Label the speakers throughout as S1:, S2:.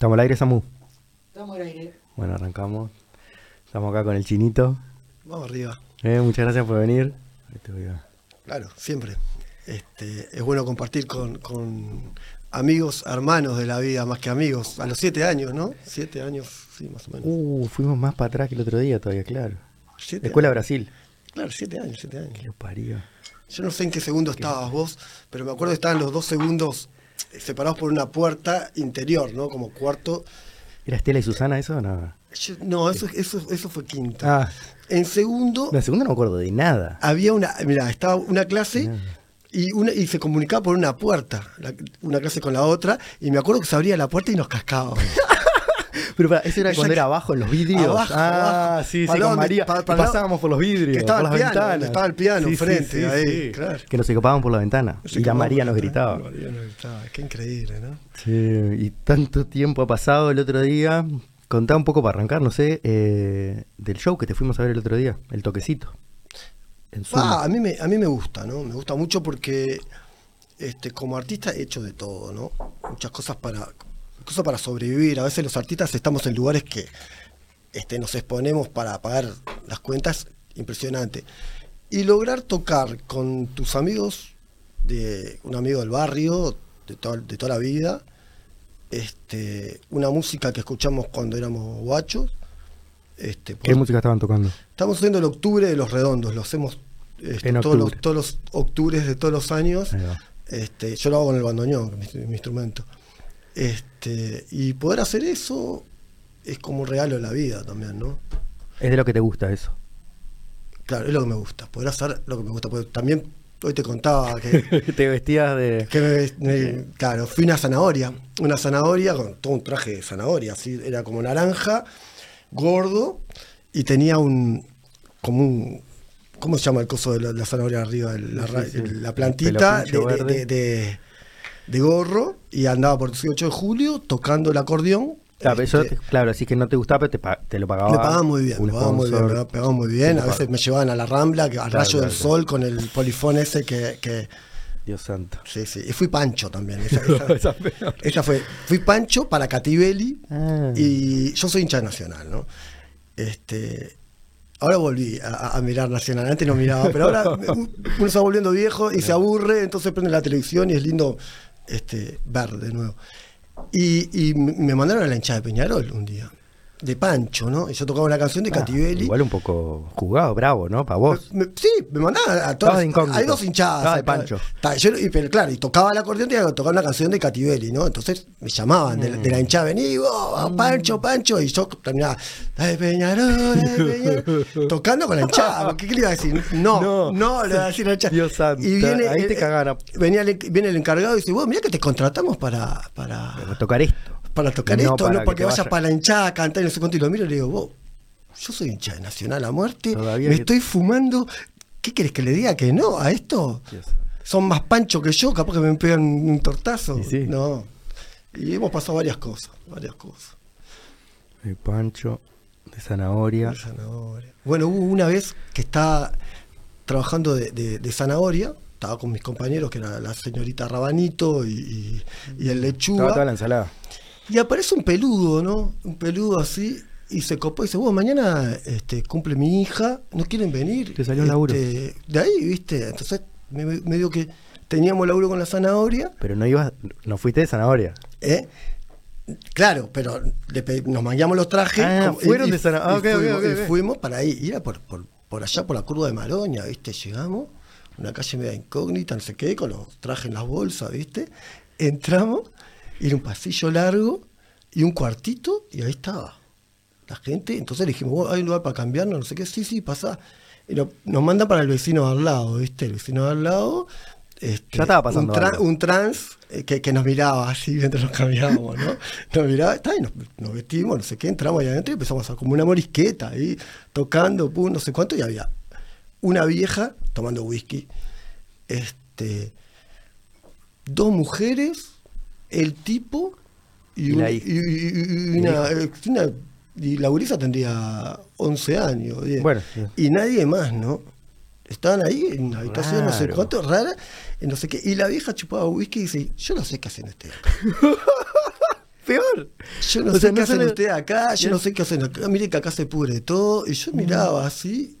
S1: ¿Estamos al aire, Samu?
S2: Estamos al aire.
S1: Bueno, arrancamos. Estamos acá con el chinito.
S3: Vamos arriba.
S1: Eh, muchas gracias por venir.
S3: Claro, siempre. Este, es bueno compartir con, con amigos, hermanos de la vida, más que amigos. A los siete años, ¿no? Siete años, sí, más o menos.
S1: Uh, fuimos más para atrás que el otro día todavía, claro.
S3: Siete
S1: Escuela
S3: años.
S1: Brasil.
S3: Claro, siete años, siete años.
S1: lo parió.
S3: Yo no sé en qué segundo estabas vos, pero me acuerdo que estaban los dos segundos separados por una puerta interior, ¿no? Como cuarto.
S1: ¿Era Estela y Susana eso o no?
S3: Yo- no, eso, eso, eso fue quinto.
S1: Ah,
S3: En segundo
S1: la segunda no me acuerdo de nada.
S3: había una, mira, estaba una clase y una y se comunicaba por una puerta, la- una clase con la otra, y me acuerdo que se abría la puerta y nos cascábamos.
S1: Pero para, eso era cuando
S3: que-
S1: era abajo en los vidrios.
S3: Abajo,
S1: ah,
S3: abajo.
S1: sí, sí. María.
S3: Pa-
S1: pasábamos por los vidrios,
S3: que estaba
S1: por
S3: el
S1: las
S3: piano,
S1: ventanas.
S3: estaba el piano
S1: Sí,
S3: ahí,
S1: sí.
S3: claro.
S1: Que nos escapaban por la ventana. Y la María nos gritaba.
S3: María nos gritaba. Qué increíble, ¿no?
S1: Sí, y tanto tiempo ha pasado el otro día. Contá un poco para arrancar, no sé, eh, del show que te fuimos a ver el otro día, el toquecito. En.
S3: Ah, a mí me, a mí me gusta, ¿no? Me gusta mucho porque este, como artista he hecho de todo, ¿no? Muchas cosas para, cosas para sobrevivir. A veces los artistas estamos en lugares que este, nos exponemos para pagar las cuentas, impresionante. Y lograr tocar con tus amigos, de un amigo del barrio, de, to- de toda la vida, este, una música que escuchamos cuando éramos guachos. Este,
S1: ¿Qué música estaban tocando?
S3: Estamos haciendo el octubre de los redondos, lo hacemos este, todos, los,
S1: octubre.
S3: todos los octubres de todos los años. Este, yo lo hago con el bandoneón, mi, mi instrumento. Este, y poder hacer eso es como un regalo de la vida también, ¿no?
S1: Es de lo que te gusta eso.
S3: Claro, es lo que me gusta, poder hacer lo que me gusta. Porque también hoy te contaba que,
S1: te vestías de...
S3: que me- me- claro, fui una zanahoria, una zanahoria con todo un traje de zanahoria, así, era como naranja, gordo, y tenía un, como un, ¿cómo se llama el coso de la, la zanahoria arriba? La,
S1: Sí,
S3: plantita de- de gorro, y andaba por el 18 de julio tocando el acordeón.
S1: Eso,
S3: Este,
S1: claro, así que no te gustaba, pero te, lo pagaba.
S3: me pagaban muy bien, me pagaban muy bien, me pagaban muy bien. A veces me llevaban a la Rambla, al
S1: Claro,
S3: rayo del
S1: claro,
S3: sol, con el polifón ese que, que
S1: Dios santo.
S3: sí, sí. Y fui Pancho también. esa- fue, fui Pancho para Cativelli
S1: Ah.
S3: y yo soy hincha nacional, ¿no? Este, ahora volví a, a mirar nacional, antes no miraba, pero ahora uno se va volviendo viejo y se aburre, entonces prende la televisión y es lindo este, ver de nuevo. Y, y me mandaron a la hinchada de Peñarol un día, de Pancho, ¿no? Y yo tocaba una canción de
S1: Ah,
S3: Cativelli.
S1: igual un poco jugado, bravo, ¿no? Para vos.
S3: Me- sí, me mandaban a todas. Hay dos hinchadas.
S1: Estabas de. Pancho.
S3: Ta, yo- y, pero claro, y tocaba el acordeón, tenía que tocar una canción de Cativelli, ¿no? Entonces me llamaban de, la- de la
S1: Mm.
S3: hinchada, vení vos, Pancho, Pancho, y yo terminaba, "Ay, Peñarol, ay, Peñarol", tocando con la hinchada. ¿Qué, qué le iba a decir? No,
S1: No.
S3: no, le iba a decir a la hinchada.
S1: Dios santo,
S3: Y viene,
S1: ahí te cagaron.
S3: venía el, viene el encargado y dice, vos, mira que te contratamos para, para,
S1: Para tocar esto.
S3: Para tocar
S1: No
S3: esto,
S1: para
S3: no
S1: que
S3: porque vayas
S1: vaya.
S3: para la hinchada a cantar y no sé cuánto. Y lo miro y le digo, vos, yo soy hincha de Nacional a muerte,
S1: Todavía
S3: me
S1: que-
S3: estoy fumando. ¿Qué querés que le diga que no a esto? Son más pancho que yo, capaz que me pegan un tortazo.
S1: Y sí.
S3: No. Y hemos pasado varias cosas, varias cosas.
S1: De Pancho, de zanahoria.
S3: De zanahoria. Bueno, hubo una vez que estaba trabajando de, de- de zanahoria, estaba con mis compañeros, que era la señorita Rabanito y, y- y el lechuga.
S1: Estaba toda la ensalada.
S3: Y aparece un peludo, ¿no? Un peludo así. Y se copó y dice, vos, mañana este, cumple mi hija, ¿no quieren venir?
S1: Te salió un laburo.
S3: Este, de ahí, ¿viste? Entonces, me, me dio que teníamos laburo con la zanahoria,
S1: Pero no ibas, no fuiste de zanahoria.
S3: ¿eh? Claro, pero le nos mangueamos los trajes.
S1: Ah,
S3: como-
S1: fueron de Zana- ah,
S3: y
S1: ok, ok,
S3: fuimos, para ahí. Y era por, por, por allá, por la curva de Maroña, ¿viste? Llegamos, una calle media incógnita, no sé qué, con los trajes en las bolsas, ¿viste? Entramos, era un pasillo largo y un cuartito, y ahí estaba la gente. Entonces le dijimos, "Vos, ¿hay un lugar para cambiarnos? No sé qué, sí, sí, pasa. Y no- nos mandan para el vecino de al lado, ¿viste? El vecino de al lado. este,
S1: Ya estaba pasando
S3: un, tra-
S1: algo.
S3: un trans eh, que, que nos miraba así mientras nos cambiábamos, ¿no? Nos miraba, está, y nos, nos vestimos, no sé qué, entramos ahí adentro y empezamos a como una morisqueta ahí, tocando, pum, no sé cuánto, y había una vieja tomando whisky, este, dos mujeres, el tipo y,
S1: Y
S3: un-
S1: la hija.
S3: y- y- y una, eh, una- y la gurisa tendría 11 años, 10.
S1: Bueno, sí.
S3: y nadie más, ¿no? Estaban ahí en una habitación, no sé cuánto, rara, y no sé qué. Y la vieja chupaba whisky y dice, yo no sé qué hacen ustedes. acá".
S1: peor.
S3: Yo no
S1: O
S3: sé
S1: sea,
S3: qué
S1: no
S3: hacen ustedes acá, yo no sé qué hacen acá. Mire que acá se pudre todo. Y yo miraba así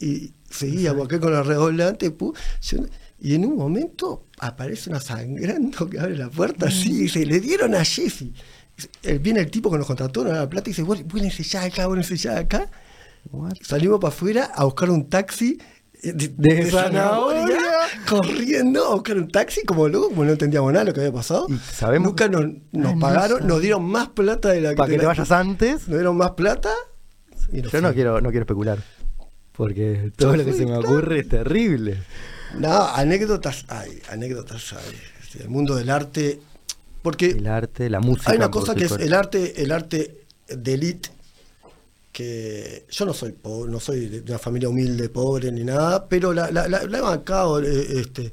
S3: y seguíamos acá con la redoblante. pu- yo y en un momento aparece una sangrando que abre la puerta así y dice, le dieron a Jessy. Eh, Viene el tipo que nos contrató, nos da la plata y dice, "Bueno, vuélense ya acá, vuélense ya acá.
S1: What?
S3: Salimos para afuera a buscar un taxi eh, de,
S1: De zanahoria.
S3: corriendo a buscar un taxi como loco, como no entendíamos nada de lo que había pasado.
S1: Y sabemos-
S3: Nunca nos, nos
S1: no
S3: pagaron, nos dieron más plata de la que
S1: Para que te vayas antes.
S3: Nos dieron más plata.
S1: Yo no quiero, no quiero especular. Porque todo lo que se me
S3: Claro.
S1: ocurre es terrible.
S3: No, anécdotas hay, anécdotas hay. Sí, El mundo del arte. Porque
S1: El arte, la música.
S3: hay una cosa que es el arte, el arte de elite, que yo no soy pobre, no soy de una familia humilde, pobre ni nada, pero la, la, la- la he bancado eh, este,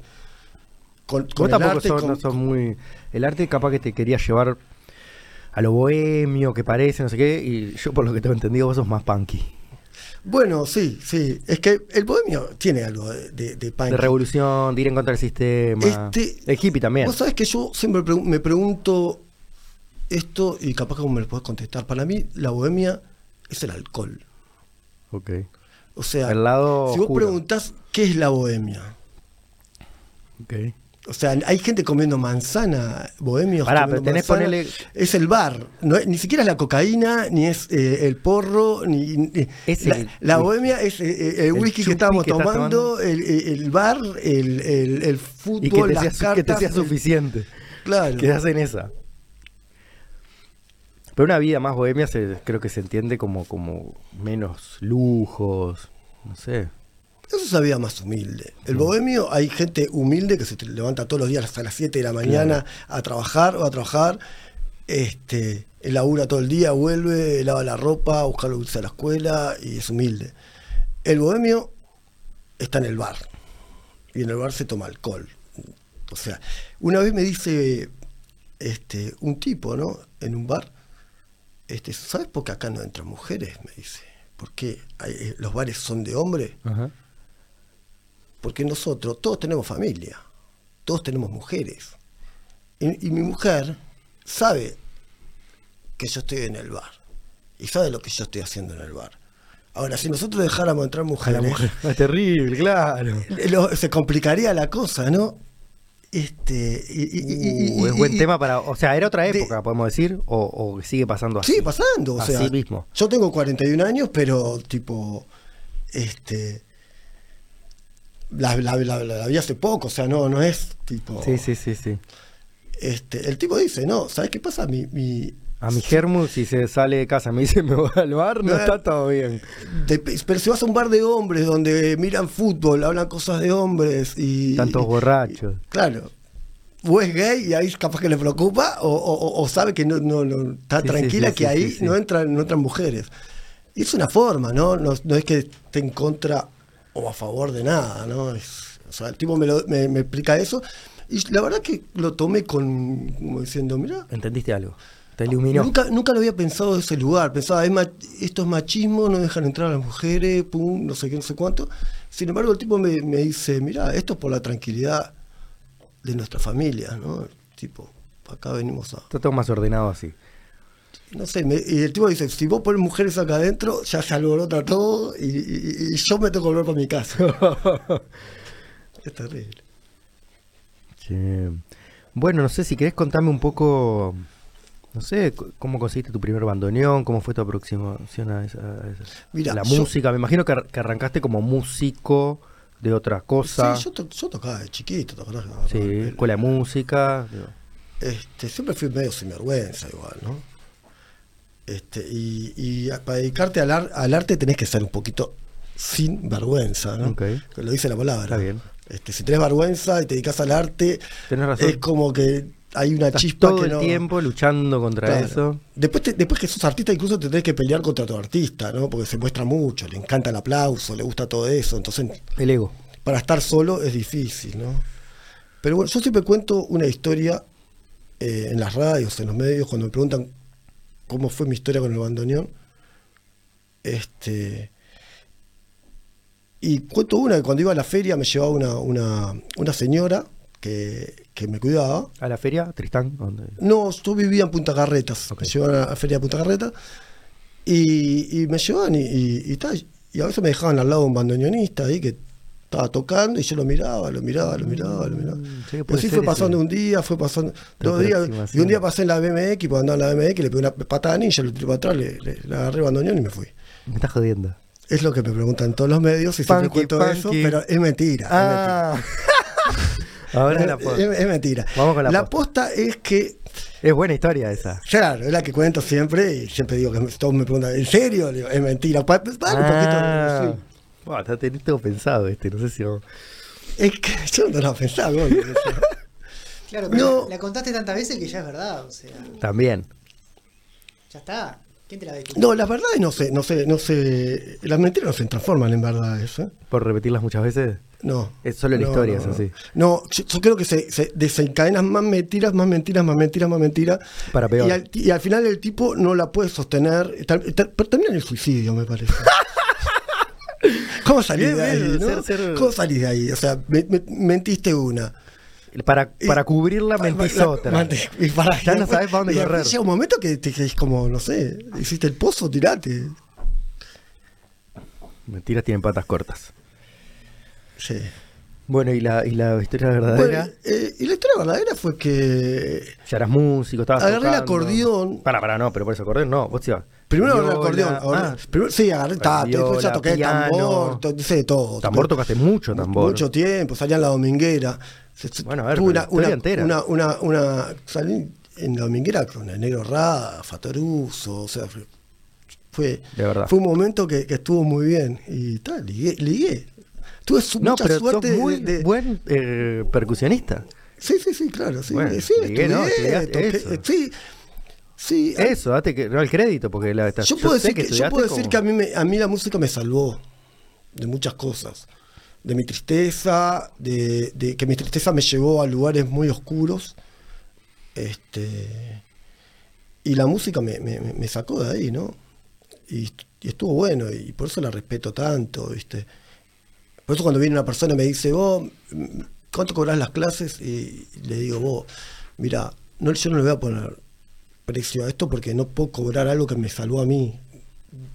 S3: con, con el arte. con-
S1: no sos muy. El arte capaz que te quería llevar a lo bohemio, que parece, no sé qué. Y yo, por lo que tengo entendido, vos sos más punky.
S3: Bueno, sí, sí. Es que el bohemio tiene algo de, de, de punk.
S1: De revolución, de ir en contra del sistema.
S3: Este-
S1: el hippie también.
S3: Vos sabés que yo siempre me pregunto esto y capaz que vos me lo podés contestar. Para mí, la bohemia es el alcohol.
S1: Ok.
S3: O sea,
S1: El lado
S3: si vos
S1: oscuro.
S3: preguntás qué es la bohemia,
S1: Ok.
S3: O sea, hay gente comiendo manzana, bohemios.
S1: Pará, pero tenés
S3: manzana.
S1: ponele-
S3: Es el bar, no es- ni siquiera es la cocaína, ni es eh, el porro, ni. ni-
S1: Es
S3: la,
S1: el
S3: la
S1: whisky.
S3: bohemia es eh, eh, el, whisky que estábamos
S1: que
S3: tomando,
S1: tomando.
S3: el, bar, el, fútbol,
S1: Y que te,
S3: las
S1: sea, que te
S3: cartas,
S1: sea suficiente.
S3: Claro.
S1: Quedás en esa. Pero una vida más bohemia se, creo que se entiende como, como menos lujos, no sé.
S3: Eso es una vida más humilde. El bohemio, hay gente humilde que se levanta todos los días hasta las 7 de la mañana a trabajar o a trabajar. Este, él labura todo el día, vuelve, lava la ropa, a buscar lo que a la escuela y es humilde. El bohemio está en el bar y en el bar se toma alcohol. O sea, una vez me dice este, un tipo, ¿no? En un bar, este, ¿sabes por qué acá no entran mujeres? Me dice. ¿Por qué eh, los bares son de hombres?
S1: Ajá.
S3: Porque nosotros todos tenemos familia, todos tenemos mujeres. Y, y mi mujer sabe que yo estoy en el bar y sabe lo que yo estoy haciendo en el bar. Ahora, si nosotros dejáramos entrar
S1: A
S3: mujeres,
S1: la mujer. Es terrible, claro.
S3: eh, lo- se complicaría la cosa, ¿no? Este, y, y- y- y-
S1: Uh, es buen tema para. O sea, era otra
S3: de-
S1: época, podemos decir, o, o sigue pasando así.
S3: Sigue pasando, o
S1: Así
S3: sea,
S1: mismo.
S3: yo tengo 41 años, pero tipo, este, la, la, la- la vi hace poco, o sea, no, no es tipo,
S1: Sí, sí, sí, sí.
S3: este, el tipo dice, no, ¿sabes qué pasa? Mi, mi,
S1: A mi germu, si se sale de casa, me dice me voy al bar, no está todo bien.
S3: de- pero si vas a un bar de hombres donde miran fútbol, hablan cosas de hombres y...
S1: Tantos
S3: y-
S1: borrachos.
S3: Claro. O es gay y ahí capaz que le preocupa, o, o- o sabe que no, no, no- está
S1: Sí,
S3: tranquila
S1: sí,
S3: que ahí no entran, no entran mujeres. Y es una forma, ¿no? No, no es que esté en contra o a favor de nada, ¿no? Es- o sea, el tipo me, lo- me, me explica eso. Y la verdad que lo tomé con, como diciendo, mira,
S1: ¿Entendiste algo? Te iluminó.
S3: Nunca, nunca lo había pensado de ese lugar. Pensaba, esto es machismo, no dejan entrar a las mujeres, pum, no sé qué, no sé cuánto. Sin embargo, el tipo me, me dice, mira, esto es por la tranquilidad de nuestra familia, ¿no? Tipo, acá venimos a...
S1: Está todo más ordenado así.
S3: No sé, me- y el tipo dice, si vos pones mujeres acá adentro, ya se alborota todo y, y- y yo me tengo que volver para mi casa. es terrible.
S1: Bueno, no sé si querés contarme un poco, no sé, cómo conseguiste tu primer bandoneón, cómo fue tu aproximación a esa, a esa- la
S3: yo-
S1: música. Me imagino que, ar- que arrancaste como músico de otra cosa.
S3: Sí, yo, to- yo tocaba de chiquito, ¿te acordás?
S1: Sí, escuela de música. digo.
S3: Este, siempre fui medio sinvergüenza igual, ¿no? Este, y, para dedicarte al, ar- al arte tenés que ser un poquito sin vergüenza, ¿no? Lo dice la palabra.
S1: Está bien.
S3: Este, si tenés vergüenza y te dedicas al arte,
S1: Tenés razón.
S3: es como que hay una
S1: Estás
S3: chispa
S1: todo
S3: que
S1: el
S3: no...
S1: tiempo luchando contra
S3: Claro.
S1: eso.
S3: Después, te- después que sos artista, incluso te tenés que pelear contra tu artista, ¿no? Porque se muestra mucho, le encanta el aplauso, le gusta todo eso. Entonces,
S1: El ego.
S3: para estar solo es difícil, ¿no? Pero bueno, yo siempre cuento una historia eh, en las radios, en los medios, cuando me preguntan cómo fue mi historia con el bandoneón. Este, y cuento una que cuando iba a la feria me llevaba una, una, una señora que, que me cuidaba.
S1: ¿A la feria, Tristán? ¿Dónde?
S3: No, yo vivía en Punta Carretas. Me llevaban a la feria de Punta Carretas y, y me llevaban y, y, y tal, y a veces me dejaban al lado de un bandoneonista ahí que estaba tocando y yo lo miraba, lo miraba, lo miraba, lo miraba.
S1: Mm, sí,
S3: Y así fue pasando
S1: ese.
S3: un día, fue pasando dos días. Y un día pasé en la BMX, porque andaba en la BMX, le pegué una patada a ninja, lo tiré para atrás, le, le- le agarré bandoneón y me fui.
S1: Me estás jodiendo.
S3: Es lo que me preguntan todos los medios y siempre
S1: Punky,
S3: cuento eso,
S1: punky.
S3: pero es mentira. es
S1: Ah. Ahora
S3: mentira.
S1: la
S3: Es-
S1: posta.
S3: es- es mentira.
S1: Vamos con la
S3: la
S1: posta.
S3: posta es que
S1: Es buena historia esa.
S3: Claro, es la que cuento siempre y siempre digo que todos me preguntan, ¿en serio? Digo, es mentira. Pa- Dale
S1: Ah.
S3: un poquito.
S1: Buah, está todo pensado este, no sé si... vos-.
S3: Es que yo no lo pensaba. ¿no?
S2: Claro, pero
S3: No.
S2: la, contaste tantas veces que ya es verdad, o sea,
S1: También.
S2: ya está. ¿Quién te la ve?
S3: No, las verdades no sé, no sé, no sé. Las mentiras no se transforman en verdades. ¿eh?
S1: Por repetirlas muchas veces.
S3: No.
S1: Es solo la
S3: No,
S1: historia,
S3: no,
S1: es
S3: no.
S1: así.
S3: No, yo, yo creo que se, se desencadenan más mentiras, más mentiras, más mentiras, más mentiras.
S1: Para peor.
S3: Y al, y al final el tipo no la puede sostener. Termina en el suicidio, me parece. ¿Cómo salís de ahí?
S1: bien,
S3: no?
S1: ser- ser-
S3: ¿Cómo salís de ahí? O sea, me- me- mentiste una.
S1: Para, para cubrirla mentís otra.
S3: y para-
S1: Ya no sabes para dónde correr.
S3: Llega un momento que, te, que es como, no sé, hiciste el pozo, tirate.
S1: Mentiras tienen patas cortas.
S3: Sí.
S1: Bueno, y la, y la historia verdadera.
S3: Bueno, eh, y la historia verdadera fue que
S1: ya eras músico, estabas
S3: Agarré el acordeón.
S1: Para, para, no, pero por eso acordeón no. Vos ibas.
S3: Primero agarré acordeón.
S1: ah,
S3: primero, sí, agarré ta,
S1: viola,
S3: después ya toqué
S1: piano.
S3: tambor, to- hice de todo.
S1: tambor tocaste mucho, tambor.
S3: Mucho tiempo, salía en la dominguera.
S1: Bueno, a ver,
S3: una, una,
S1: entera.
S3: una, una, una- salí en la dominguera con el negro Ra, Fatoruso, o sea, fue, fue,
S1: De verdad.
S3: fue un momento que, que estuvo muy bien. Y tal, ligué, ligué. Tuve su-
S1: No,
S3: mucha
S1: pero
S3: suerte
S1: sos muy
S3: de,
S1: buen eh, percusionista.
S3: Sí, sí, sí, claro, sí.
S1: Bueno,
S3: sí,
S1: ligué, ¿no?
S3: estudié, toqué,
S1: eso.
S3: sí. Sí,
S1: Eso, date que, no el crédito, porque la
S3: Yo puedo
S1: sé
S3: decir, que, yo puedo decir
S1: como-
S3: que a mí, me- a mí la música me salvó de muchas cosas. De mi tristeza, de, de que mi tristeza me llevó a lugares muy oscuros. Este, y la música me, me- me- sacó de ahí, ¿no? Y, y estuvo bueno, y por eso la respeto tanto, ¿viste? Por eso cuando viene una persona y me dice, vos, mm, ¿cuánto cobras las clases? Y le digo, vos, mira, no, yo no le voy a poner precio a esto porque no puedo cobrar algo que me salvó a mí.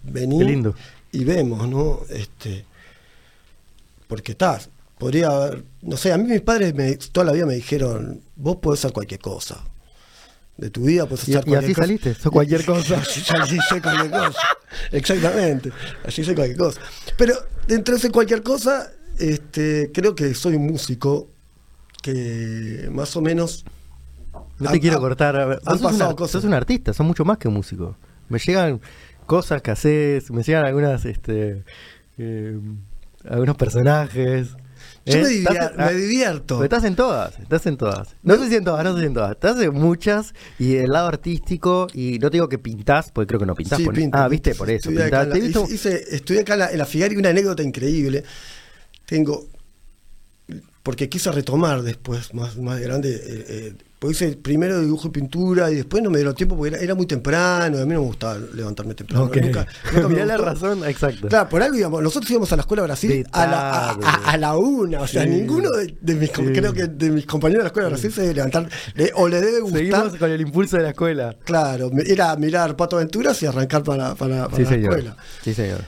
S3: Vení
S1: Qué lindo.
S3: y vemos, ¿no? Este, porque estás, podría haber, no sé, a mí mis padres me, toda la vida me dijeron, vos podés hacer cualquier cosa. De tu vida podés
S1: Y-
S3: hacer
S1: y
S3: cualquier
S1: así
S3: cosa.
S1: saliste, sos cualquier cosa.
S3: así, así soy cualquier cosa. Exactamente, así soy cualquier cosa. Pero dentro de cualquier cosa, este, creo que soy un músico que más o menos
S1: No te quiero cortar.
S3: han
S1: sos,
S3: cosas.
S1: sos un artista, sos mucho más que un músico. Me llegan cosas que haces, me llegan algunas, este, eh, algunos personajes.
S3: Yo
S1: ¿eh?
S3: me,
S1: Estás ah,
S3: me divierto.
S1: estás en todas, estás en todas. No sé si en todas, no sé si en todas. Estás en muchas y el lado artístico, y no te digo que pintás, porque creo que no pintás.
S3: Sí, pinto,
S1: ah, viste, por eso.
S3: Estudié acá en la-
S1: visto-
S3: hice- estudié acá en la, en la Figari una anécdota increíble. Tengo, porque quise retomar después, más, más grande, eh, eh, porque hice primero dibujo y pintura y después no me dieron tiempo porque era, era muy temprano y a mí no me gustaba levantarme temprano.
S1: Ok.
S3: Nunca,
S1: Mirá la razón, exacto.
S3: Claro, por algo íbamos, nosotros íbamos a la escuela de Brasil a la, a,
S1: tarde.
S3: a- a la una, o sea,
S1: Sí.
S3: ninguno de, de mis,
S1: Sí.
S3: creo que de mis compañeros de la escuela de Brasil se debe levantar, le- o le debe gustar.
S1: Seguimos con el impulso de la escuela.
S3: Claro, era mirar Pato Aventuras y arrancar para, para, la
S1: señor.
S3: escuela.
S1: Sí, señor.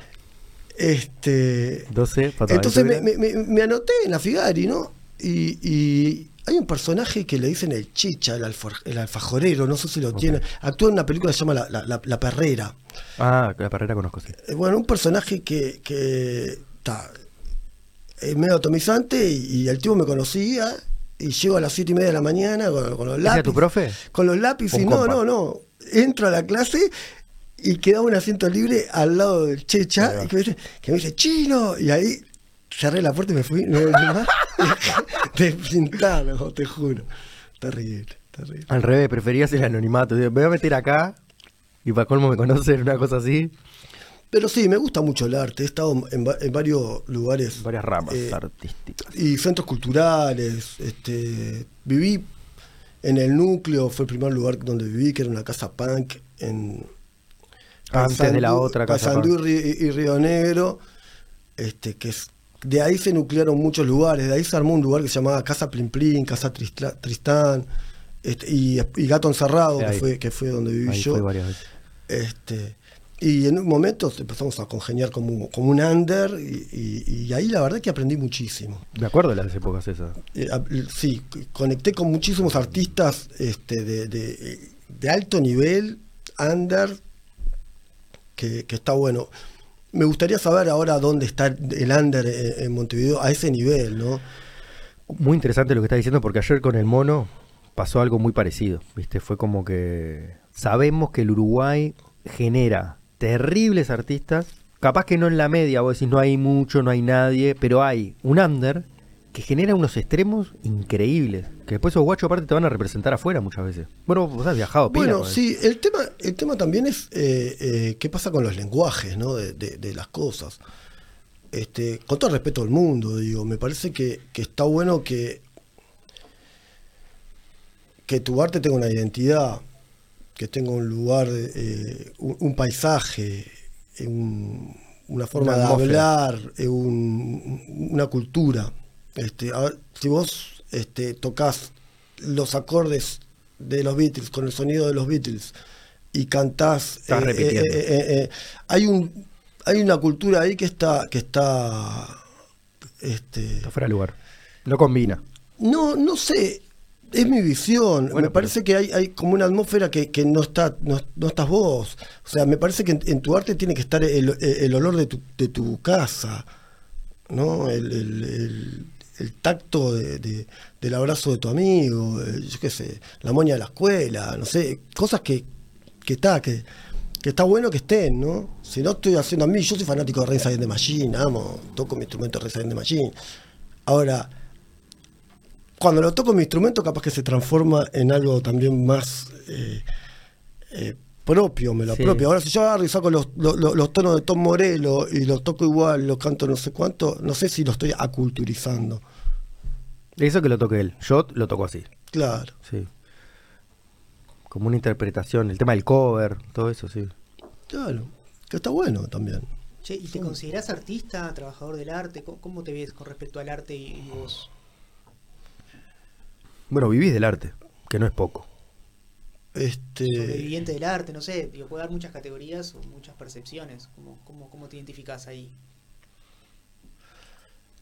S3: Este,
S1: 12, Pato
S3: entonces me,
S1: Aventura.
S3: me- me- me anoté en la Figari, ¿no? Y, y hay un personaje que le dicen el chicha, el, alfor- el alfajorero, no sé si lo tiene. Actúa en una película que se llama La, La- La- La Perrera.
S1: Ah, la carrera conozco, sí.
S3: Eh, Bueno, un personaje que, que está es medio atomizante y, y el tipo me conocía y llego a las siete y media de la mañana con, con los
S1: ¿Ese
S3: lápices.
S1: tu profe?
S3: Con los lápices y no,
S1: compa.
S3: no, no. Entro a la clase y quedaba un asiento libre al lado del Checha que me, dice, que me dice, chino. Y ahí cerré la puerta y me fui. No volví más. de pintar, no, te juro. Terrible, terrible.
S1: Al revés, preferías el anonimato. Me voy a meter acá y para colmo me conocen, una cosa así.
S3: Pero sí, me gusta mucho el arte. He estado en, va- en varios lugares.
S1: Varias ramas
S3: eh,
S1: artísticas.
S3: y centros culturales. Este, viví en el núcleo, fue el primer lugar donde viví, que era una casa punk en
S1: Antes de la otra casa
S3: Paysandú
S1: punk.
S3: y, y Río Negro, este, que es de ahí se nuclearon muchos lugares, de ahí se armó un lugar que se llamaba Casa Plin Plin, Casa Tristla- Tristán este, y, y Gato Encerrado, que
S1: ahí.
S3: fue, que fue donde viví yo. Este, y en un momento empezamos a congeniar como, como un under y, y- y ahí la verdad que aprendí muchísimo.
S1: Me acuerdo de las épocas esas.
S3: Eh, a- sí, conecté con muchísimos artistas este, de, de- de alto nivel, under, que, que está bueno. Me gustaría saber ahora dónde está el under en, Montevideo a ese nivel, ¿no?
S1: Muy interesante lo que estás diciendo porque ayer con el mono pasó algo muy parecido, ¿viste? Fue como que sabemos que el Uruguay genera terribles artistas, capaz que no en la media, vos decís no hay mucho, no hay nadie, pero hay un under que genera unos extremos increíbles, que después esos guachos aparte te van a representar afuera muchas veces. Bueno, vos has viajado, pila
S3: Bueno, sí, el tema, el tema también es eh, eh, qué pasa con los lenguajes, ¿no? De, de- de las cosas. Este, con todo respeto al mundo, digo, me parece que, que está bueno que, que tu arte tenga una identidad, que tenga un lugar, eh, un, un paisaje, eh, un- una forma
S1: Una
S3: de
S1: atmósfera.
S3: hablar, eh, un- una cultura. Este, a ver, si vos este, tocas los acordes de los Beatles con el sonido de los Beatles y cantás,
S1: Estás repitiendo.
S3: eh, eh, eh, hay un hay una cultura ahí que está que está este,
S1: Está fuera de lugar. No combina.
S3: no, no sé, es mi visión.
S1: Bueno,
S3: me
S1: pero-
S3: parece que hay, hay como una atmósfera que, que no está, no, no estás vos. O sea, me parece que en, en tu arte tiene que estar el, el olor de tu, de tu casa, ¿no? El, el- el- el tacto de- de- del abrazo de tu amigo, eh, yo qué sé, la moña de la escuela, no sé, cosas que, que está, que, que está bueno que estén, ¿no? Si no estoy haciendo a mí, yo soy fanático de Against the Machine, amo, toco mi instrumento Against the Machine. Ahora, cuando lo toco mi instrumento, capaz que se transforma en algo también más eh, eh, propio, me lo
S1: Sí.
S3: apropio. Ahora, si yo agarro y saco los, los- los- los tonos de Tom Morello y los toco igual, los canto no sé cuánto, no sé si lo estoy aculturizando.
S1: Eso que lo toque él. Yo lo toco así.
S3: Claro.
S1: Sí. Como una interpretación, el tema del cover, todo eso, sí.
S3: Claro, que está bueno también.
S2: Che, ¿y te considerás artista, trabajador del arte? ¿Cómo, cómo te ves con respecto al arte y, y vos?
S1: Bueno, vivís del arte, que no es poco.
S3: Este,
S2: Sobreviviente del arte, no sé, digo, puede dar muchas categorías o muchas percepciones. ¿Cómo, cómo, cómo te identificás ahí?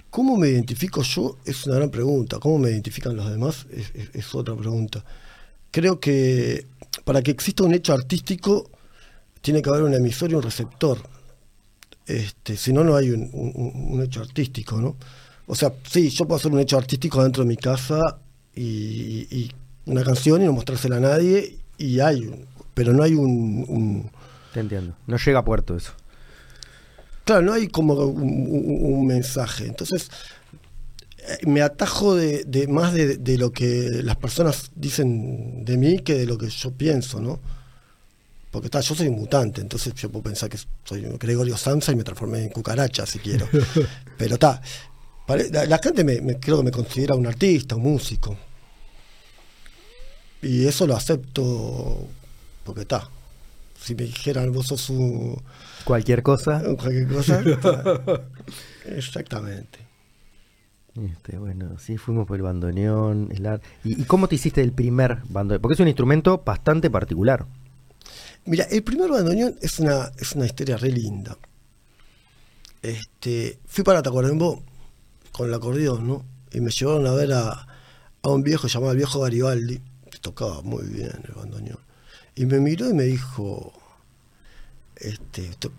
S3: ¿Cómo me identifico yo? Es una gran pregunta. ¿Cómo me identifican los demás? Es, otra pregunta. Creo que para que exista un hecho artístico tiene que haber un emisor y un receptor. Este, si no, no hay un, hecho artístico, ¿no? O sea, sí, yo puedo hacer un hecho artístico dentro de mi casa y, una canción y no mostrársela a nadie y hay, pero no hay un
S1: Te entiendo. No llega a puerto eso.
S3: Claro, no hay como un, un- un mensaje. Entonces, eh, me atajo de, de más de, de lo que las personas dicen de mí que de lo que yo pienso, ¿no? Porque está, yo soy un mutante, entonces yo puedo pensar que soy Gregorio Samsa y me transformé en cucaracha si quiero. Pero está, la gente me, me- creo que me considera un artista, un músico. Y eso lo acepto porque está. Si me dijeran vos sos un
S1: Cualquier cosa.
S3: cualquier cosa. Exactamente.
S1: Este, bueno, sí, fuimos por el bandoneón, el ar- ¿Y, y cómo te hiciste el primer bandoneón? Porque es un instrumento bastante particular.
S3: Mira, el primer bandoneón es una, es una historia re linda. Este, fui para Tacuarembó con el acordeón, ¿no? Y me llevaron a ver a, a un viejo llamado el viejo Garibaldi, que tocaba muy bien el bandoneón. Y me miró y me dijo, este, esto-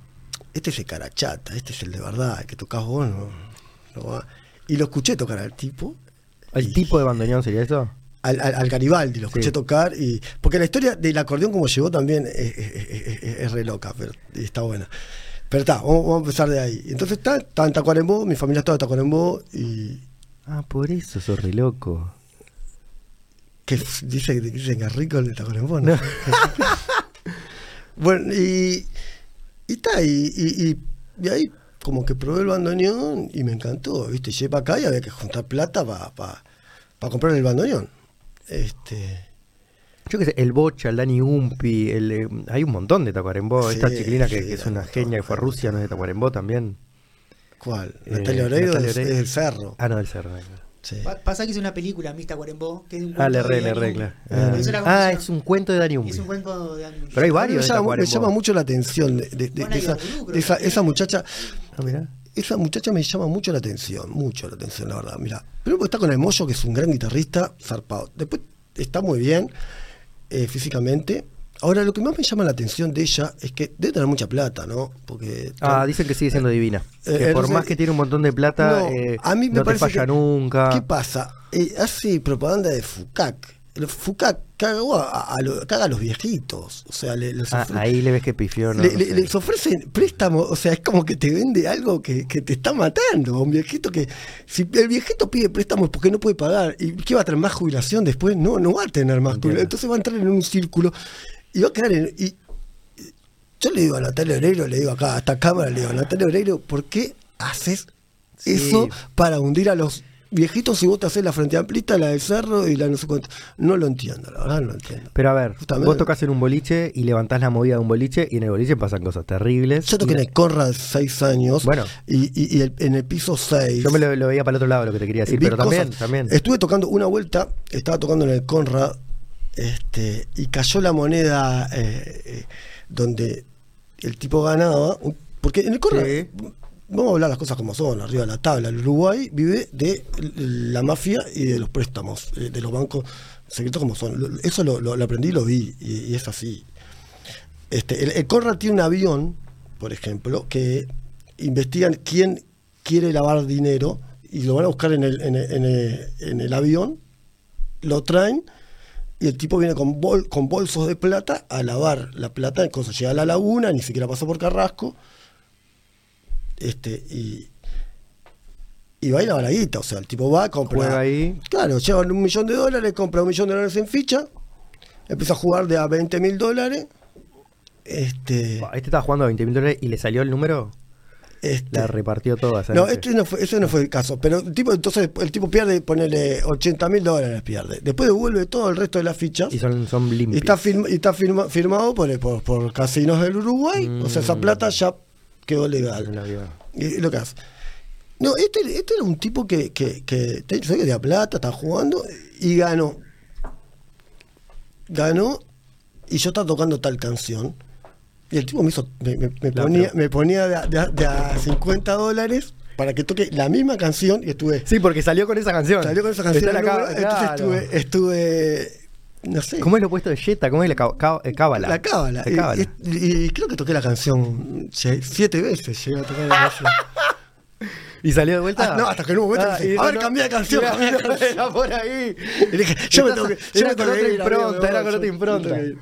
S3: este es el carachata, este es el de verdad, el que tocas vos, no, no va". Y lo escuché tocar al tipo.
S1: ¿El
S3: y-
S1: tipo de bandoneón sería eso?
S3: al, al- al Garibaldi, lo escuché
S1: Sí.
S3: tocar y porque la historia del acordeón como llegó también es, es- es- es- es re loca, pero está buena. Pero está, vamos, vamos a empezar de ahí. Entonces está, está en Tacuarembó, mi familia está en Tacuarembó y
S1: Ah, por eso sos re loco.
S3: Que dice que dicen que es rico el de Tacuarembó, ¿no? bueno, y, y está, y, y, y- y ahí como que probé el bandoneón y me encantó, ¿viste? Llegué para acá y había que juntar plata para comprar el bandoneón. Este,
S1: Yo qué sé, el Bocha, el Dani Umpi, el, eh, hay un montón de Tacuarembó.
S3: Sí,
S1: Esta chiquilina que, es una genia que fue a. Rusia, no es de Tacuarembó también.
S3: ¿Cuál?
S1: Eh,
S3: Natalia es,
S1: Oreiro.
S3: es del Cerro.
S1: Ah, no, del cerro. claro.
S3: Sí.
S2: Pa- Pasa que es una película, Mista Cuarembó, que es un
S1: Ah,
S2: cuento
S1: le
S2: de
S1: re, le
S2: Dani
S1: re, claro.
S3: Ah,
S1: Ah, es un cuento de Dani Umbi.
S2: Es un cuento de Dani Umbi.
S1: Pero hay varios
S3: me, llama, me
S1: Tacuarembó.
S3: llama mucho la atención de, de- de-
S2: Juana
S3: de esa, esa, muchacha.
S1: Ah, mirá.
S3: Esa muchacha me llama mucho la atención, mucho la atención, la verdad. Mira, primero porque está con el Moyo, que es un gran guitarrista, zarpado. Después está muy bien eh, físicamente. Ahora, lo que más me llama la atención de ella es que debe tener mucha plata, ¿no? Porque.
S1: Ah, dicen que sigue siendo divina.
S3: Eh,
S1: que por
S3: entonces-
S1: más que tiene un montón de plata,
S3: No,
S1: eh,
S3: a mí me
S1: no te falla
S3: que-
S1: nunca.
S3: ¿Qué pasa? Eh, hace propaganda de Fucac. El Fucac cagó a, a lo- caga a los viejitos. O sea, le, les
S1: Ah, ahí le ves que pifió. ¿no?
S3: le- le- les ofrecen préstamos, o sea, es como que te vende algo que, que te está matando. a Un viejito que, si el viejito pide préstamos porque no puede pagar, ¿y qué va a tener más jubilación después? No, no va a tener más
S1: Entiendo.
S3: jubilación. Entonces va a entrar en un círculo y va a quedar en. Y, yo le digo a Natalia Oreiro, le digo acá a esta cámara, le digo, Natalia Oreiro, ¿por qué haces
S1: Sí.
S3: eso para hundir a los viejitos si vos te haces la frente amplita, la del cerro y la no sé cuánto? No lo entiendo, la verdad no lo entiendo.
S1: Pero a ver,
S3: Justamente.
S1: vos tocas en un boliche y levantás la movida de un boliche y en el boliche pasan cosas terribles.
S3: Yo toqué en el Conrad seis años
S1: Bueno.
S3: y, y- y el- en el piso 6.
S1: Yo me lo, lo veía para el otro lado lo que te quería decir, pero también, también.
S3: Estuve tocando una vuelta, estaba tocando en el Conrad este, y cayó la moneda eh, eh, donde el tipo ganaba. Porque en el
S1: Sí.
S3: vamos a hablar las cosas como son, arriba de la tabla. El Uruguay vive de la mafia y de los préstamos, eh, de los bancos secretos como son. Eso lo, lo- lo aprendí y lo vi, y, y es así. Este, el, el Conrad tiene un avión, por ejemplo, que investigan quién quiere lavar dinero y lo van a buscar en el, en el, en el- en el avión, lo traen y el tipo viene con, bol- con bolsos de plata a lavar la plata, en cosas llega a la laguna, ni siquiera pasó por Carrasco, este, y, y va y lava la guita, o sea, el tipo va, compra,
S1: Juega ahí.
S3: claro, lleva un millón de dólares, compra un millón de dólares en ficha, empieza a jugar de a 20 mil dólares, este,
S1: Este estaba jugando a 20 mil dólares y le salió el número,
S3: este,
S1: la repartió toda. esa
S3: No, este no fue, ese no fue el caso. Pero el tipo, entonces el tipo pierde, ponele 80 mil dólares, pierde. Después devuelve todo el resto de las fichas.
S1: Y son, son
S3: Y
S1: limpios.
S3: está, firma- y está firma- firmado por, por, por casinos del Uruguay. O sea, esa
S1: Mm.
S3: plata ya quedó
S1: No
S3: legal.
S1: vio.
S3: Y, y lo que hace. No, este, este era un tipo que, que, que te- sé que de plata, está jugando y ganó. Ganó y yo estaba tocando tal canción. Y el tipo me hizo, me, me- me
S1: La
S3: ponía, me ponía de, a- de a- de a 50 dólares para que toque la misma canción y estuve.
S1: Sí, porque salió con esa canción.
S3: Salió con esa canción. Entonces estuve, estuve. No sé.
S1: ¿Cómo es lo opuesto de Jetta? ¿Cómo es la eh, cábala?
S3: La cábala.
S1: La
S3: Y,
S1: cábala.
S3: y- y creo que toqué la canción siete veces. Llegué a tocar la canción.
S1: ¿Y salió de vuelta?
S3: Ah, no, hasta que en un momento
S1: Ah,
S3: dije, a ver,
S1: no-
S3: cambié de canción,
S1: Era, por ahí.
S3: Y dije, yo me tengo que, yo
S1: Era
S3: me tengo que ir,
S1: impronta, era con otra impronta.
S3: tengo que ir.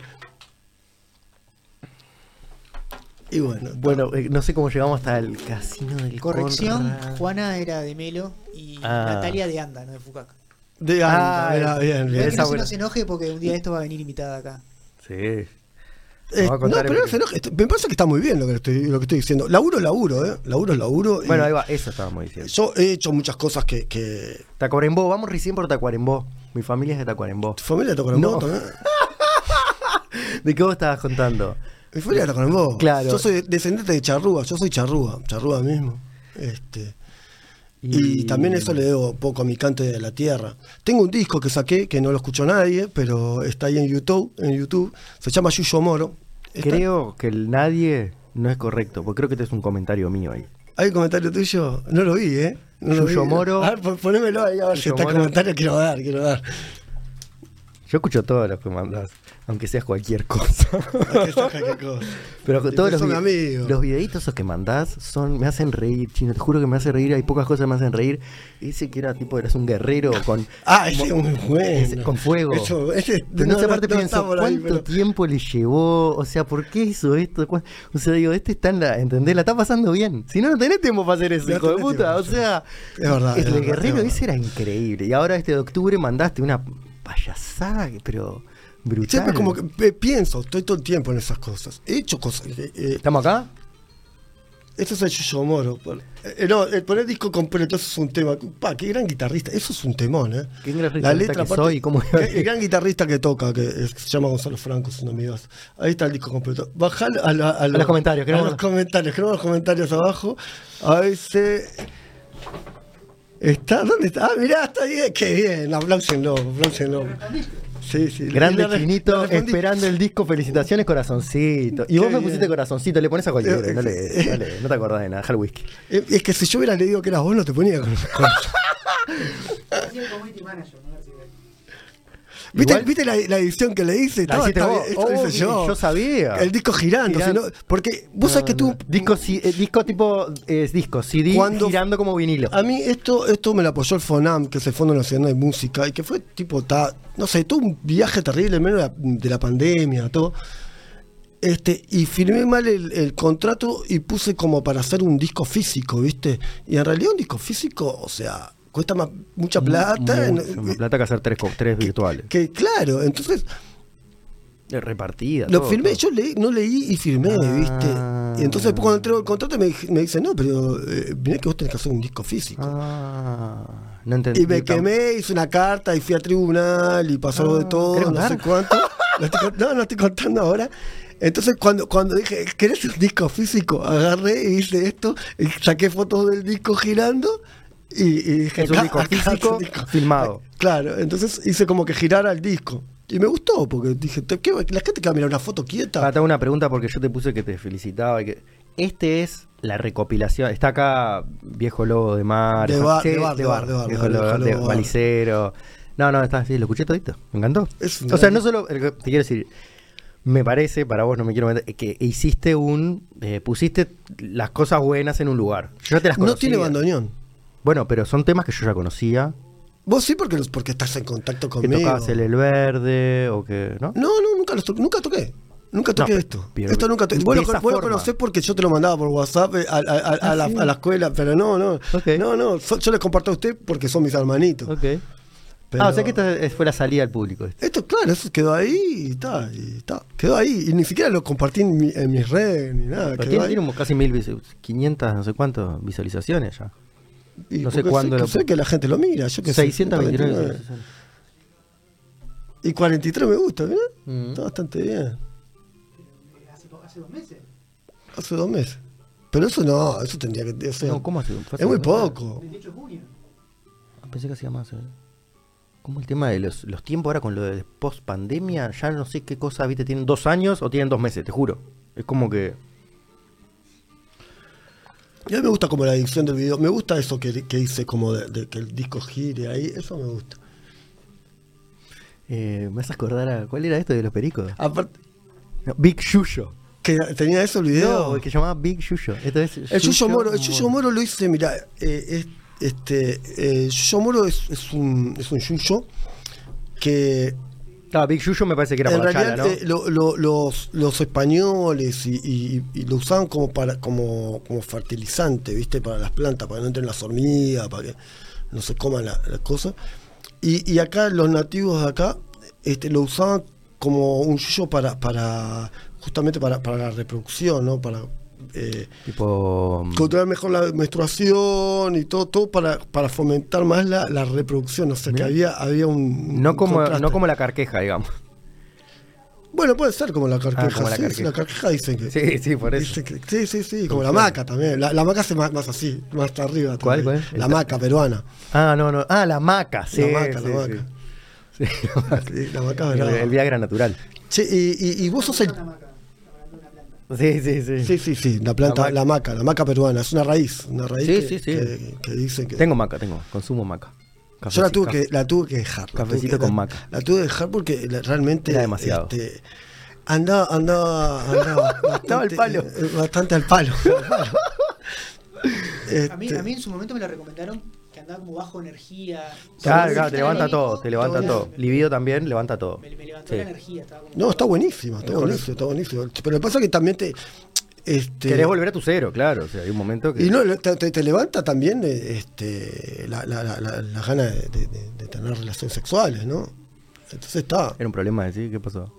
S3: Y bueno,
S1: Bueno, eh, no sé cómo llegamos hasta el casino del
S2: Corrección,
S1: Conrad.
S2: Juana era de Melo y
S1: Ah.
S2: Natalia de Anda, no de Fucac.
S3: de
S1: Ah,
S3: anda, era
S1: es-
S3: bien,
S2: Pero
S3: bien.
S2: que
S1: esa
S2: no se
S1: buena.
S2: nos enoje porque un día esto va a venir invitada acá.
S1: Sí.
S3: Eh,
S1: Nos va a
S3: no,
S1: contar
S3: pero no se enoje, esto- me parece que está muy bien lo que estoy, lo que estoy diciendo. Laburo, laburo, ¿eh? Laburo, laburo. y
S1: Bueno, ahí va, eso estábamos diciendo.
S3: Yo he hecho muchas cosas que. que...
S1: Tacuarembó, vamos recién por Tacuarembó. Mi familia es de Tacuarembó.
S3: ¿Tu familia toca en
S1: No.
S3: moto, eh?
S1: ¿De qué vos estabas contando?
S3: Mi familia toca en moto.
S1: Claro.
S3: Yo soy descendiente de Charrúa, yo soy Charrúa, Charrúa mismo. Este. Y, también eso le debo un poco a mi cante de la tierra. Tengo un disco que saqué que no lo escuchó nadie, pero está ahí en YouTube, en YouTube. Se llama Yuyo Moro. Está-
S1: Creo que el nadie no es correcto, porque creo que este es un comentario mío ahí.
S3: ¿Hay un comentario tuyo? No lo vi, ¿eh? No lo
S1: Yuyo
S3: vi.
S1: Moro.
S3: A ver, pon- ponémelo ahí a ver si está el
S1: Moro.
S3: comentario. Quiero dar, quiero dar.
S1: Yo escucho todos los que mandás, aunque seas cualquier cosa.
S3: Aquí está cualquier cosa.
S1: Pero todos los,
S3: son
S1: vide-
S3: amigos.
S1: los videitos esos que mandás son, me hacen reír, chino, te juro que me hacen reír, hay pocas cosas que me hacen reír. Ese que era tipo, eras un guerrero con,
S3: Ah, ese es bueno.
S1: ese- con fuego.
S3: Eso, ese,
S1: Pero no sé, aparte
S3: no
S1: pienso,
S3: ahí,
S1: ¿cuánto
S3: pero-
S1: tiempo le llevó? O sea, ¿por qué hizo esto? ¿Cuán- O sea, digo, este está en la, ¿entendés? La está pasando bien. Si no, no tenés tiempo para hacer eso,
S3: No
S1: hijo de puta.
S3: tiempo,
S1: O sea,
S3: Es verdad,
S1: el
S3: es
S1: guerrero
S3: verdad.
S1: ese era increíble. Y ahora este de octubre mandaste una payasada, pero brutal.
S3: Siempre como que eh, pienso, estoy todo el tiempo en esas cosas. He hecho cosas. eh, eh,
S1: ¿Estamos acá?
S3: Este es el Yuyo Moro. Eh, no, el poner disco completo, eso es un tema. Pa, qué gran guitarrista. Eso es un temón, ¿eh?
S1: Qué gran guitarrista que soy, ¿cómo a
S3: el, gran guitarrista que toca, que es- se llama Gonzalo Franco, es un amigo. Ahí está el disco completo. Bajalo a, la- a
S1: los comentarios,
S3: A
S1: queremos-
S3: los comentarios, queremos los comentarios abajo. A veces. ¿Está? ¿Dónde está? Ah, mirá, está bien. Qué bien. Apláusenlo, apláusenlo. Sí, sí.
S1: Grande Chinito, esperando el disco, felicitaciones, corazoncito. Y vos me pusiste corazoncito, le pones a cualquiera,
S3: Eh,
S1: no, le,
S3: eh,
S1: no, le- no te acordás de nada, deja el whisky.
S3: Eh, Es que si yo hubiera leído que eras vos, no te ponía con. ¿Viste,
S1: Igual-
S3: ¿viste la, la edición que le hice?
S1: La hiciste vos.
S3: esto hice
S1: Oh,
S3: yo.
S1: yo sabía.
S3: El disco girando.
S1: Girando.
S3: si no- porque vos sabés que tú.
S1: Disco, ci- eh, disco tipo. Es disco, CD
S3: Cuando-
S1: girando como vinilo.
S3: A mí esto, esto me lo apoyó el FONAM, que es el Fondo Nacional de Música, y que fue tipo, ta, no sé, todo un viaje terrible en medio de la, de la pandemia, todo. Este, y firmé mal el, el contrato y puse como para hacer un disco físico, ¿viste? Y en realidad un disco físico, o sea, cuesta más, mucha plata.
S1: Mucho
S3: en-
S1: más plata que hacer tres, tres virtuales.
S3: que claro, entonces
S1: Repartida.
S3: Lo
S1: todo,
S3: firmé,
S1: todo.
S3: yo leí, no leí y firmé,
S1: Ah.
S3: ¿viste? Y entonces después cuando entrego el contrato me, me dice, no, pero eh, mirá que vos tenés que hacer un disco físico.
S1: Ah, no entendí.
S3: y me quemé, hice una carta y fui a tribunal y pasó algo de
S1: Ah,
S3: todo,
S1: ¿querés
S3: no sé cuánto. No, estoy, con- no, no estoy contando ahora. Entonces cuando, cuando dije, ¿querés un disco físico? Agarré y hice esto, y saqué fotos del disco girando y, y dije,
S1: Es un disco físico
S3: disco.
S1: filmado.
S3: Claro, entonces hice como que girara el disco. Y me gustó, porque dije, ¿qué, la gente que va a mirar una foto quieta.
S1: Ah, te hago una pregunta porque yo te puse que te felicitaba. y que Este es la recopilación. Está acá Viejo Lobo de Mar.
S3: De bar,
S1: sí,
S3: de bar, de bar, de bar,
S1: Viejo Lobo de
S3: de bar.
S1: Balicero. No, no, está así, lo escuché todito. Me encantó.
S3: Es
S1: o sea, no solo. Te quiero decir. Me parece, para vos no me quiero meter, que hiciste un. eh, pusiste las cosas buenas en un lugar. Yo te las
S3: No
S1: conocía.
S3: tiene bandoneón.
S1: Bueno, pero son temas que yo ya conocía.
S3: Vos sí, porque, los- porque estás en contacto
S1: Que
S3: conmigo.
S1: tocabas el, el verde o que. ¿No?
S3: No, no, nunca, los to- nunca toqué. Nunca toqué
S1: No,
S3: esto.
S1: pero-
S3: esto nunca toqué. Bueno,
S1: esa
S3: vos lo
S1: forma.
S3: conocés porque yo te lo mandaba por WhatsApp eh, a, a- a- a
S1: Ah,
S3: la,
S1: sí.
S3: a la escuela, pero no, no.
S1: Ok.
S3: No, no. so- yo les comparto a usted porque son mis hermanitos.
S1: Ok.
S3: Pero-
S1: Ah, o sea que esta es- fue la salida al público. esto.
S3: Claro, eso quedó ahí y está, y está. Quedó ahí. Y ni siquiera lo compartí en, mi- en mis redes ni nada.
S1: Pero
S3: quedó
S1: tiene, tiene casi mil, vis- 500, no sé cuántas visualizaciones ya.
S3: Y
S1: no sé cuándo
S3: Sé,
S1: lo-
S3: sé que la gente lo mira. Yo que sé,
S1: 629
S3: 49.
S1: visualizaciones.
S3: Y 43 me gusta, ¿verdad?
S1: Mm.
S3: Está bastante bien.
S2: Hace, dos meses.
S3: Hace dos meses. Pero eso no, eso tendría que. o sea,
S1: No, ¿cómo hace?
S3: Es muy poco.
S2: 28 de junio.
S1: Ah, Pensé que hacía más. eh. ¿Cómo el tema de los, los tiempos ahora con lo de post pandemia? Ya no sé qué cosa, ¿viste? ¿Tienen dos años o tienen dos meses? Te juro. Es como que.
S3: Y a mí me gusta como la edición del video. Me gusta eso que, que hice como de, de que el disco gire ahí. Eso me gusta.
S1: eh, me haces acordar a. ¿Cuál era esto de los pericos?
S3: Aparte,
S1: No, Big Yuyo.
S3: que tenía eso el video.
S1: No, que llamaba Big Yuyo. Esto es
S3: el Yuyo Moro, el Yuyo Moro lo hice, mira, eh, es- este, eh, Yuyo Moro es, es un, es un Yuyo que
S1: Ah, Big Yuyo me parece que era
S3: en
S1: para
S3: realidad
S1: Chala, ¿no?
S3: eh, lo- lo- los, los españoles y, y- y lo usaban como para como, como fertilizante, ¿viste? Para las plantas, para que no entren las hormigas, para que no se coman la- las cosas. Y, y acá los nativos de acá este, lo usaban como un yuyo para, para justamente para, para la reproducción, ¿no? Para eh,
S1: Tipo.
S3: controlar mejor la menstruación y todo, todo para, para fomentar más la, la reproducción. O sea que había, había un.
S1: No como,
S3: contraste.
S1: no como la carqueja, digamos.
S3: Bueno, puede ser como la carqueja.
S1: Ah, como la
S3: sí, sí,
S1: carqueja.
S3: la carqueja dicen que.
S1: Sí, sí, por eso.
S3: dicen que- sí, sí, sí, como la maca también. La, la maca hace más, más así, más hasta arriba.
S1: ¿Cuál,
S3: también.
S1: cuál?
S3: La maca peruana.
S1: Ah, no, no. Ah, la maca, sí.
S3: la maca,
S1: sí,
S3: la maca.
S1: sí. Sí, la maca.
S3: Sí, la maca
S1: El, el Viagra natural.
S3: Che, y, y, y vos sos el.
S2: Una hamaca, hablando de una planta.
S1: Sí, sí, sí.
S3: Sí, sí, sí, la planta,
S1: La
S3: la maca, la maca peruana. Es una raíz, una raíz
S1: Sí,
S3: que,
S1: sí, sí.
S3: que- que dicen que.
S1: Tengo maca, tengo. Consumo maca.
S3: Yo la tuve, que, la tuve que dejar. la
S1: Cafecito
S3: que-
S1: con
S3: la-
S1: maca.
S3: La tuve que dejar porque la- realmente.
S1: Era demasiado.
S3: este, andaba, andaba, andaba.
S1: Estaba al
S3: bastante-
S1: palo.
S3: eh, Bastante al palo. al palo.
S2: A mí,
S3: Este,
S2: a mí en su momento me lo recomendaron andaba como bajo energía.
S1: Claro,
S2: Sí,
S1: claro, te levanta todo, te levanta todo. Libido también levanta todo.
S2: Me, me levantó
S1: Sí.
S2: la energía. Estaba como-
S3: No, está buenísimo, está buenísimo, está buenísimo. Pero lo que pasa es que también te. Este,
S1: Querés volver a tu cero, claro. O sea, hay un momento que.
S3: Y no, te, te- te levanta también este, la, la, la, la- la gana de, de- de- de tener relaciones sexuales, ¿no? Entonces está.
S1: Era un problema decir, ¿qué pasó?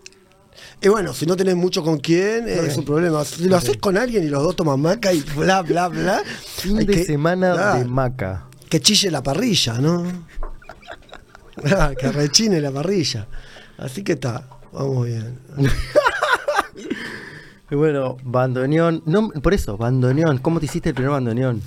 S3: Y bueno, si no tenés mucho con quién, es un problema. Si lo haces con alguien y los dos toman maca y bla, bla, bla.
S1: Fin de
S3: que-
S1: semana de maca.
S3: Que chille la parrilla, ¿no? Ah, que rechine la parrilla. Así que está, vamos bien.
S1: Y bueno, bandoneón. No, por eso, bandoneón. ¿Cómo te hiciste el primer bandoneón?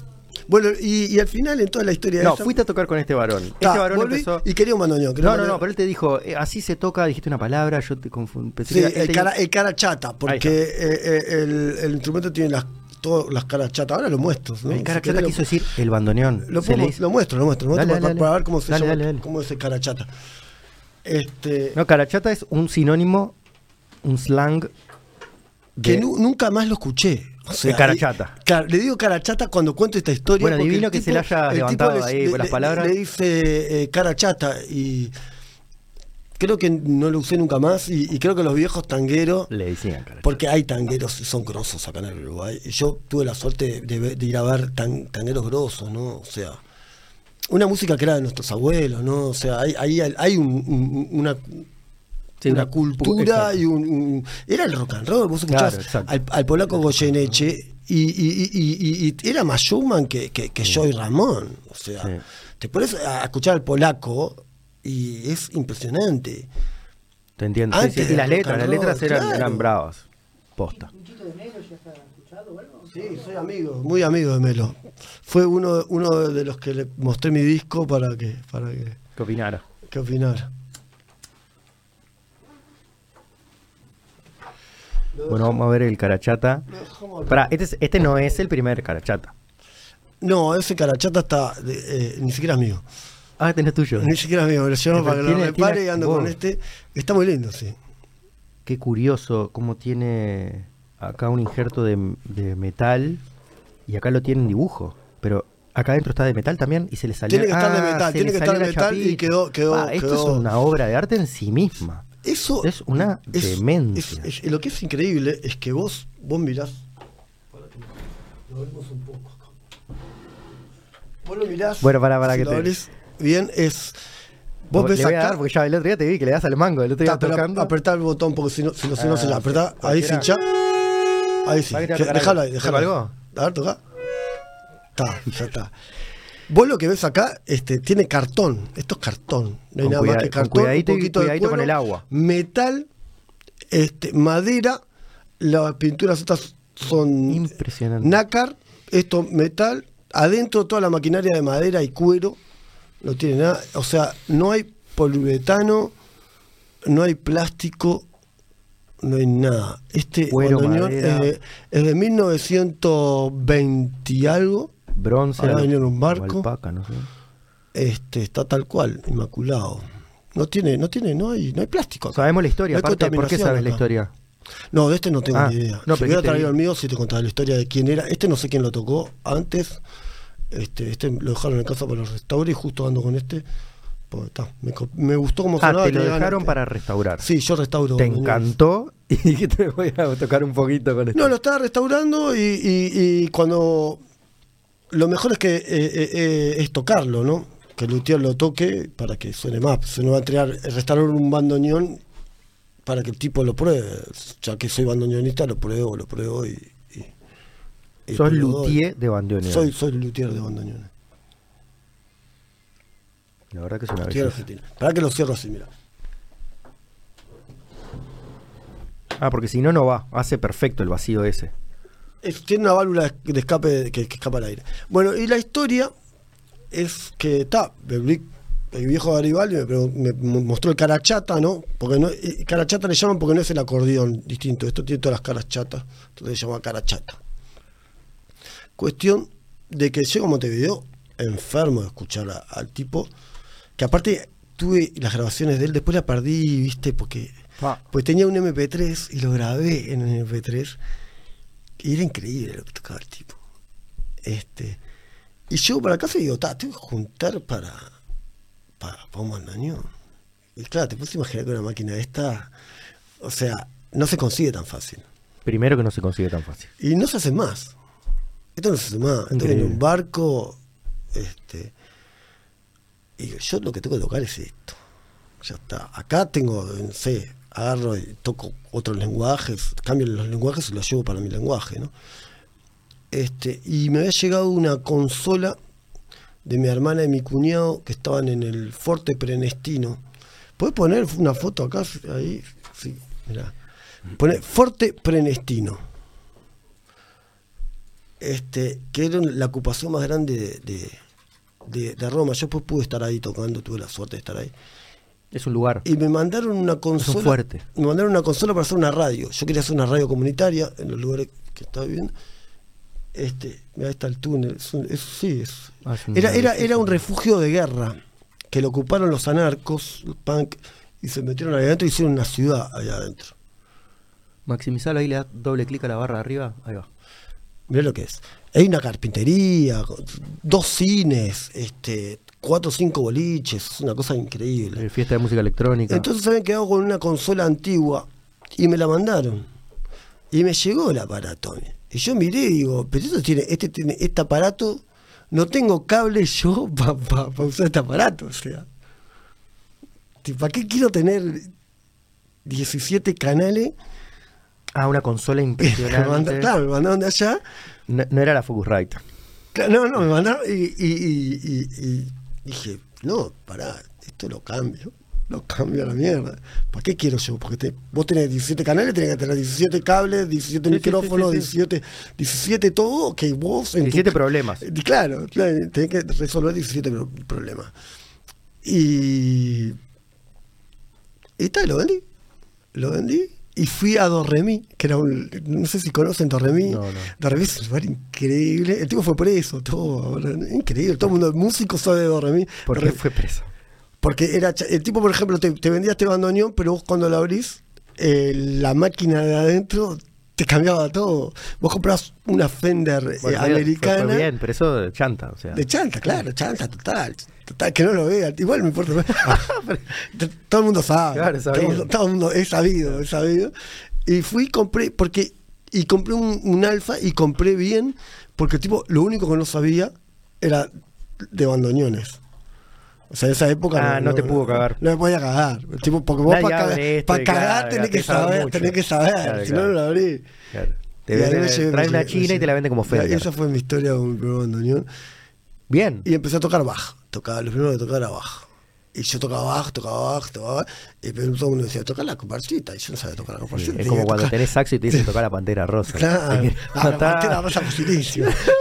S3: Bueno, y, y al final en toda la historia
S1: No,
S3: esa-
S1: fuiste a tocar con este varón.
S3: Ta,
S1: este varón empezó.
S3: y quería un bandoneón. quería
S1: No, no, no, pero él te dijo, eh, así se toca, dijiste una palabra, yo te confundí.
S3: Sí,
S1: él
S3: el cara, el cara chata, porque eh, eh, el, el instrumento tiene las, todas las caras chatas. Ahora lo muestro. ¿no?
S1: el cara
S3: Si
S1: chata quiso decir el bandoneón.
S3: Lo,
S1: le
S3: pongo- lo muestro, lo muestro, lo muestro
S1: Dale,
S3: para,
S1: dale,
S3: para ver cómo se llama,
S1: dale, dale.
S3: cómo es el cara chata. Este,
S1: No, cara chata es un sinónimo, un slang
S3: que
S1: de-
S3: nu- nunca más lo escuché. O sea,
S1: De cara
S3: y-
S1: chata.
S3: claro, le digo cara chata cuando cuento esta historia.
S1: Bueno, divino que se le haya levantado
S3: le-
S1: ahí
S3: le-
S1: por las
S3: le-
S1: palabras.
S3: Le dice eh, cara chata y creo que no lo usé nunca más y, y creo que los viejos tangueros
S1: Le decían
S3: Porque hay tangueros y son grosos acá en el Uruguay. Yo tuve la suerte de, de ir a ver tan- tangueros grosos, ¿no? O sea, una música que era de nuestros abuelos, ¿no? O sea, hay, hay, hay un- un- una,
S1: Sí,
S3: una cultura
S1: exacto.
S3: y un, un- Era el rock and roll, vos escuchás
S1: Claro,
S3: al, al polaco Goyeneche y, y- y- y- y era más showman que, que, que Joy Ramón. O sea,
S1: Sí.
S3: te pones a escuchar al polaco y es impresionante.
S1: Te entiendo. Sí,
S3: Antes
S1: sí, y las letras, las letras eran,
S3: claro.
S1: eran bravas. Posta.
S2: ¿Luchito de Melo ya está escuchado o algo?
S3: Sí, soy amigo, muy amigo de Melo. Fue uno, uno de los que le mostré mi disco para que, para que,
S1: ¿Qué opinara?
S3: que opinara.
S1: Bueno, vamos a ver el carachata. Pará, este, es- este no es el primer carachata.
S3: No, ese carachata está, de- eh, ni siquiera es mío.
S1: Ah, tenés tuyo.
S3: Ni siquiera mío, lo llevo
S1: Pero
S3: para que lo repare y ando
S1: vos.
S3: con este. Está muy lindo, sí.
S1: Qué curioso cómo tiene acá un injerto de, de metal y acá lo tiene en dibujo. Pero acá adentro está de metal también y se le salió.
S3: Tiene que estar de
S1: Ah,
S3: metal, tiene que estar de metal y quedó- quedó-
S1: Ah, esto
S3: quedó-
S1: es una obra de arte en sí misma.
S3: Eso
S1: Es una
S3: es-
S1: demencia.
S3: es- es- lo que es increíble es que vos, vos mirás. Lo abrimos un poco acá. Vos lo mirás.
S1: Bueno, pará,
S3: si
S1: que te-
S3: bien, es. Vos ves acá.
S1: dar porque ya el otro día te vi que le das al mango, el otro día tocando.
S3: apretar el botón porque si no, si no, si no
S1: Ah,
S3: se la apretá.
S1: sí,
S3: Ahí
S1: cualquiera.
S3: fincha. Ahí sí. Déjalo ahí, déjalo.
S1: ¿Toca
S3: ahí.
S1: algo?
S3: A ver, toca. Está, ya está. Vos lo que ves acá este, tiene cartón. Esto es cartón. No hay nada más que cartón.
S1: cuidadito
S3: un poquito de
S1: con el agua.
S3: Metal, este, madera. Las pinturas estas son
S1: Impresionante.
S3: nácar. Esto metal. Adentro toda la maquinaria de madera y cuero. No tiene nada. O sea, no hay poliuretano, no hay plástico, no hay nada. Este
S1: Cuero,
S3: bandoneón
S1: madera.
S3: es de, es de 1920 y algo.
S1: Bronce.
S3: Ahora en un barco.
S1: alpaca, no sé.
S3: Este, está tal cual, inmaculado. No tiene, no tiene, no hay, no hay plástico. acá.
S1: Sabemos la historia,
S3: No
S1: aparte, ¿por qué sabes la historia?
S3: No, de este no tengo
S1: Ah,
S3: ni idea.
S1: no,
S3: si hubiera
S1: dijiste
S3: traído el mío, si te contaba la historia de quién era. Este no sé quién lo tocó antes. Este, este lo dejaron en casa para los restaurar y justo ando con este. Pues, está, me, me gustó como
S1: Ah, te lo dejaron
S3: de-
S1: para restaurar.
S3: Sí, yo restauro.
S1: Te encantó y dijiste voy a tocar un poquito con esto.
S3: No, lo estaba restaurando y, y- y cuando. Lo mejor es que eh, eh, eh, es tocarlo, ¿no? Que el luthier lo toque para que suene más. Se nos va a entregar, restaurar un bandoneón para que el tipo lo pruebe. Ya que soy bandoneonista, lo pruebo, lo pruebo y.
S1: Sos luthier de bandoneón.
S3: Soy, soy luthier de bandoneones.
S1: La verdad que es una
S3: Luthier argentino. Para que lo cierro así, mira.
S1: Ah, porque si no, no va. Hace perfecto el vacío ese.
S3: Es- tiene una válvula de escape que, que escapa al aire. Bueno, y la historia es que está, el, el viejo Garibaldi me, mostró el carachata, ¿no? Porque no, eh, carachata le llaman porque no es el acordeón distinto, esto tiene todas las caras chatas, entonces se llama carachata. Cuestión de que llego a Montevideo enfermo de escuchar a- al tipo, que aparte tuve las grabaciones de él, después la perdí, viste, porque
S1: Ah.
S3: pues tenía un MP3 y lo grabé en un MP3 y era increíble lo que tocaba el tipo. Este, y llego para casa y digo, ta, tengo que juntar para, para, para un bandoneón. Y claro, te puedes imaginar que una máquina esta, o sea, no se consigue tan fácil.
S1: Primero que no se consigue tan fácil.
S3: Y no se hace más. Esto no se. Esto viene en un barco. Este, y yo lo que tengo que tocar es esto. Ya está. Acá tengo, no sé, agarro y toco otros lenguajes, cambio los lenguajes y los llevo para mi lenguaje, ¿no? Este, y me había llegado una consola de mi hermana y mi cuñado que estaban en el Forte Prenestino. ¿Puedes poner una foto acá? Ahí, sí, mirá. Pone Forte Prenestino. Este, que era la ocupación más grande de, de, de- de Roma. Yo pues pude estar ahí tocando, tuve la suerte de estar ahí.
S1: Es un lugar.
S3: Y me mandaron una consola.
S1: fuerte.
S3: Me mandaron una consola para hacer una radio. Yo quería hacer una radio comunitaria en los lugares que estaba viviendo. Este, mira, ahí está el túnel. es un- sí, es.
S1: Ah, es un
S3: Era, era, era un refugio de guerra que lo ocuparon los anarcos, los punk, y se metieron ahí adentro y hicieron una ciudad allá adentro.
S1: Maximizarlo ahí, le das doble clic a la barra de arriba. Ahí va.
S3: Mirá lo que es. Hay una carpintería, dos cines, este, cuatro o cinco boliches, es una cosa increíble.
S1: Eh, Fiesta de música electrónica.
S3: Entonces se habían quedado con una consola antigua y me la mandaron. Y me llegó el aparato. Y yo miré y digo, pero esto tiene, este tiene, este aparato, no tengo cable yo para usar este aparato. O sea, ¿para qué quiero tener 17 canales?
S1: Ah, una consola
S3: Me
S1: impresionante.
S3: manda- claro, me mandaron de allá.
S1: no, no era la Focusrite.
S3: Claro, No, no, me mandaron y, y- y- y- dije, no, pará, esto lo cambio. Lo cambio a la mierda. ¿Para qué quiero yo? Porque te- vos tenés 17 canales, tenés que tener 17 cables, 17
S1: Sí,
S3: micrófonos,
S1: sí, sí, sí.
S3: 17, 17 todo, que vos... en tu-
S1: 17 problemas.
S3: Eh, Claro, claro, tenés que resolver 17 pro- problemas. Y... Y tal, lo vendí. Lo vendí y fui a Dorremí, que era un... No sé si conocen Dorremí.
S1: No, no.
S3: Dorremí es un lugar increíble. El tipo fue preso, todo. Increíble. Todo el mundo, el músico sabe de Dorremí.
S1: ¿Por qué fue preso?
S3: Porque era el tipo, por ejemplo, te, te vendía este bandoneón, pero vos cuando lo abrís, eh, la máquina de adentro te cambiaba todo. Vos comprabas una Fender eh,
S1: Bueno,
S3: americana.
S1: Fue, bien, pero eso de chanta. O sea.
S3: De chanta, claro, chanta, total. Total, que no lo vea. Igual me importa. Todo el mundo sabe.
S1: Claro,
S3: todo, el mundo, todo el mundo es sabido, es sabido. Y fui y compré, porque, y compré un, un alfa y compré bien, porque tipo, lo único que no sabía era de bandoneones. O sea, esa época.
S1: Ah, no te pudo cagar.
S3: No me podía cagar. Tipo, porque vos para cagar, pa' cagar
S1: claro,
S3: tenés que
S1: saber
S3: tenés que saber. Si no, no lo abrí.
S1: Claro. Te venden-
S3: me
S1: una china y te la venden como Fender.
S3: Esa fue mi historia con mi primer bandoneón.
S1: Bien.
S3: Y empecé a tocar bajo. Tocaba, lo primero que tocaba era bajo. Y yo tocaba bajo, tocaba bajo, tocaba bajo. Y pero todo el mundo decía, toca la comparsita. Y yo no sabía tocar la
S1: Sí,
S3: comparsita.
S1: es como cuando
S3: tocar-
S1: tenés saxo y te dicen tocar la pantera rosa.
S3: Claro. Ah, la pantera rosa.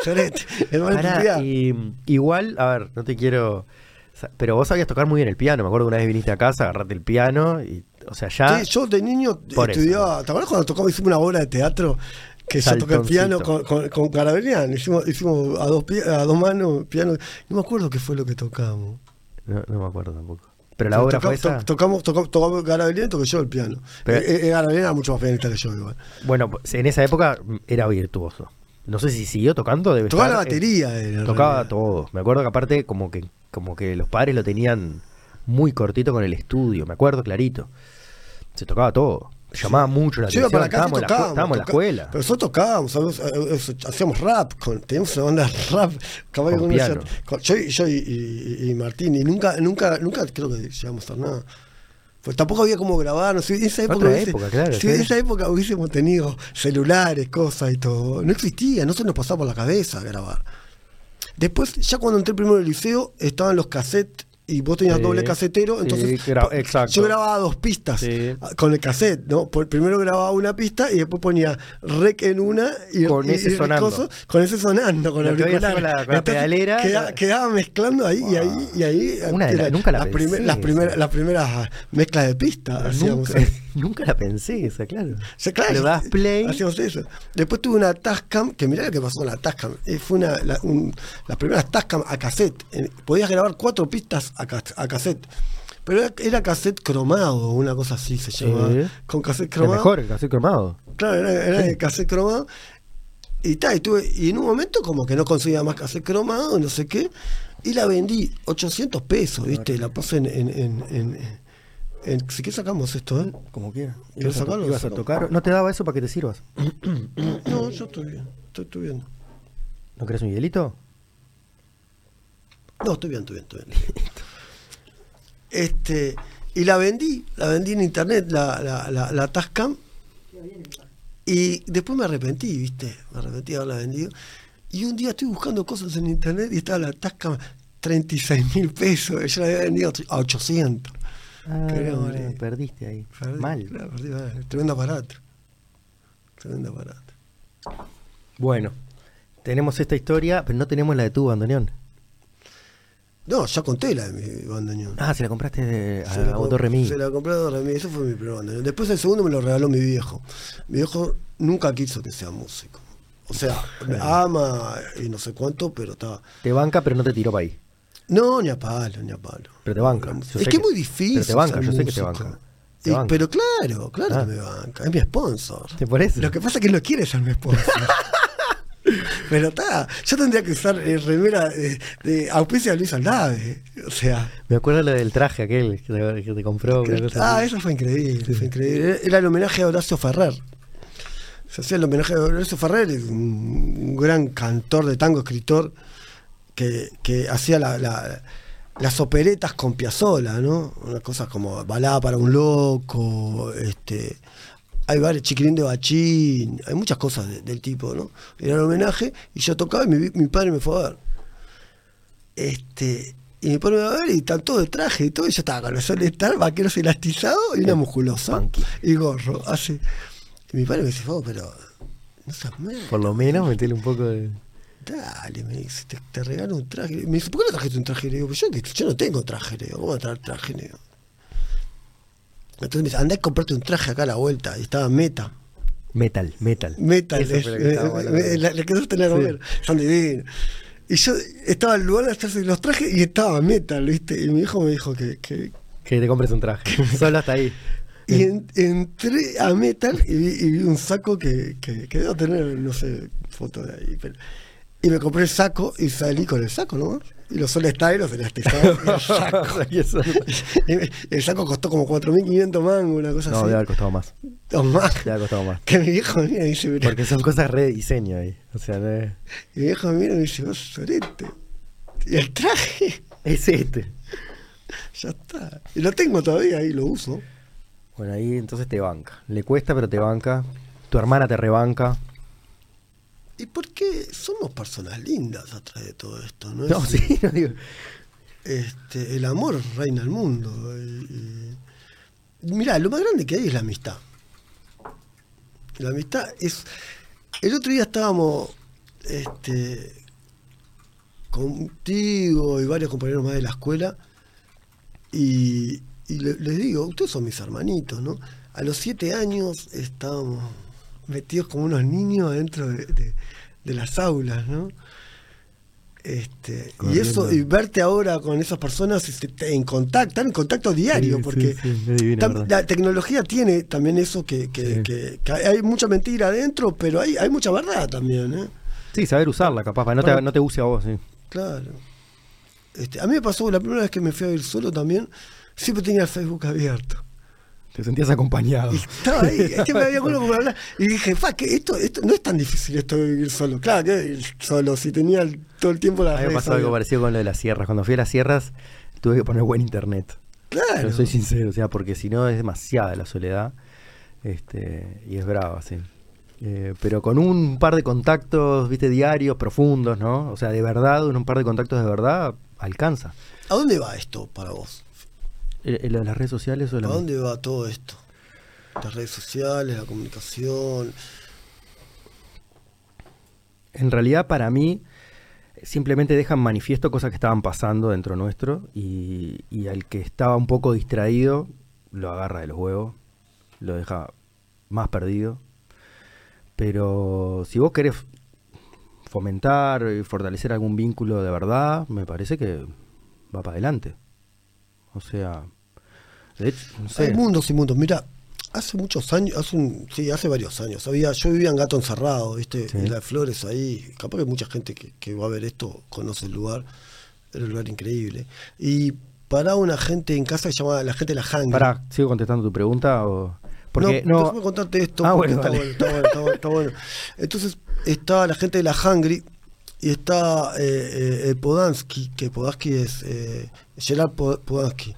S3: Sorete. El
S1: y igual, a ver, no te quiero. Pero vos sabías tocar muy bien el piano. Me acuerdo una vez viniste a casa, agarraste el piano y. O sea, ya.
S3: Sí, yo de niño estudiaba. ¿Te acuerdas cuando tocaba, hicimos una obra de teatro? Que yo toqué el piano con,
S1: Saltoncito.
S3: con, con Carabelian. Hicimos, hicimos a, dos, a dos manos piano. No me acuerdo qué fue lo que tocamos.
S1: No, no me acuerdo tampoco. Pero la obra
S3: toca-
S1: fue esa.
S3: to- tocamos, tocamos, tocamos Garabelian y toqué yo el piano.
S1: Pero-
S3: Eh, eh, Garabelian era mucho más pianista que yo igual.
S1: Bueno, pues, en esa época era virtuoso. No sé si siguió tocando. Debe
S3: Tocaba la
S1: estar, eh,
S3: batería. en
S1: tocaba
S3: realidad.
S1: todo. Me acuerdo que aparte como que como que los padres lo tenían muy cortito con el estudio, me acuerdo clarito. Se tocaba todo. Llamaba mucho la atención.
S3: para
S1: estábamos, la,
S3: tocábamos.
S1: estábamos en la escuela.
S3: Pero nosotros tocábamos, ¿sabes? Hacíamos rap, con, teníamos una banda de rap.
S1: Con piano.
S3: con- yo y- yo y, y- y Martín, y nunca, nunca, nunca creo que llegamos a hacer nada. Pues tampoco había cómo grabar, no sé, en esa época,
S1: Otra
S3: hubiese-
S1: época, claro,
S3: si
S1: sí.
S3: en esa época hubiésemos tenido celulares, cosas y todo. No existía, no se nos pasaba por la cabeza grabar. Después, ya cuando entré primero al liceo, estaban los cassettes y vos tenías
S1: Sí,
S3: doble casetero,
S1: sí,
S3: entonces
S1: gra-
S3: po-
S1: exacto.
S3: yo grababa dos pistas
S1: Sí.
S3: con el cassette, ¿no? Por- primero grababa una pista y después ponía rec en una y
S1: Con
S3: y-
S1: ese
S3: y
S1: sonando.
S3: coso, con ese sonando, con el
S1: con la- con la pedalera,
S3: queda-
S1: la-
S3: quedaba mezclando ahí y ahí y ahí
S1: Una de la-
S3: era-
S1: nunca la
S3: las, primer- las primeras las primeras mezclas de pistas
S1: Nunca, nunca la pensé esa, claro.
S3: Sí, claro,
S1: Le das play.
S3: Hacíamos eso. Después tuve una Tascam, que mirá lo que pasó con la Tascam. eh, fue una, la, un- las primeras Tascam a cassette. Eh, podías grabar cuatro pistas a, cas- a cassette. Pero era, era cassette cromado, una cosa así se llamaba.
S1: Sí.
S3: Con cassette
S1: El
S3: cromado.
S1: mejor, el cassette cromado.
S3: Claro, era, era de cassette cromado. Y, ta, y, tuve, y en un momento como que no conseguía más cassette cromado, no sé qué. Y la vendí 800 pesos, ¿viste? La puse en... en, en, en- en- si qué sacamos esto, ¿eh?
S1: Como quiera.
S3: ¿Quieres
S1: Ibas, a,
S3: sacarlo?
S1: ibas a tocar. ¿No te daba eso para que te sirvas?
S3: No, yo estoy bien, estoy, estoy bien.
S1: ¿No querés un hielito?
S3: No, estoy bien, estoy bien, estoy bien. Este, Y la vendí, la vendí en internet, la, la, la, la Tascam. Y después me arrepentí, ¿viste? Me arrepentí de haberla vendido. Y un día estoy buscando cosas en internet y estaba la Tascam 36 mil pesos. Yo la había vendido a 800.
S1: Ah,
S3: morir.
S1: perdiste ahí.
S3: Perdí,
S1: Mal.
S3: claro, perdí, mal. Tremendo aparato. Tremendo aparato.
S1: Bueno, tenemos esta historia, pero no tenemos la de tu bandoneón.
S3: No, ya conté la de mi bandoneón.
S1: Ah, se la compraste de-
S3: la
S1: a Remy.
S3: Se la compré a Autor Remy, ese fue mi primer bandoneón. Después el segundo me lo regaló mi viejo. Mi viejo nunca quiso que sea músico. O sea, me ama y no sé cuánto, pero está.
S1: Te banca, pero no te tiró para ahí.
S3: No, ni a palo, ni a palo.
S1: Pero te banca.
S3: La
S1: Yo
S3: Es que es muy difícil.
S1: pero te banca, yo sé que te banca.
S3: Y- pero claro, claro
S1: Ah.
S3: que me banca. Es mi sponsor.
S1: ¿Te por eso?
S3: Lo que pasa es que no quiere ser mi sponsor. pero está, yo tendría que usar eh, remera de, de auspicio de Luis Aldave. O sea.
S1: Me acuerdo lo del traje aquel que te, que te compró. una cosa
S3: Ah,
S1: así.
S3: eso fue increíble, fue increíble. Era el homenaje a Horacio Ferrer. Se hacía el homenaje a Horacio Ferrer, un, un gran cantor de tango, escritor, que, que hacía la- la- las operetas con Piazzolla, ¿no? Unas cosas como Balada para un loco, este, hay varios, Chiquilín de Bachín, hay muchas cosas de- del tipo, ¿no? Era el homenaje y yo tocaba y mi, mi padre me fue a ver. Este, y mi padre me va a ver y están todos de traje y todo, y yo estaba con los soletar, vaqueros elastizados y una musculosa.
S1: punky.
S3: Y gorro, así. Y mi padre me dice, "Vos, pero no seas.
S1: Por lo menos metele un poco de.
S3: Dale, me dice, te, te regalo un traje. Me dice, ¿por qué no trajiste un traje? Le digo, pues yo, yo no tengo traje, le digo, ¿cómo voy a traer traje? Le digo. Entonces me dice, andá y comprate un traje acá a la vuelta. Y estaba meta.
S1: Metal, metal.
S3: Metal,
S1: Eso
S3: es,
S1: que estaba
S3: eh,
S1: hablando.
S3: eh, la, la que no tenía que
S1: Sí.
S3: comer. Son divinos. Y yo estaba en el lugar de hacerse los trajes y estaba metal, ¿viste? Y mi hijo me dijo que, que,
S1: Que te compres un traje. Solo hasta ahí.
S3: Y en- entré a Metal y vi, y vi un saco que, que, que debo tener, no sé, foto de ahí. Pero, y me compré el saco y salí con el saco, ¿no? Y los Sol Style, los elastizados, y el saco.
S1: Y
S3: Y me- el saco costó como 4.500 mangos, una cosa
S1: no,
S3: así.
S1: debe haber costado más.
S3: O más.
S1: Debe haber costado más.
S3: Que mi viejo venía y dice, mira,
S1: Porque son cosas re diseño ahí. O sea, no es,
S3: y mi viejo me mira y me dice, vos sorete. Y el traje,
S1: es este.
S3: ya está. Y lo tengo todavía ahí, lo uso.
S1: Bueno, ahí entonces te banca. Le cuesta, pero te banca. Tu hermana te rebanca.
S3: ¿Y por qué somos personas lindas atrás de todo esto? No,
S1: No,
S3: Es-
S1: sí, no digo.
S3: este, el amor reina el mundo. Y, y- mirá, lo más grande que hay es la amistad. La amistad es. El otro día estábamos este, contigo y varios compañeros más de la escuela y, y le- les digo, ustedes son mis hermanitos, ¿no? A los siete años estábamos metidos como unos niños adentro de, de- de las aulas, ¿no? Este, y eso, y verte ahora con esas personas este, te- en contacto, están en contacto diario,
S1: Sí,
S3: porque la tecnología tiene también eso que, que- que- que hay mucha mentira adentro, pero hay, hay mucha verdad también, ¿eh?
S1: Sí, saber usarla, capaz, para no te,
S3: Para-
S1: no te use a vos, sí.
S3: Claro. Este, a mí me pasó la primera vez que me fui a ir solo también, siempre tenía el Facebook abierto.
S1: Te sentías acompañado.
S3: Y estaba ahí, es que me había acuerdo como hablar. Y dije, fa, que esto, esto no es tan difícil esto de vivir solo. Claro, que solo, si tenía el- todo el tiempo la
S1: A mí me pasó algo parecido con lo de las sierras. Cuando fui a las sierras, tuve que poner buen internet.
S3: Claro.
S1: Pero soy sincero, o sea, porque si no es demasiada la soledad. Este, y es brava, sí. Eh, pero con un par de contactos, viste, diarios, profundos, ¿no? O sea, de verdad, un par de contactos de verdad, alcanza.
S3: ¿A dónde va esto para vos?
S1: Eh, eh, ¿Lo de las redes sociales o
S3: ¿A dónde va todo esto? Las redes sociales, la comunicación.
S1: En realidad, para mí, simplemente dejan manifiesto cosas que estaban pasando dentro nuestro y, y al que estaba un poco distraído, lo agarra de los huevos, lo deja más perdido. Pero si vos querés fomentar y fortalecer algún vínculo de verdad, me parece que va para adelante. O sea, de hecho, no sé.
S3: Hay mundos y mundos. Mira, hace muchos años, hace un, sí, hace varios años. Había, yo vivía en Gato Encerrado, ¿viste?
S1: Sí.
S3: En las flores ahí. Capaz que mucha gente que, que va a ver esto conoce el lugar. Era un lugar increíble. Y paraba una gente en casa que se llamaba la gente de la Hangry.
S1: Pará, ¿sigo contestando tu pregunta? O... Porque
S3: no,
S1: no,
S3: contarte esto.
S1: Ah,
S3: está, bueno, está bueno, está bueno, está bueno. Entonces, está la gente de la Hungry y está eh, eh, Podansky, que Podansky es eh, Gerard Po- Podansky.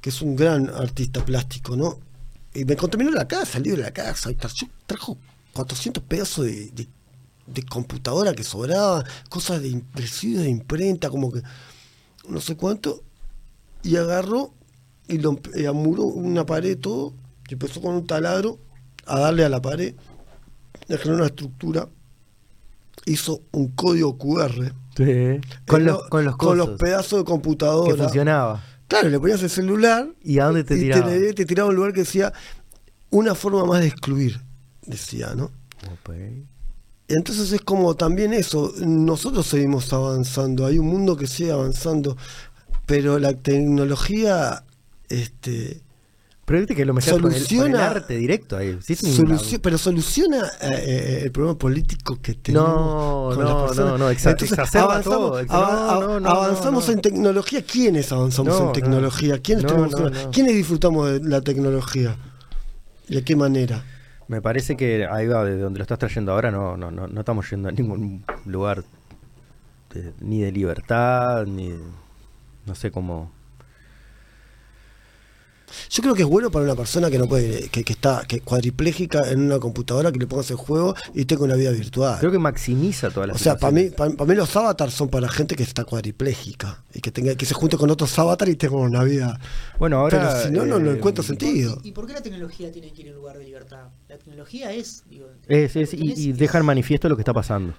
S3: que es un gran artista plástico, ¿no? Y me contaminó la casa, salí de la casa, y tra- yo trajo 400 pedazos de, de- computadora que sobraba, cosas de impresión de imprenta, como que no sé cuánto, y agarró y lo y amuró una pared todo, y empezó con un taladro a darle a la pared, le generó una estructura, hizo un código QR
S1: Con
S3: en
S1: los,
S3: lo-
S1: con los
S3: con los pedazos de
S1: que
S3: computadora.
S1: funcionaba.
S3: Claro, le ponías el celular
S1: ¿Y a dónde te
S3: y
S1: tiraba?
S3: te, te tiraba a un lugar que decía una forma más de excluir, decía, ¿no?
S1: Ok.
S3: Entonces es como también eso, nosotros seguimos avanzando, hay un mundo que sigue avanzando, pero la tecnología este,
S1: Pero viste que lo mezclas con el, con el arte directo ahí. Sí,
S3: pero soluciona eh, eh, el problema político que tenemos
S1: No,
S3: con las
S1: no,
S3: personas.
S1: no, no, exa-
S3: Entonces,
S1: exacerba
S3: avanzamos,
S1: todo,
S3: ava-
S1: no,
S3: avanzamos
S1: no.
S3: en tecnología. ¿Quiénes avanzamos
S1: No,
S3: en
S1: no.
S3: tecnología? ¿Quiénes,
S1: No,
S3: tenemos
S1: no,
S3: una-
S1: no.
S3: ¿Quiénes disfrutamos de la tecnología? ¿Y de qué manera?
S1: Me parece que ahí va, de donde lo estás trayendo ahora, no, no, no, no estamos yendo a ningún lugar de- ni de libertad, ni de- no sé cómo.
S3: Yo creo que es bueno para una persona que no puede, que, que está que cuadripléjica en una computadora, que le pongas el juego y tenga una vida virtual.
S1: Creo que maximiza todas las
S3: O sea, para mí,
S1: situaciones.
S3: para mí los avatars son para gente que está cuadripléjica y que tenga que se junte con otros avatars y tenga una vida.
S1: Bueno, ahora.
S3: Pero si no, no, no
S1: eh,
S3: encuentro
S2: ¿Y
S3: sentido.
S2: y por qué la tecnología tiene que ir en lugar de libertad? La tecnología es, digo,
S1: Es, es- y, y
S2: es-
S1: deja en manifiesto lo que está pasando.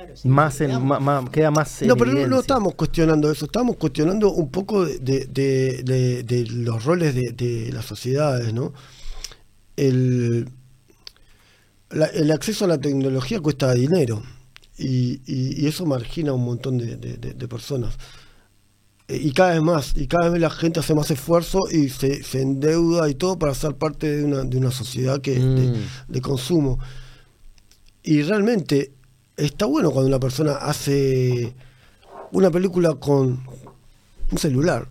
S2: Claro, sí,
S1: Más en,
S2: damos-
S1: ma- ma- queda más. en
S3: No, pero no, no estamos cuestionando eso, estamos cuestionando un poco de, de- de- de- de los roles de, de las sociedades, ¿no? El, la- el acceso a la tecnología cuesta dinero y, y- y eso margina a un montón de, de- de- de personas. Eh, Y cada vez más, y cada vez la gente hace más esfuerzo y se, se endeuda y todo para ser parte de una, de una sociedad que, de,
S1: Mm.
S3: de consumo. Y realmente está bueno cuando una persona hace una película con un celular.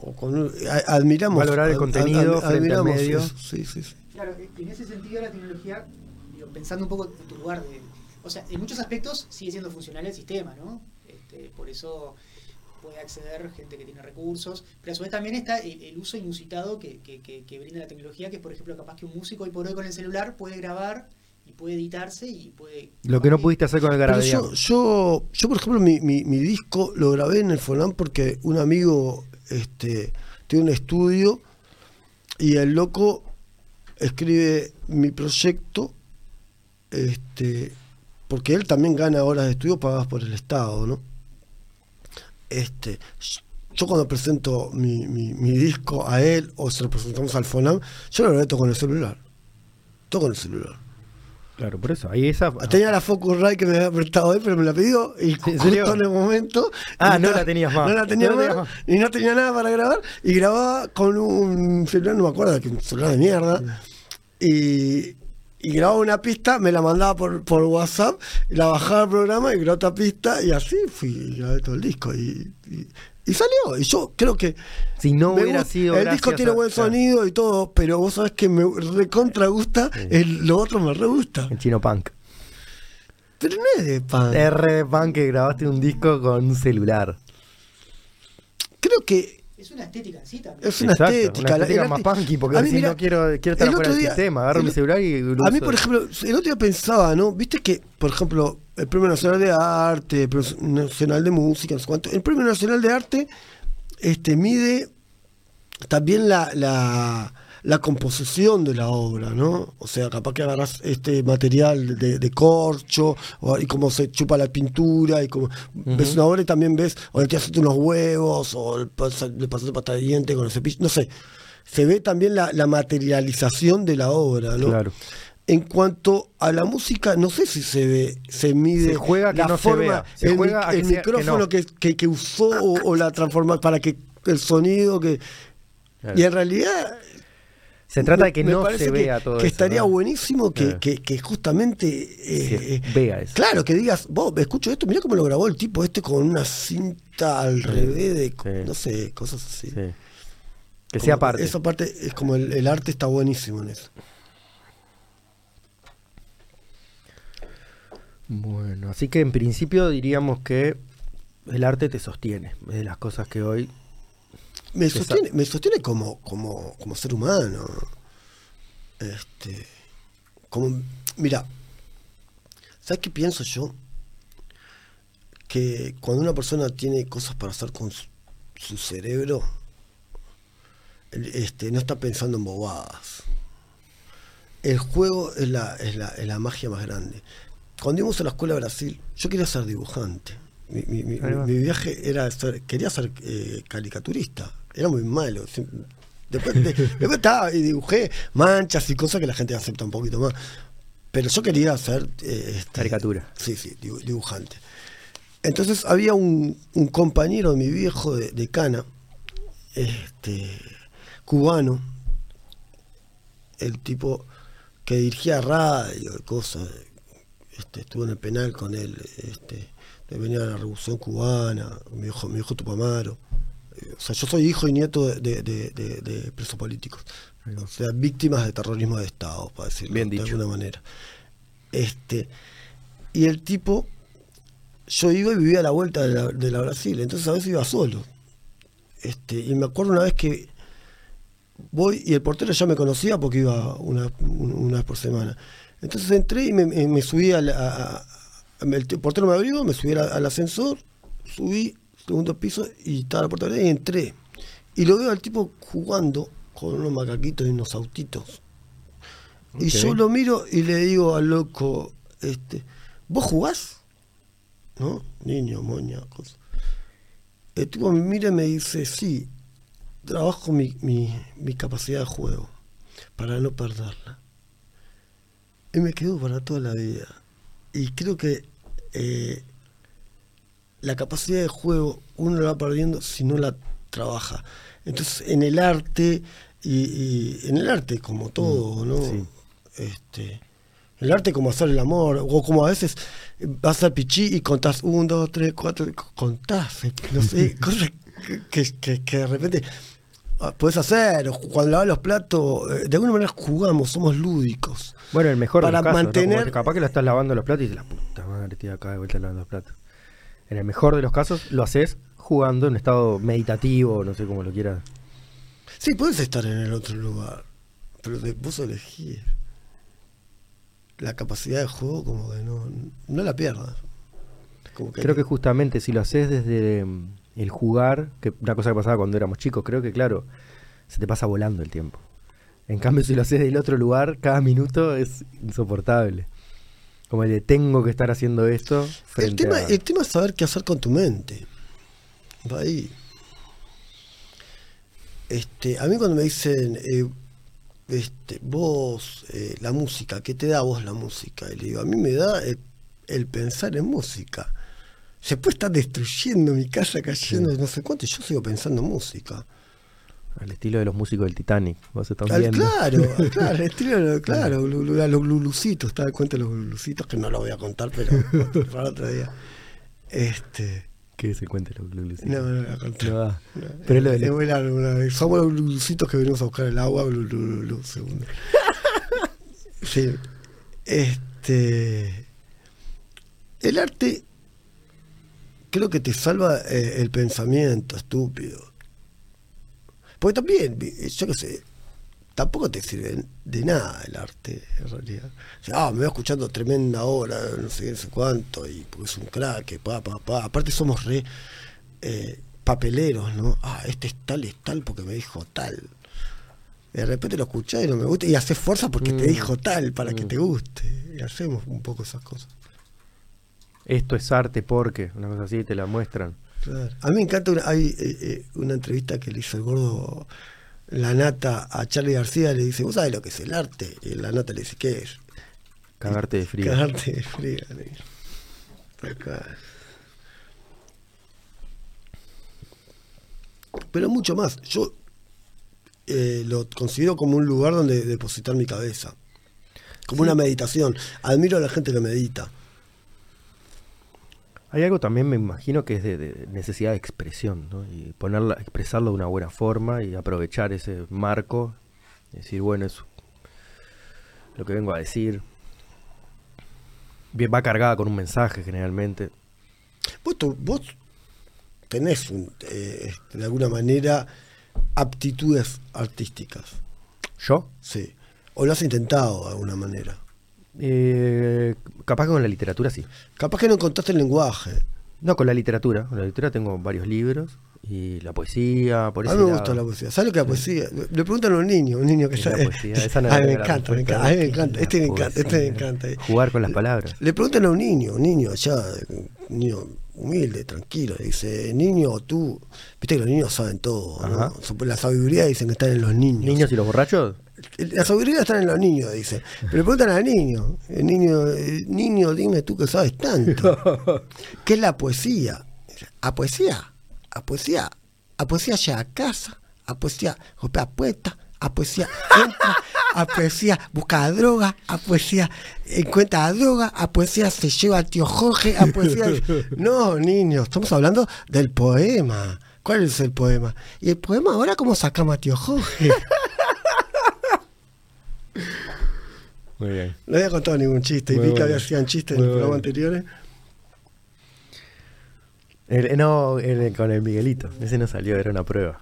S3: O con admiramos.
S1: Valorar el
S3: ad-
S1: contenido frente al
S3: admiramos
S1: medio.
S3: eso, Sí, sí, sí.
S2: Claro, en ese sentido la tecnología, digo, pensando un poco en tu lugar de... O sea, en muchos aspectos sigue siendo funcional el sistema, ¿no? Este, por eso puede acceder gente que tiene recursos, pero a su vez también está el, el uso inusitado que, que- que- que brinda la tecnología, que por ejemplo capaz que un músico hoy por hoy con el celular puede grabar y puede editarse y puede...
S1: Lo que no pudiste hacer con el garabía.
S3: yo, yo, yo, por ejemplo, mi, mi, mi disco lo grabé en el Fonam porque un amigo este, tiene un estudio y el loco escribe mi proyecto este, porque él también gana horas de estudio pagadas por el Estado, ¿no? Este, yo cuando presento mi, mi, mi disco a él o se lo presentamos al Fonam, yo lo grabé todo con el celular. Todo con el celular.
S1: Claro, por eso. Ahí esa.
S3: Tenía la Focusrite que me había prestado hoy, pero me la pidió y
S1: ¿En
S3: justo
S1: serio?
S3: en el momento.
S1: Ah, no la tenías más.
S3: No la tenía
S1: No
S3: más,
S1: más.
S3: y no tenía nada para grabar y grababa con un celular, no me acuerdo, que un celular de mierda. Y, y grababa una pista, me la mandaba por, por WhatsApp, la bajaba al programa y grababa otra pista y así fui grabé todo el disco. Y, y- y salió. Y yo creo que
S1: Si no hubiera
S3: gusta-
S1: sido.
S3: el disco tiene
S1: a-
S3: buen
S1: claro,
S3: sonido y todo, pero vos sabés que me recontra gusta,
S1: Sí.
S3: el- lo otro me re gusta.
S1: En Chino Punk.
S3: Pero no es de pan.
S1: R de Punk que grabaste un disco con un celular.
S3: Creo que
S2: Es una estética en sí también.
S3: es una
S1: Exacto,
S3: estética.
S1: Una estética más punky, porque
S3: A mí,
S1: si
S3: mira,
S1: no quiero, quiero estar
S3: otro
S1: del sistema, agarro
S3: el-
S1: mi celular y lo
S3: A mí, por ejemplo, el otro día pensaba, ¿no? Viste que, por ejemplo, el Premio Nacional de Arte, el Premio Nacional de Música, no sé cuánto. El Premio Nacional de Arte este, mide también la, la, la composición de la obra, ¿no? O sea, capaz que agarras este material de, de corcho o- y cómo se chupa la pintura y cómo ves una obra y también ves, o le tiraste unos huevos o le pas- le pasaste pasta de diente con el cepillo, no sé. Se ve también la, la materialización de la obra, ¿no?
S1: Claro.
S3: En cuanto a la música, no sé si se ve, se mide
S1: Se juega que
S3: la
S1: no se
S3: forma,
S1: vea. Se
S3: el,
S1: juega
S3: mic-
S1: a que
S3: el
S1: sea- que
S3: micrófono
S1: no.
S3: que, que- que usó o, o la transforma para que el sonido que
S1: Claro.
S3: y en realidad
S1: Se trata de que
S3: me
S1: no
S3: parece
S1: se
S3: que-
S1: vea todo
S3: que
S1: eso.
S3: estaría
S1: ¿no?
S3: buenísimo que,
S1: Claro.
S3: que- que justamente eh,
S1: Que
S3: eh,
S1: vea eso.
S3: claro que digas vos escucho esto mira cómo lo grabó el tipo este con una cinta al revés de
S1: sí.
S3: no sé cosas así
S1: Sí. Que
S3: Como
S1: sea parte.
S3: esa parte es como el, el arte está buenísimo en eso
S1: Bueno, así que en principio diríamos que el arte te sostiene. Es de las cosas que hoy
S3: me sostiene, me sostiene como, como, como ser humano. Este, como, mira, ¿sabes qué pienso yo? Que cuando una persona tiene cosas para hacer con su, su cerebro, este, no está pensando en bobadas. El juego es la, es la, es la magia más grande. Cuando íbamos a la escuela de Brasil, yo quería ser dibujante. Mi, mi- mi- mi viaje era ser, quería ser eh, caricaturista. Era muy malo. Después, de- después estaba y dibujé manchas y cosas que la gente acepta un poquito más. Pero yo quería ser eh, este,
S1: Caricatura.
S3: Sí, sí, dibu- dibujante. Entonces había un, un compañero de mi viejo de, de Cana, este, cubano, el tipo que dirigía radio y cosas, este, estuve en el penal con él, este, de venir a la revolución cubana, mi viejo, mi viejo Tupamaro. O sea, yo soy hijo y nieto de, de- de- de- de presos políticos. O sea, víctimas de terrorismo de Estado, para decirlo
S1: Bien
S3: de alguna manera. Este, y el tipo, yo iba y vivía a la vuelta de la, de la Brasil, entonces a veces iba solo. Este, y me acuerdo una vez que voy y el portero ya me conocía porque iba una, un- una vez por semana. Entonces entré y me, subí al, el portero me abrió, me subí al, al ascensor, subí, segundo piso y estaba la puerta abierta y entré. Y lo veo al tipo jugando con unos macaquitos y unos autitos. Y yo lo miro y le digo al loco, este, ¿vos jugás? ¿No? Niño, moña, cosa. El tipo me mira y me dice, sí, trabajo mi, mi, mi capacidad de juego para no perderla. Y me quedo para toda la vida. Y creo que eh, la capacidad de juego uno la va perdiendo si no la trabaja. Entonces, en el arte, y, y en el arte como todo, ¿no?
S1: sí.
S3: Este, el arte como hacer el amor, o como a veces vas al pichí y contás un, dos, tres, cuatro, contás, eh, no sé, cosas que, que, de repente ah, puedes hacer, cuando lavas los platos, eh, de alguna manera jugamos, somos lúdicos.
S1: Bueno, el mejor
S3: Para
S1: de los casos, ¿no? Como
S3: mantener-
S1: capaz que lo estás lavando los platos y dices, la puta madre, acá de vuelta lavando los platos. En el mejor de los casos lo haces jugando en estado meditativo, no sé cómo lo quieras.
S3: Sí, puedes estar en el otro lugar, pero de- vos elegís. La capacidad de juego como que no, no la pierdas. Como
S1: Creo que justamente si lo haces desde mm, el jugar, que una cosa que pasaba cuando éramos chicos, creo que claro, se te pasa volando el tiempo. En cambio, si lo haces del otro lugar, cada minuto es insoportable. Como el de tengo que estar haciendo esto
S3: el tema,
S1: a...
S3: el tema es saber qué hacer con tu mente. Va ahí. Este, a mí cuando me dicen, eh, este, vos, eh, la música, ¿qué te da vos la música? Y le digo, a mí me da el, el pensar en música. Se puede estar destruyendo mi casa, cayendo, no sé cuánto, y yo sigo pensando en música.
S1: Al estilo de los músicos del Titanic. Vos estás
S3: Al-
S1: viendo.
S3: claro, claro, el estilo, de lo- claro, los glulucitos, ¿te das cuenta de los glulucitos? Que no lo voy a contar, pero para otro día. Este,
S1: Que se cuente los glulucitos.
S3: no, no lo voy a contar.
S1: No da. Pero es lo de
S3: largo. Somos los glulucitos que venimos a buscar el agua, glu, glu, glu, glu, segundo. Sí. Este. El arte creo que te salva eh, el pensamiento estúpido. Porque también, vi- yo qué sé, tampoco te sirve de nada el arte, en realidad. O sea, ah, me voy escuchando tremenda hora, no sé, no sé cuánto, y porque es un crack, pa, pa, pa. Aparte somos re eh, papeleros, ¿no? Ah, este es tal, es tal porque me dijo tal. De repente lo escuchás y no me gusta, y haces fuerza porque te
S1: Mm.
S3: dijo tal para que
S1: Mm.
S3: te guste. Y hacemos un poco esas cosas.
S1: Esto es arte porque, una cosa así, te la muestran.
S3: Claro. A mí me encanta, una, hay eh, eh, una entrevista que le hizo el gordo La Nata a Charlie García, le dice, ¿vos sabés lo que es el arte? Y La Nata le dice, ¿qué es?
S1: Cagarte de frío.
S3: Cagarte de frío. Pero mucho más. Yo eh, lo considero como un lugar donde depositar mi cabeza. Como una meditación. Admiro a la gente que medita.
S1: Hay algo también, me imagino, que es de, de necesidad de expresión, ¿no? Y ponerla, expresarlo de una buena forma y aprovechar ese marco. decir, bueno, es lo que vengo a decir. Bien, va cargada con un mensaje generalmente.
S3: Vos, vos tenés un, eh, de alguna manera aptitudes artísticas?
S1: ¿Yo?
S3: Sí. ¿O lo has intentado de alguna manera?
S1: Eh, capaz que con la literatura sí.
S3: Capaz que no encontraste el lenguaje.
S1: No, con la literatura. Con la literatura tengo varios libros y la poesía, por
S3: A
S1: eso.
S3: mí me gusta la poesía. ¿Sabes lo que es la poesía? Le preguntan a un niño, un niño que
S1: la
S3: sabe.
S1: poesía, esa no
S3: a mí me encanta, me encanta. A mí me encanta. Este me encanta, este me encanta.
S1: Jugar con las palabras.
S3: Le preguntan a un niño, un niño allá, un niño humilde, tranquilo, le dice, niño, tú, viste que los niños saben todo. ¿no? La sabiduría dicen que está en los niños.
S1: ¿Niños y los borrachos?
S3: La sabiduría está en los niños, dice. Pero le preguntan al niño, el niño, niño, dime tú que sabes tanto. ¿Qué es la poesía? A poesía, a poesía, a poesía llega a casa, a poesía golpea puertas, a poesía entra, a poesía busca droga, a poesía encuentra droga, a poesía se lleva al tío Jorge, a poesía... No, niños, estamos hablando del poema. ¿Cuál es el poema? Y el poema ahora, ¿cómo sacamos a tío Jorge?
S1: Muy bien.
S3: No había contado ningún chiste y vi que hacían chistes en el programa
S1: bueno.
S3: anteriores.
S1: El- no, el- con el Miguelito. Ese no salió, era una prueba.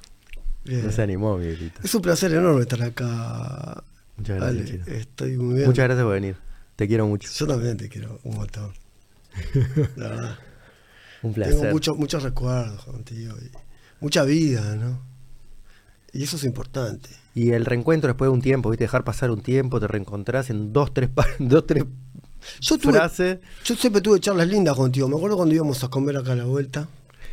S3: Bien.
S1: No se animó, Miguelito.
S3: Es un placer enorme estar acá.
S1: Muchas gracias,
S3: Ale, estoy muy bien.
S1: Muchas gracias por venir. Te quiero mucho.
S3: Yo también te quiero un montón. La verdad.
S1: Un
S3: Tengo
S1: placer.
S3: muchos muchos recuerdos contigo. y mucha vida, ¿no? Y eso es importante.
S1: Y el reencuentro después de un tiempo, ¿viste? Dejar pasar un tiempo, te reencontrás en dos, tres, dos, tres
S3: Yo, tuve,
S1: frases.
S3: yo siempre tuve charlas lindas contigo. Me acuerdo cuando íbamos a comer acá a la vuelta.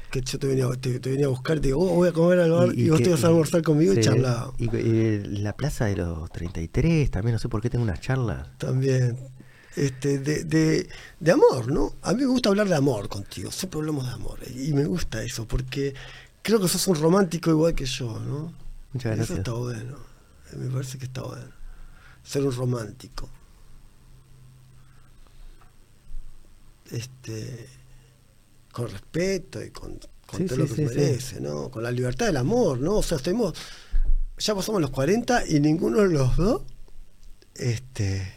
S3: Que yo te venía, te, te venía a buscar te digo, "Oh, voy a comer al bar y, vos
S1: que-
S3: te ibas a almorzar conmigo y
S1: sí,
S3: charlábamos.
S1: Y, y la plaza de los 33, también no sé por qué tengo unas charlas.
S3: También. Este, de, de, de amor, ¿no? A mí me gusta hablar de amor contigo, siempre hablamos de amor. Y me gusta eso, porque creo que sos un romántico igual que yo, ¿no?
S1: Muchas
S3: Eso
S1: gracias.
S3: está bueno. Me parece que está bueno. Ser un romántico. Este, con respeto y con, con
S1: Sí,
S3: todo
S1: sí,
S3: lo que
S1: sí,
S3: merece, ¿no? Con la libertad del amor, ¿no? O sea, estemos, ya pasamos los 40 y ninguno de los dos este,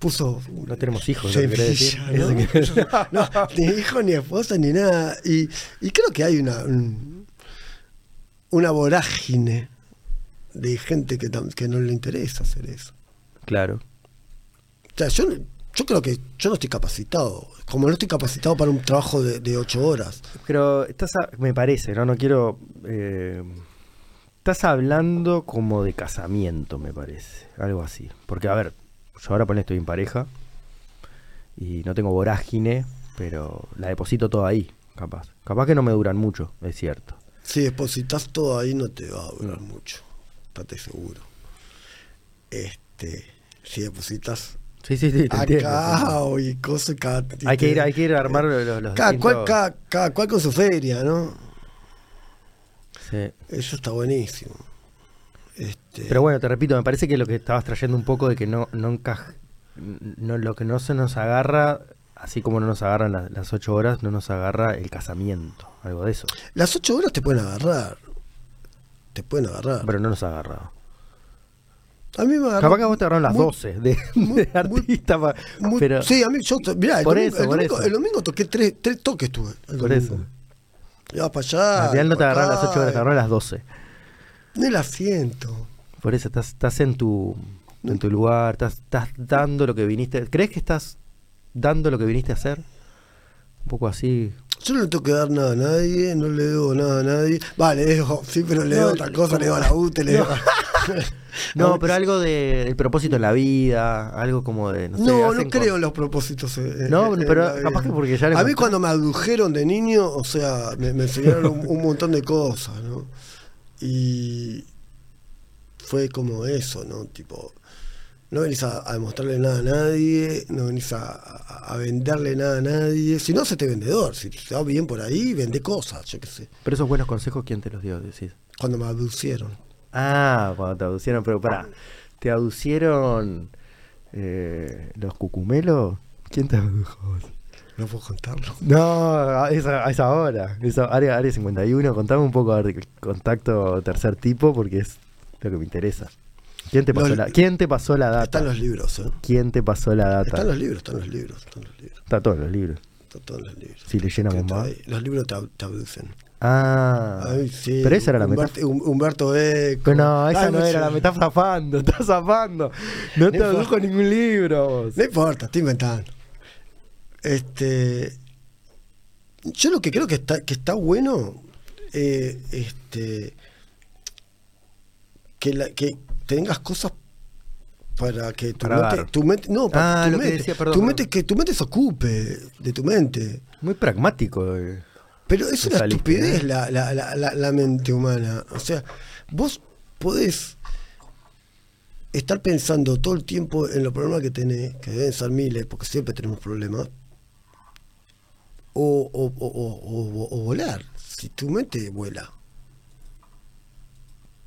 S3: puso...
S1: No tenemos hijos, ¿no?
S3: Semilla, ¿no?
S1: Eso que-
S3: No, ni hijo, ni esposa, ni nada. Y, y creo que hay una, un- una vorágine de gente que, que no le interesa hacer eso.
S1: Claro.
S3: O sea, yo, yo creo que yo no estoy capacitado. Como no estoy capacitado para un trabajo de, de ocho horas.
S1: Pero estás, a- me parece, ¿no? No quiero... eh, estás hablando como de casamiento, me parece. Algo así. Porque, a ver, yo ahora ponle estoy en pareja y no tengo vorágine, pero la deposito toda ahí, capaz. Capaz que no me duran mucho, es cierto.
S3: Si depositas todo ahí no te va a durar mucho. Estate seguro. Este, si depositas
S1: Sí, sí, sí, entiendo.
S3: acá y cosas cada-
S1: Hay que ir, hay que ir a armar los, los
S3: cada, cual,
S1: distintos-
S3: cada, cada cual con su feria, ¿no?
S1: Sí.
S3: Eso está buenísimo. Este,
S1: Pero bueno, te repito, me parece que lo que estabas trayendo un poco de que no, no encaja, no, lo que no se nos agarra, así como no nos agarran las, las ocho horas, no nos agarra el casamiento, algo de eso.
S3: las ocho horas te pueden agarrar. Te pueden agarrar.
S1: Pero no nos ha agarrado.
S3: a mí me agarró.
S1: Capaz que vos te agarraron las
S3: muy-
S1: 12 de,
S3: muy-
S1: de artista,
S3: muy-
S1: pero
S3: sí, a mí, yo, mirá, el,
S1: Por
S3: domingo,
S1: eso,
S3: el,
S1: por
S3: domingo,
S1: eso.
S3: el domingo toqué tres, tres toques tuve. el
S1: por eso.
S3: Ibas para allá.
S1: Al final no te agarraron las
S3: acá,
S1: 8 horas, te agarraron las 12.
S3: Ni la siento.
S1: Por eso estás, estás en tu en tu lugar, estás, estás dando lo que viniste. ¿Crees que estás dando lo que viniste a hacer? Un poco así.
S3: Yo no le tengo que dar nada a nadie, no le debo nada a nadie. Vale, le dejo, sí, pero le
S1: No,
S3: debo otra cosa, le debo a la UTE, le debo.
S1: No, pero algo de, del propósito en la vida, algo como de. No, sé,
S3: No, creo en los propósitos. eh,
S1: No,
S3: eh,
S1: pero capaz que porque ya
S3: A mí cuando me adujeron de niño, o sea, me, me enseñaron un, un montón de cosas, ¿no? Y fue como eso, ¿no? Tipo, no venís a, a demostrarle nada a nadie, no venís a, a- a venderle nada a nadie. Si no, te vendedor. Si te va bien por ahí, vende cosas, yo qué sé.
S1: Pero esos buenos consejos, ¿quién te los dio? Decís.
S3: Cuando me aducieron.
S1: Ah, cuando te aducieron, pero pará. ¿Te aducieron eh, los cucumelos? ¿Quién te adujo?
S3: No puedo contarlo.
S1: No, a esa, a esa hora. Esa, área, área 51. Contame un poco a ver, el contacto tercer tipo porque es lo que me interesa. ¿Quién te pasó,
S3: Los-
S1: la, ¿quién te pasó la data?
S3: Están los libros, ¿eh?
S1: ¿Quién te pasó la data?
S3: Están los libros, están los libros, están los libros.
S1: Está todo en los libros.
S3: Están todos los libros.
S1: Si le llenamos más.
S3: Los libros abducen.
S1: Ah,
S3: Ay, sí,
S1: pero esa era la metáfora.
S3: Hum- Humberto Eco.
S1: No, esa
S3: Ay,
S1: no era, la me estás zafando, estás zafando. No,
S3: No
S1: te
S3: importa.
S1: tradujo ningún libro. vos.
S3: No importa, estoy inventando. Este. Yo lo que creo que está, que está bueno. eh, este. Que, la, que tengas cosas para que tu
S1: Para
S3: mente,
S1: dar.
S3: tu mente. No, para
S1: Ah,
S3: tu
S1: que
S3: mente.
S1: decía, perdón,
S3: tu
S1: perdón.
S3: mente que tu mente se ocupe de tu mente.
S1: Muy pragmático. eh.
S3: Pero es una
S1: Saliste,
S3: estupidez
S1: ¿eh?
S3: la, la, la, la, mente humana. O sea, vos podés estar pensando todo el tiempo en los problemas que tenés, que deben ser miles, porque siempre tenemos problemas, o, o- o- o volar. Si tu mente vuela,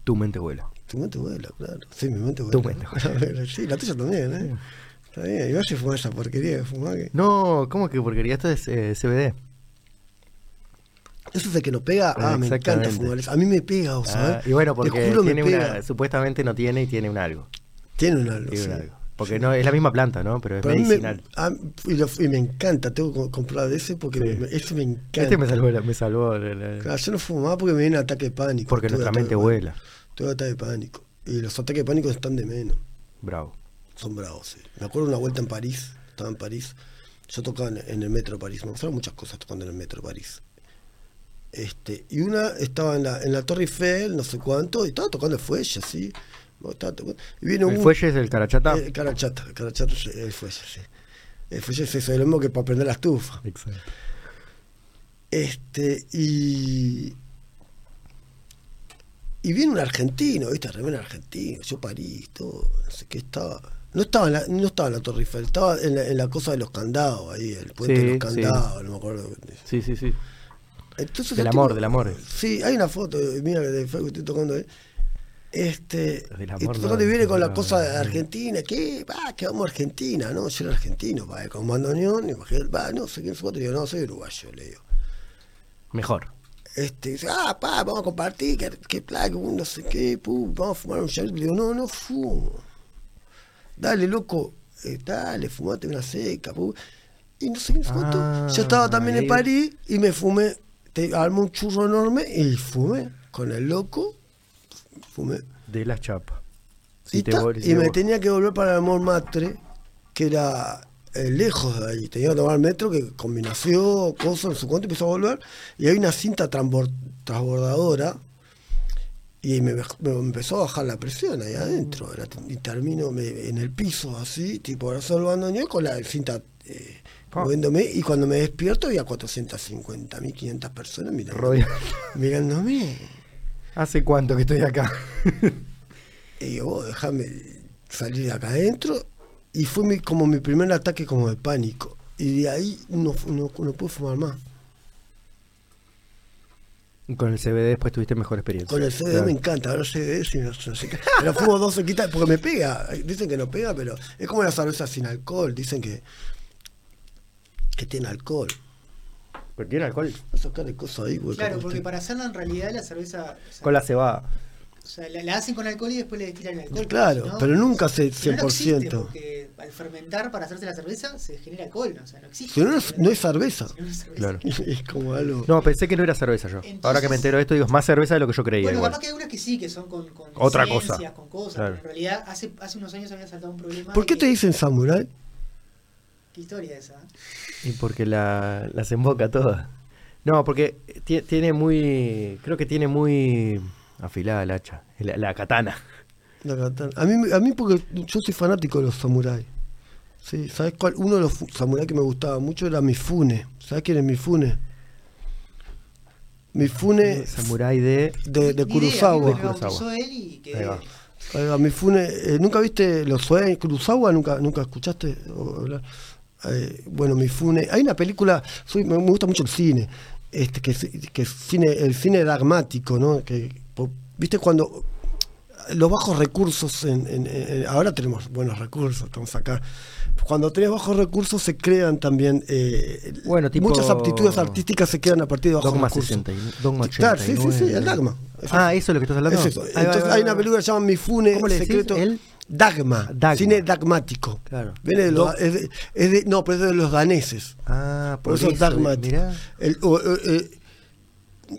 S1: Tu mente vuela.
S3: Tu mente vuela, claro. Sí, mi mente vuela.
S1: Tu mente vuela.
S3: sí, la tuya también, ¿eh? Está bien, igual si fumás esa porquería que fumás. que-
S1: No, ¿cómo que porquería? Esto es eh, CBD.
S3: Eso es el que nos pega. Ah, me encanta fumar. A mí me pega, ¿o
S1: Ah,
S3: ¿sabes?
S1: y bueno,
S3: Te
S1: porque
S3: juro, me
S1: tiene
S3: pega.
S1: una, supuestamente no tiene y tiene un algo.
S3: Tiene un algo.
S1: Tiene un
S3: sí.
S1: algo. Porque no es la misma planta, ¿no? Pero es
S3: Pero a mí me,
S1: medicinal.
S3: a- y, lo- y me encanta, tengo que comprar de ese porque
S1: Sí.
S3: me- ese me encanta.
S1: Este me salvó, me salvó. la- la-
S3: Claro, yo no más porque me viene ataque de pánico.
S1: porque nuestra mente vuela.
S3: Tuve ataque de pánico. Y los ataques de pánico están de menos.
S1: Bravo.
S3: Son bravos, sí. Me acuerdo una vuelta en París, estaba en París. Yo tocaba en, el metro de París. Me pasaron muchas cosas tocando en el metro de París. Este, y una estaba en la, en la Torre Eiffel, no sé cuánto, y estaba tocando el fuelle, así. Tocando- y viene
S1: ¿El
S3: un,
S1: fuelle es el carachata?
S3: El carachata, el carachata es el fuelle, sí. El fuelle es eso, es lo mismo que para prender la estufa.
S1: Exacto.
S3: Este, y. Y viene un argentino, ¿viste? Remera argentino, yo París, todo, no sé qué estaba. No estaba en la, no estaba en la Torre Eiffel, estaba en la, en la cosa de los candados, ahí, el puente
S1: Sí,
S3: de los
S1: sí.
S3: candados, no me acuerdo.
S1: Sí, sí, sí.
S3: Entonces,
S1: Del
S3: el
S1: amor,
S3: tipo-
S1: del amor.
S3: Sí, hay una foto, mira, de Facebook estoy tocando ahí. Este,
S1: Del
S3: y
S1: amor,
S3: estoy
S1: no,
S3: tocando y viene con la cosa de. Argentina, ¿qué? Va, que vamos a Argentina, ¿no? Yo era argentino, va, con bandoneón, bajé, va, no sé quién fue, digo, no, soy uruguayo, le digo.
S1: Mejor.
S3: Este, dice, ah, pa, vamos a compartir, que, que placa, no sé qué, pum, vamos a fumar un charuto. Le digo, no, no fumo. Dale, loco, eh, dale, fumate una seca, pum. Y no sé qué, cuánto.
S1: Ah,
S3: Yo estaba también en París y me fumé, te armé un churro enorme y fumé con el loco, fumé.
S1: De las chapas.
S3: y,
S1: Si
S3: ta, y
S1: te
S3: me tenía que volver para el Montmartre, que era eh, lejos de ahí. Tenía que tomar el metro, que combinación, cosas, no sé cuánto, empezó a volver. Y hay una cinta transbor- transbordadora. Y me, empezó a bajar la presión ahí adentro. Era- y termino me- en el piso así, tipo abrazo el bandoneón con la cinta eh, moviéndome. Y cuando me despierto había 450, 1500 personas mirando,
S1: Rodea-
S3: mirándome.
S1: ¿Hace cuánto que estoy acá?
S3: Y digo, vos déjame salir de acá adentro. Y fue mi- como mi primer ataque como de pánico. Y de ahí no, no, no pude fumar más.
S1: Con el CBD después tuviste mejor experiencia.
S3: Con el CBD
S1: Claro.
S3: me encanta, ahora CBD sí, no, no sé qué. Pero fumo dos sequitas porque me pega. Dicen que no pega, pero es como la cerveza sin alcohol. Dicen que, que tiene alcohol.
S1: ¿Pero tiene alcohol?
S3: Voy a sacar el coso ahí, güey.
S2: Claro, porque para hacerla en realidad la cerveza. o sea,
S1: Con la cebada.
S2: O sea, la, la hacen con alcohol y después le destilan el alcohol.
S3: Claro,
S2: ¿no?
S3: pero nunca se
S2: Si no, no existe,
S3: 100%.
S2: porque al fermentar para hacerse la cerveza se genera alcohol, ¿no? o sea, no existe.
S3: Si no, no es- no es cerveza.
S2: Si es cerveza.
S1: Claro.
S3: Es como algo.
S1: No, pensé que no era cerveza yo.
S2: Entonces-
S1: Ahora que me entero de esto, digo, es más cerveza de lo que yo creía.
S2: Bueno,
S1: igual.
S2: capaz que hay unas que sí, que son con, con
S1: Otra cosa.
S2: con cosas.
S1: Claro.
S2: pero En realidad, hace, hace unos años había saltado un problema.
S3: ¿Por qué te dicen samurai?
S2: ¿Qué historia esa?
S1: Y porque la, las emboca todas. No, porque ti- tiene muy. Creo que tiene muy afilada el hacha. La, la katana.
S3: La katana. A mí, a mí porque yo soy fanático de los samuráis. Sí, ¿Sabes cuál? Uno de los samuráis que me gustaba mucho era Mifune. ¿Sabes quién es Mifune? Mifune
S1: Samurai de.
S3: de, de
S2: idea,
S3: Kurosawa.
S2: a mí me
S1: Kurosawa.
S2: bautizó él y que
S1: Ahí va.
S3: Ahí va, Mifune, eh, ¿nunca viste los sueños Kurosawa? ¿Nunca, nunca escuchaste hablar? Eh, bueno, Mifune. Hay una película, soy, me gusta mucho el cine, este, que, que es cine, el cine dogmático, ¿no? Que, ¿Viste cuando los bajos recursos, en, en- en- ahora tenemos buenos recursos, estamos acá. Cuando tenés bajos recursos se crean también, eh,
S1: Bueno, tipo-
S3: muchas aptitudes artísticas se quedan a partir de bajos
S1: Dogma
S3: recursos.
S1: 60. Dogma
S3: Claro, sí, sí, sí,
S1: 89.
S3: el Dagma.
S1: Ah, eso es lo que estás hablando.
S3: Es
S1: va,
S3: Entonces
S1: ahí va,
S3: hay una
S1: va.
S3: película que se llama Mifune
S1: ¿Cómo le decís?
S3: Secreto.
S1: ¿El?
S3: Dagma,
S1: Dagma.
S3: Cine dagmático.
S1: Claro.
S3: Viene de los, es de, es de- no, pero es de los daneses.
S1: Ah,
S3: Por
S1: por
S3: eso
S1: eso.
S3: dagmático.
S1: Mirá.
S3: El- o- o- eh,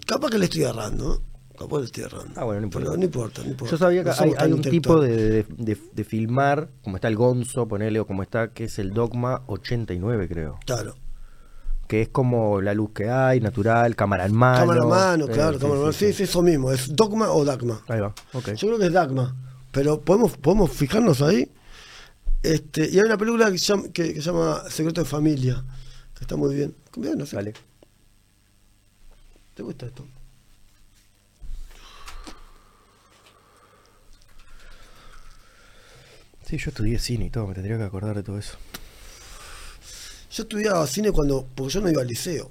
S3: Capaz que le estoy errando. Capaz le estoy errando.
S1: Ah, bueno, no importa.
S3: Pero no importa, no importa.
S1: Yo sabía que
S3: No
S1: hay, un tipo de, de- de- filmar, como está el Gonzo, ponele, o como está, que es el Dogma 89, creo.
S3: Claro.
S1: Que es como la luz que hay, natural, cámara en mano.
S3: cámara a mano,
S1: Eh,
S3: claro, cámara a mano. Sí, sí, eso mismo. ¿Es dogma o dagma?
S1: Ahí va, ok.
S3: Yo creo que es dagma. Pero podemos, podemos fijarnos ahí. Este, y hay una película que se llama, que, que se llama Secreto de Familia, que está muy bien. Bien, no sé.
S1: Vale.
S3: ¿Te gusta esto?
S1: Sí, yo estudié cine y todo, me tendría que acordar de todo eso.
S3: Yo estudiaba cine cuando. porque yo no iba al liceo.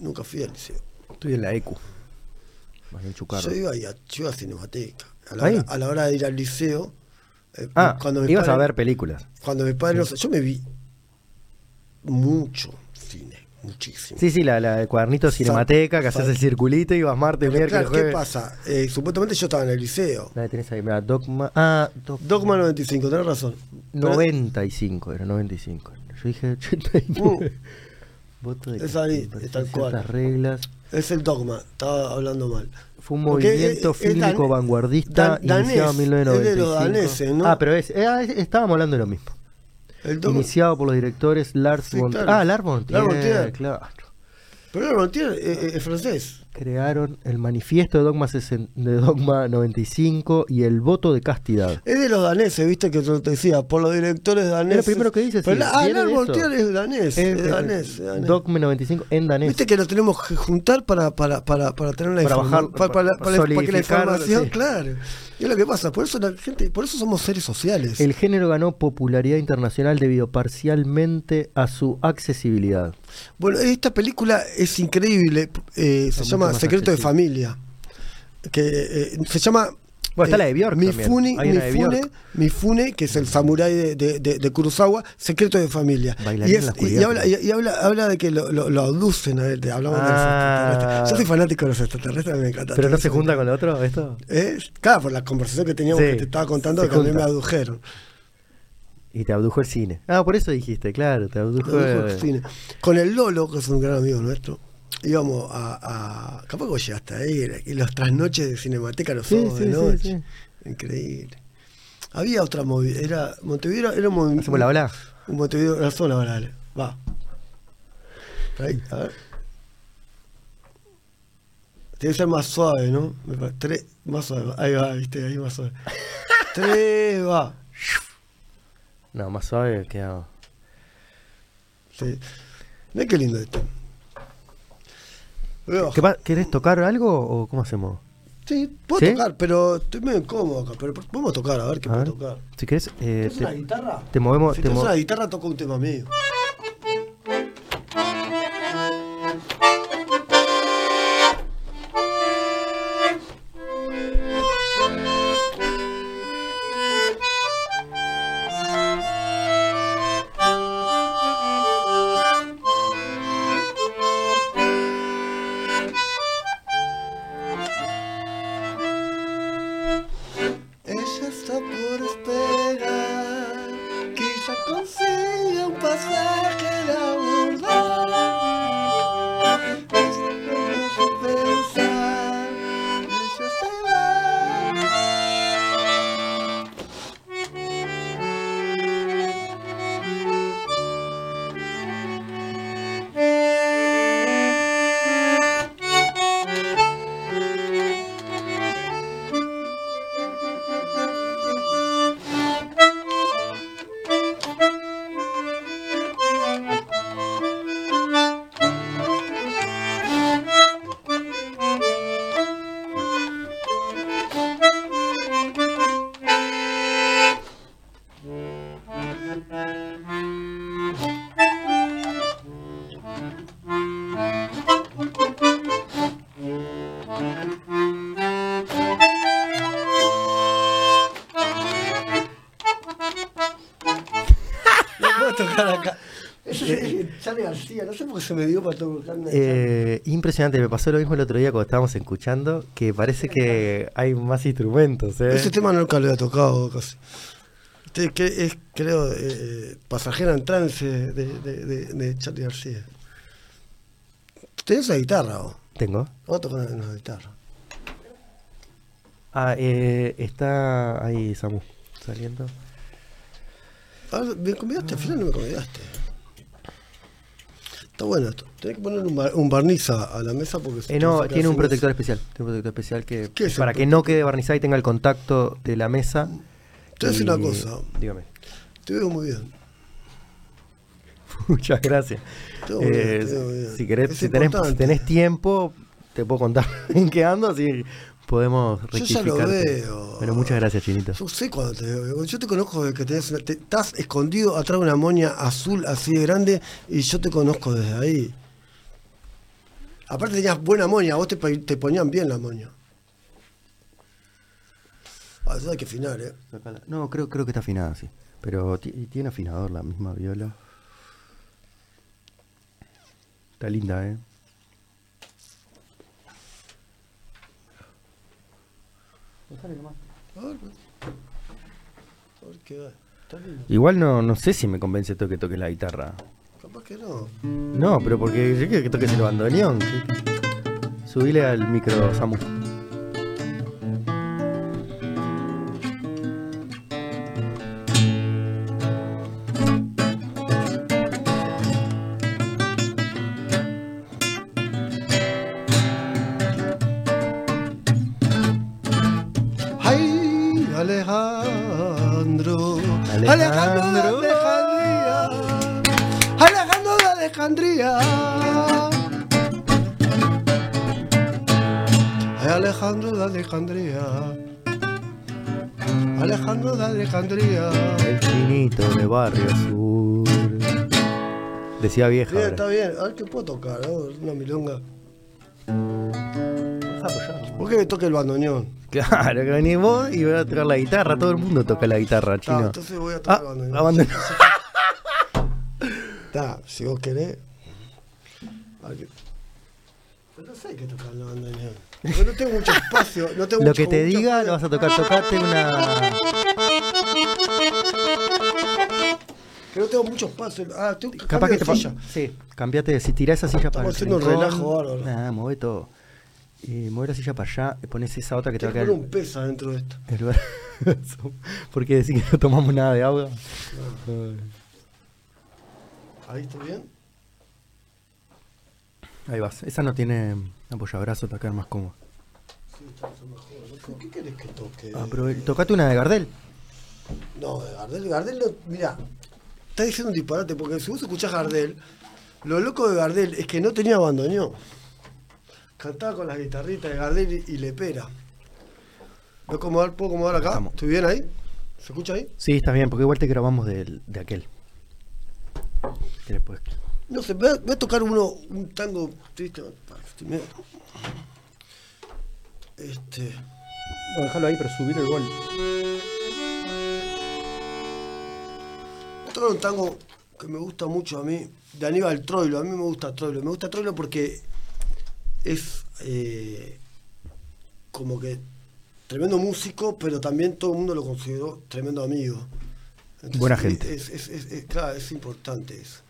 S3: Nunca fui al liceo.
S1: Estudié en la ECU. Más bien Chucarro.
S3: Yo iba, a, yo iba a Cinemateca. A la,
S1: ¿Ahí?
S3: hora, a la hora de ir al liceo. eh,
S1: Ah,
S3: mis
S1: ibas a
S3: padres-
S1: ver películas.
S3: Cuando mis padres. no- yo me vi mucho cine. Muchísimo.
S1: Sí, sí, la, la el cuadernito de Cinemateca, que haces el circulito y vas martes,
S3: Pero
S1: miércoles,
S3: claro, ¿qué pasa? Eh, supuestamente yo estaba en el liceo.
S1: La tenés ahí, mira, Dogma. Ah, Dog-
S3: Dogma 95, tenés razón. Pero
S1: 95, era 95. Yo dije 89. Voto de
S3: Uh. Es ahí, es tal cual.
S1: reglas.
S3: Es el dogma, estaba hablando mal.
S1: Fue un
S3: Porque
S1: movimiento
S3: es- es
S1: fílmico
S3: dan-
S1: vanguardista
S3: dan-
S1: iniciado en
S3: danés,
S1: 1995.
S3: es de los daneses, ¿no?
S1: Ah, pero es, eh, ah, es- estábamos hablando de lo mismo. Iniciado por los directores Lars von. Ah, Lars von
S3: Lars von
S1: Trier, claro.
S3: Pero no, tiene, eh, eh, es francés.
S1: Crearon el manifiesto de Dogma, 60 de Dogma 95 y el voto de castidad.
S3: Es de los daneses, viste que yo te decía, por los directores daneses.
S1: Es lo primero que dice,
S3: Pero
S1: sí,
S3: la- ah, Lars von. Trier es danés. Es,
S1: eh,
S3: danés, es danés.
S1: Dogma 95 en danés.
S3: Viste que lo tenemos que juntar para, para, para, para tener la
S1: Para
S3: informa-
S1: bajar-
S3: para, para-
S1: para
S3: para- que la información,
S1: sí.
S3: claro. Y es lo que pasa, por eso la gente, por eso somos seres sociales.
S1: El género ganó popularidad internacional debido parcialmente a su accesibilidad.
S3: Bueno, esta película es increíble, eh, se
S1: mucho
S3: llama Secreto de. Familia. Que eh, se llama
S1: Bueno, está
S3: eh,
S1: la de Bjork
S3: Mifune, Mifune. Mifune, que es el samurái de, de, de- de Kurosawa, Secreto de Familia. Y, es- habla,
S1: creo.
S3: y- y habla, habla de que lo, lo, lo abducen a él, hablamos de los
S1: Ah.
S3: extraterrestres. Yo soy fanático de los extraterrestres, me encanta.
S1: ¿Pero no se junta con lo otro esto?
S3: ¿Eh? Claro, por la conversación que teníamos
S1: Sí,
S3: que te estaba contando, que a mí me
S1: junta.
S3: adujeron.
S1: Y te abdujo el cine. Ah, por eso dijiste, claro, te abdujo,
S3: Me adujo
S1: el
S3: el cine. Con el Lolo, que es un gran amigo nuestro, íbamos a. a capaz que vos llegaste a ir, y los trasnoches de Cinemateca los sábados
S1: sí,
S3: de noche.
S1: sí.
S3: Increíble. Había otra movida, era. Montevideo era un movimiento.
S1: ¿Hacemos la ola?
S3: Un Montevideo, la zona, dale. Va. Ahí, a ver. Tiene que ser más suave, ¿no? Tres, más suave. Ahí va, viste, ahí más suave. Tres, va.
S1: No, más suave queda.
S3: Sí. Mirá qué lindo esto. A
S1: ¿Qué ¿Querés tocar algo o cómo hacemos?
S3: Sí, puedo
S1: ¿Sí?
S3: tocar, pero estoy medio incómodo acá. Pero podemos tocar, a ver qué
S1: A
S3: puedo
S1: ver.
S3: tocar.
S1: Si querés, eh,
S3: ¿Tienes una
S1: te,
S3: guitarra?
S1: te movemos.
S3: Si
S1: te
S3: tienes
S1: mo-
S3: una guitarra, toco un tema mío. No sé por qué se me dio para tocar. una
S1: Eh, impresionante, me pasó lo mismo el otro día cuando estábamos escuchando, que parece que hay más instrumentos. ¿eh?
S3: Ese tema nunca lo había tocado casi. Este, que es, creo, eh, Pasajera en Trance de, de, de, de Charlie García. ¿Tenés esa guitarra vos?
S1: Tengo.
S3: Tocar una, una guitarra.
S1: Ah, eh, está ahí Samu saliendo.
S3: Ah, me convidaste, al final no me convidaste. Está bueno esto. Tenés que poner un, bar- un barniz a, la mesa porque si
S1: Eh, no, tiene un protector especial. Tiene un protector especial que
S3: ¿Qué es el
S1: para que no quede barnizada y tenga el contacto de la mesa.
S3: Te voy a decir
S1: Y-
S3: una cosa.
S1: Dígame.
S3: Te veo muy bien.
S1: Muchas gracias.
S3: Bien,
S1: Eh,
S3: bien.
S1: si, querés, si, tenés, si tiempo, te puedo contar en qué ando, así podemos
S3: Yo ya lo
S1: rectificarte.
S3: veo.
S1: Bueno, muchas gracias, Chinito.
S3: Yo sé cuando te veo. Yo te conozco desde que tenés una- te- estás escondido atrás de una moña azul así de grande y yo te conozco desde ahí. Aparte tenías buena moña, vos te, te ponían bien la moña. Ah, eso hay que afinar, ¿eh?
S1: No, creo, creo que está afinada, sí. Pero ti- tiene afinador la misma viola. Está linda, ¿eh?
S3: A ver, pues. a ver qué lindo.
S1: Igual no, no sé si me convence todo que toque la guitarra.
S3: Capaz que no.
S1: No, pero porque yo quiero que toques el bandoneón. Subile al micro, Samu. Barrio Sur. Decía vieja.
S3: Bien,
S1: ahora.
S3: está bien. A ver qué puedo tocar, ¿no? Una milonga. ¿Por qué me toca el bandoneón?
S1: Claro, que venís vos y voy a tocar la guitarra. Todo el mundo toca la guitarra,
S3: Ah,
S1: chino.
S3: entonces voy a tocar
S1: Ah,
S3: el bandoneón. Está, si vos querés. A ver qué- Pero no sé qué tocar el bandoneón. Porque no tengo mucho espacio. No tengo
S1: Lo
S3: mucho-
S1: que te
S3: mucho
S1: diga lo vas a tocar. Tocate una.
S3: No tengo mucho espacio. Ah, tengo que
S1: Capaz que
S3: de
S1: te
S3: silla.
S1: Sí, cambiate. Si tirás esa silla para el
S3: haciendo un relajo bárbaro.
S1: Nah, mueve todo. Y mueve la silla para allá y pones esa otra que te va
S3: Tengo
S1: a
S3: poner un peso adentro de esto.
S1: brazo. Porque decís que no tomamos nada de agua.
S3: Ahí está bien.
S1: Ahí vas. Esa no tiene apoyabrazo, te va a quedar más cómodo.
S3: Sí, está mejor. ¿no? ¿Qué querés que toque?
S1: Ah, pero tocate una de Gardel.
S3: No, de Gardel, Gardel no. Mira, estás diciendo un disparate, porque si vos escuchás Gardel, lo loco de Gardel es que no tenía bandoneón. Cantaba con las guitarritas de Gardel y, y Lepera. ¿Puedo acomodar, ¿Puedo acomodar acá?
S1: Estamos.
S3: ¿Estoy bien ahí? ¿Se escucha ahí?
S1: Sí, está bien, porque igual te grabamos del- de, aquel. Que después-
S3: No sé, voy a, voy a tocar uno, un tango triste. Para, Este.
S1: No, déjalo ahí, pero subir el gol.
S3: Tocar un tango que me gusta mucho a mí, de Aníbal Troilo. A mí me gusta Troilo. Me gusta Troilo porque es eh, como que tremendo músico, pero también todo el mundo lo consideró tremendo amigo. Entonces,
S1: Buena gente.
S3: Es, es- es- es- claro, es importante eso.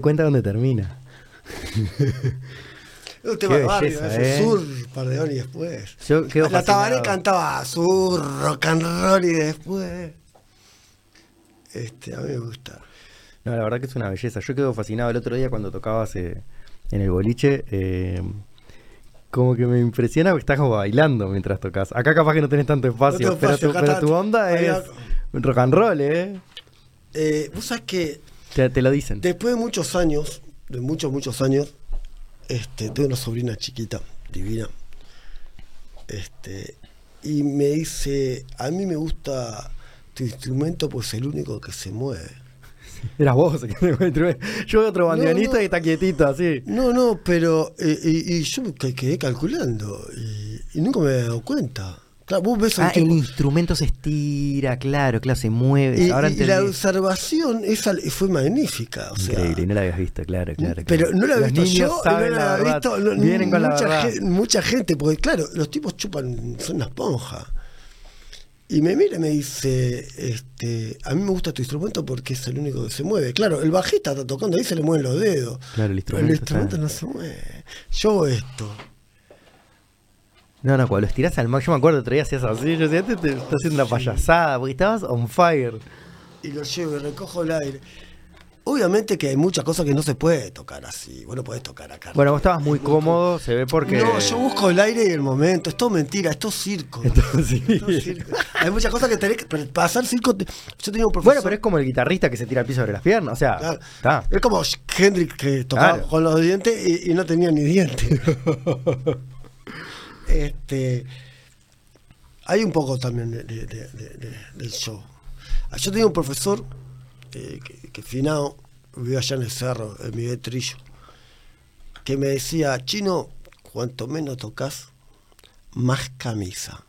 S1: Doy cuenta dónde termina.
S3: Un tema de barrio,
S1: belleza,
S3: ese
S1: ¿eh?
S3: sur, par de horas y después.
S1: Yo quedo
S3: La Tabaré cantaba sur, rock and roll y después. Este, a mí me gusta.
S1: No, la verdad que es una belleza. Yo quedo fascinado el otro día cuando tocabas eh, en el boliche. eh, como que me impresiona porque estás como bailando mientras tocas. Acá capaz que no tenés tanto espacio,
S3: tengo
S1: pero,
S3: espacio,
S1: tu, pero onda es rock and roll, ¿eh?
S3: Eh, Vos sabés que
S1: Te, te lo dicen.
S3: después de muchos años, de muchos, muchos años, este, tengo una sobrina chiquita, divina. Este, y me dice, a mí me gusta tu instrumento pues es el único que se mueve.
S1: Eras vos. que me. Yo veo otro bandoneonista
S3: no.
S1: y está quietito, así.
S3: No, no, pero eh, y, y yo me que- quedé calculando y, y nunca me había dado cuenta. Claro, vos ves a un
S1: Ah, el instrumento se estira, claro, claro, se mueve.
S3: y,
S1: Ahora
S3: y- y la observación esa fue magnífica. O
S1: Increíble, no la habías visto, claro, claro.
S3: Pero
S1: claro.
S3: no la
S1: Los
S3: visto yo, no la
S1: verdad.
S3: visto no,
S1: Vienen con
S3: mucha, gente, porque claro, los tipos chupan, son una esponja. Y me mira y me dice, este, a mí me gusta tu instrumento porque es el único que se mueve. Claro, el bajista está tocando ahí, se le mueven los dedos.
S1: Claro, el
S3: Pero el
S1: instrumento
S3: instrumento
S1: está-
S3: no se mueve. Yo esto.
S1: No, no, cuando los tirás al mar, yo me acuerdo otro día hacías así, yo decía, este te está haciendo una payasada, porque estabas on fire.
S3: y lo llevo y recojo el aire. Obviamente que hay muchas cosas que no se puede tocar así. Vos no podés tocar acá.
S1: Bueno, vos estabas muy cómodo, se ve porque...
S3: No, yo busco el aire y el momento. Es todo mentira, es todo circo.
S1: Entonces, sí.
S3: Es circo. Hay muchas cosas que tenés que. Pero hacer circo. te- Yo tenía un profesor.
S1: Bueno, pero es como el guitarrista que se tira al piso sobre las piernas, o sea,
S3: Claro.
S1: está.
S3: Es como Hendrix que tocaba
S1: Claro.
S3: con los dientes y, y no tenía ni dientes. este, hay un poco también de, de- de- de- de- del show. Ah, Yo tenía un profesor que, que finado, allá en el cerro, en Miguel Trillo, que me decía, chino, cuanto menos tocas, más camisa.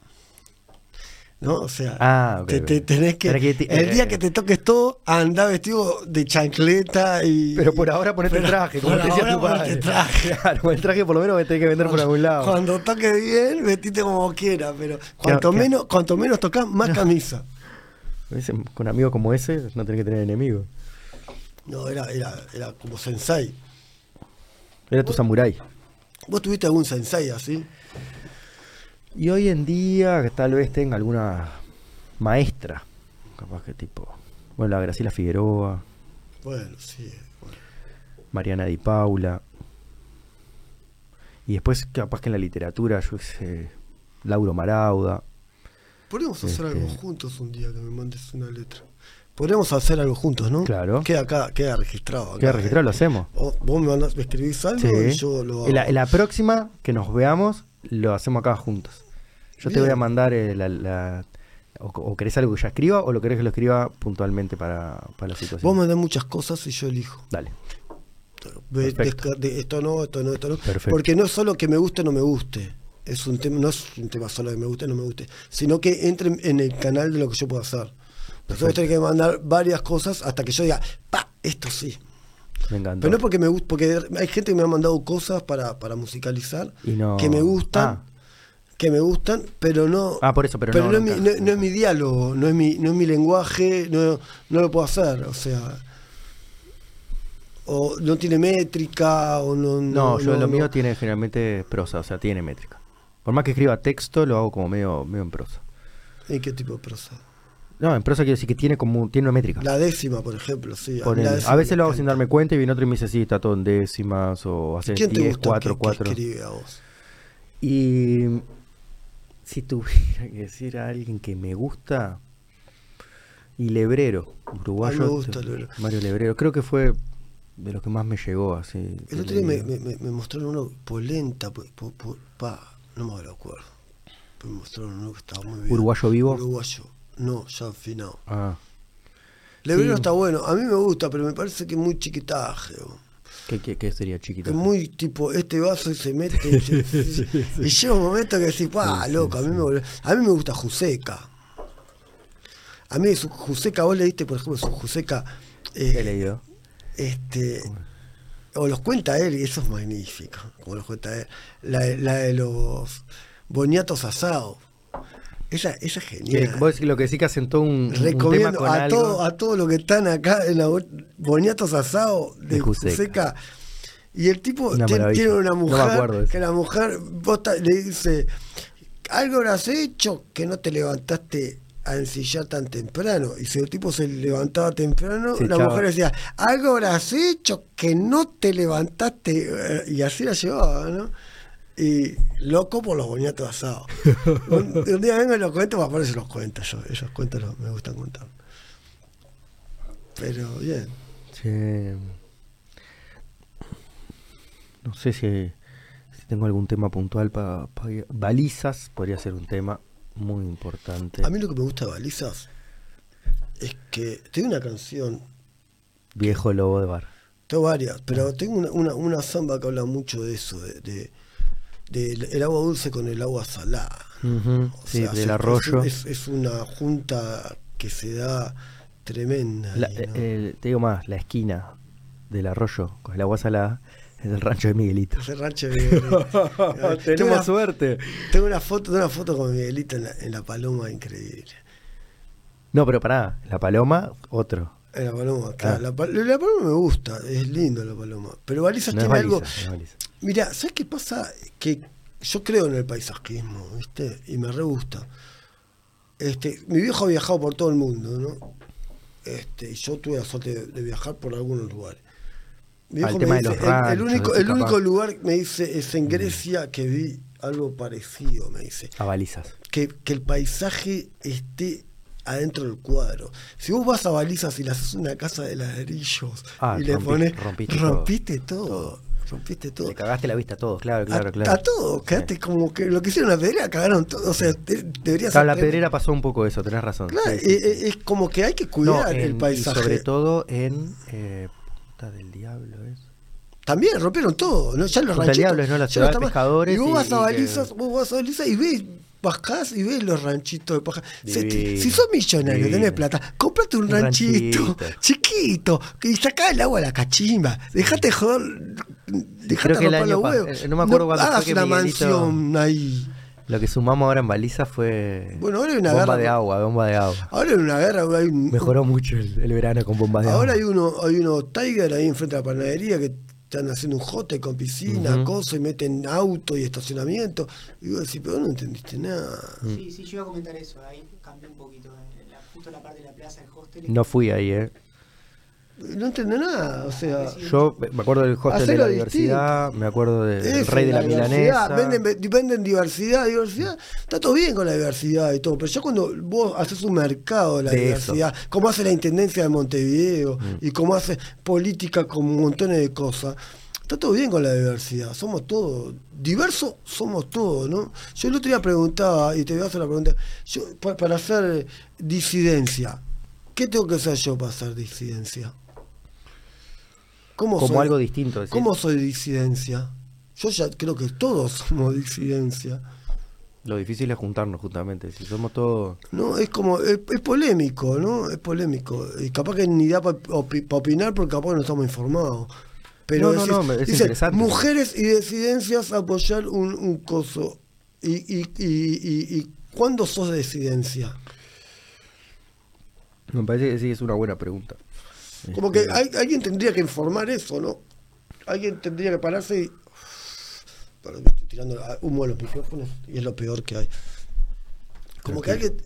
S3: ¿No? O sea,
S1: Ah,
S3: te, tenés que. El día
S1: eh,
S3: que te toques todo, anda vestido de chancleta y.
S1: Pero por ahora ponete el traje, como te decía tu padre.
S3: traje.
S1: Claro, el traje por lo menos me tenés que vender por algún lado.
S3: Cuando toque bien, vestite como quiera, pero cuanto menos, cuanto menos tocas, más camisa.
S1: Con amigos como ese no tenés que tener enemigos.
S3: No, era, era, era como sensei.
S1: Era tu samurái.
S3: ¿Vos tuviste algún sensei así?
S1: Y hoy en día que tal vez tenga alguna maestra, capaz que tipo, bueno, la Graciela Figueroa,
S3: Bueno, sí. bueno.
S1: Mariana Di Paula. Y después capaz que en la literatura, yo sé, Lauro Marauda.
S3: Podríamos hacer
S1: Este-
S3: algo juntos un día que me mandes una letra. Podríamos hacer algo juntos, ¿no?
S1: Claro.
S3: Queda acá, queda registrado. acá,
S1: Queda registrado,
S3: ¿eh?
S1: lo hacemos.
S3: O- Vos me, mandás, me escribís algo y yo lo hago.
S1: En la, en la próxima que nos veamos, lo hacemos acá juntos. Yo te voy a mandar eh, la, la- o, o querés algo que ya escriba o lo querés que lo escriba puntualmente para, para la situación.
S3: Vos mandás muchas cosas y yo elijo.
S1: Dale.
S3: De esto no, esto no, esto no.
S1: Perfecto.
S3: Porque no es solo que me guste o no me guste. Es un tema, no es un tema solo de me guste o no me guste, sino que entre en el canal de lo que yo puedo hacer. Entonces vos tenés que mandar varias cosas hasta que yo diga, pa, esto sí.
S1: Me encantó.
S3: Pero no porque me guste, porque hay gente que me ha mandado cosas para, para musicalizar
S1: Y no-
S3: que me gustan,
S1: Ah.
S3: que me gustan, pero no.
S1: Ah, por eso, pero no-
S3: no, es mi, no- no es mi diálogo, no es mi, no es mi lenguaje, no, no lo puedo hacer, o sea. O no tiene métrica, o no.
S1: No, yo lo
S3: no.
S1: mío tiene generalmente prosa, o sea, tiene métrica. Por más que escriba texto, lo hago como medio, medio en prosa.
S3: ¿En qué tipo de prosa?
S1: No, en prosa quiero decir que tiene como tiene una métrica.
S3: La décima, por ejemplo, sí.
S1: Por el- a veces lo hago sin darme cuenta y viene otro y me dice, sí, está todo en décimas o hace
S3: ¿Quién te
S1: 10,
S3: gusta
S1: 4,
S3: que,
S1: 4.
S3: que escribe a vos?
S1: Y si tuviera que decir a alguien que me gusta, y Lebrero, uruguayo.
S3: Me gusta Lebrero.
S1: Mario Lebrero, creo que fue de los que más me llegó así.
S3: El otro día me, mostraron uno polenta, po- po- pa, no me acuerdo. Me mostraron uno que estaba muy bien.
S1: ¿Uruguayo vivo?
S3: Uruguayo. No, ya afinado.
S1: Ah,
S3: Lebrero
S1: Sí.
S3: está bueno. A mí me gusta, pero me parece que es muy chiquitaje.
S1: ¿qué, qué, qué sería chiquito?
S3: Que muy tipo, este vaso y se mete. y, se- y llega un momento que decís, pa, loco, a mí, me, volvió- a mí me gusta Juseca. A mí su Juseca, vos leíste, por ejemplo, su Juseca. eh,
S1: He leído.
S3: este o los cuenta él y eso es magnífico como los cuenta él la, de- la de los boñatos asados Esa, esa es genial.
S1: vos decís lo que sí que todo un, un tema
S3: Recomiendo
S1: con
S3: a
S1: algo.
S3: todos a todos los que están acá en la bo- boniatos asados de
S1: De Juseca.
S3: Juseca. Y el tipo
S1: Una
S3: tiene, una
S1: No me
S3: mujer
S1: eso.
S3: que la mujer vos le dice, algo habrás hecho que no te levantaste a ensillar tan temprano. Y si el tipo se levantaba temprano, la mujer decía, algo habrás hecho que no te levantaste. eh, Y así la llevaba, ¿no? Y loco por los boniatos asados. un, un día vengo y los cuento, para se los cuento yo. Esos cuentos los- me gustan contar. Pero bien.
S1: No sé si, si tengo algún tema puntual para balizas, podría ser un tema muy importante.
S3: A mí lo que me gusta de Balizas es que tengo una canción,
S1: Viejo lobo de bar.
S3: tengo varias, pero tengo una, una, una samba que habla mucho de eso, de, de- del el agua dulce con el agua salada. O
S1: sí,
S3: sea,
S1: del
S3: se-
S1: arroyo.
S3: Es, es una junta que se da tremenda.
S1: La-
S3: ahí, ¿no?
S1: eh, te digo más, la esquina del arroyo con el agua salada es el rancho de Miguelito.
S3: Ese rancho de Miguelito. tengo,
S1: Tenemos
S3: una,
S1: suerte.
S3: tengo una foto, tengo una foto con Miguelito en la, en la paloma increíble.
S1: No, pero pará, la paloma, otro.
S3: En la paloma, claro. La, la paloma me gusta, es lindo la paloma. Pero Balizas
S1: No
S3: tiene
S1: baliza,
S3: algo.
S1: no.
S3: Mira, ¿sabes qué pasa? Que yo creo en el paisajismo, ¿viste? Y me re gusta. Este, mi viejo ha viajado por todo el mundo, ¿no? Este, y yo tuve la suerte de, de viajar por algunos lugares. Mi viejo me dice, el- único, el único lugar me dice es en Grecia que vi algo parecido, me dice.
S1: A balizas.
S3: Que, que el paisaje esté adentro del cuadro. Si vos vas a balizas y le haces una casa de ladrillos
S1: Ah,
S3: y le pones
S1: rompiste todo.
S3: rompiste todo, rompiste todo.
S1: Le cagaste la vista a todos, claro,
S3: A-
S1: claro,
S3: a,
S1: claro.
S3: todo, quedaste
S1: Sí.
S3: como que lo que hicieron la pedrera cagaron todo, o sea, de- debería
S1: Claro, la pedrera pasó un poco eso, tenés razón.
S3: Claro,
S1: Sí, sí, sí.
S3: es como que hay que
S1: No,
S3: cuidar
S1: en-
S3: el paisaje.
S1: Y sobre todo en. Eh, puta del diablo, ¿es?
S3: También rompieron todo, ¿no? Ya los ranchitos.
S1: ¿no? La
S3: ya
S1: ciudad de
S3: está más-
S1: pescadores
S3: Y vos
S1: y-
S3: vas a
S1: y que-
S3: balizas, vos vas a balizas y ves, bajás y ves los ranchitos de paja.
S1: Divino,
S3: si sos millonario,
S1: divino.
S3: tenés plata, comprate un,
S1: Un
S3: ranchito,
S1: ranchito.
S3: chiquito, y sacá el agua a la cachimba. Dejate de joder, dejate
S1: el
S3: romper los huevos.
S1: eh, no me acuerdo fue
S3: hagas
S1: que
S3: una
S1: Miguelito-
S3: mansión ahí.
S1: Lo que sumamos ahora en balizas fue.
S3: Bueno, ahora hay una
S1: bomba
S3: guerra
S1: de agua, bomba de agua.
S3: Ahora en una guerra hay un,
S1: Mejoró mucho el, el verano con bombas de
S3: Ahora
S1: agua.
S3: hay uno, hay unos Tiger ahí enfrente de la panadería que están haciendo un jote con piscina,
S1: Ujú.
S3: cosas, y meten auto y estacionamiento. Y vos decís, pero no entendiste nada.
S2: Sí, sí, yo iba a comentar eso. Ahí cambió un poquito. En la, justo en la parte de la plaza, el hostel.
S1: No fui ahí, ¿eh?
S3: No entendés nada, o sea.
S1: Yo me acuerdo del hostel de la diversidad, me acuerdo del
S3: eso,
S1: rey de la, milanesa.
S3: Venden, venden diversidad, diversidad. Está todo bien con la diversidad y todo, pero ya cuando vos haces un mercado de la
S1: De
S3: diversidad, como hace la intendencia de Montevideo
S1: Mm.
S3: y como hace política con montones de cosas, está todo bien con la diversidad. Somos todos, diversos somos todos, ¿no? Yo el otro día preguntaba, y te voy a hacer la pregunta, yo, pa- para hacer disidencia, ¿qué tengo que hacer yo para hacer disidencia? ¿Cómo
S1: Como
S3: soy?
S1: algo distinto.
S3: ¿Cómo soy disidencia? Yo ya creo que todos somos disidencia.
S1: Lo difícil es juntarnos, justamente. Si somos todos.
S3: No, es como, es, es polémico, ¿no? Es polémico. Y capaz que ni da para opinar porque capaz que no estamos informados. Pero
S1: No, no,
S3: decís-
S1: no, es
S3: dice,
S1: interesante.
S3: mujeres y disidencias apoyar un, un coso. Y, y, y, y, y ¿cuándo sos disidencia?
S1: Me parece que sí es una buena pregunta.
S3: Como que
S1: Este,
S3: hay- alguien tendría que informar eso, ¿no? Alguien tendría que pararse y. Perdón, estoy tirando humo a los micrófonos y es lo peor que hay. Como que alguien,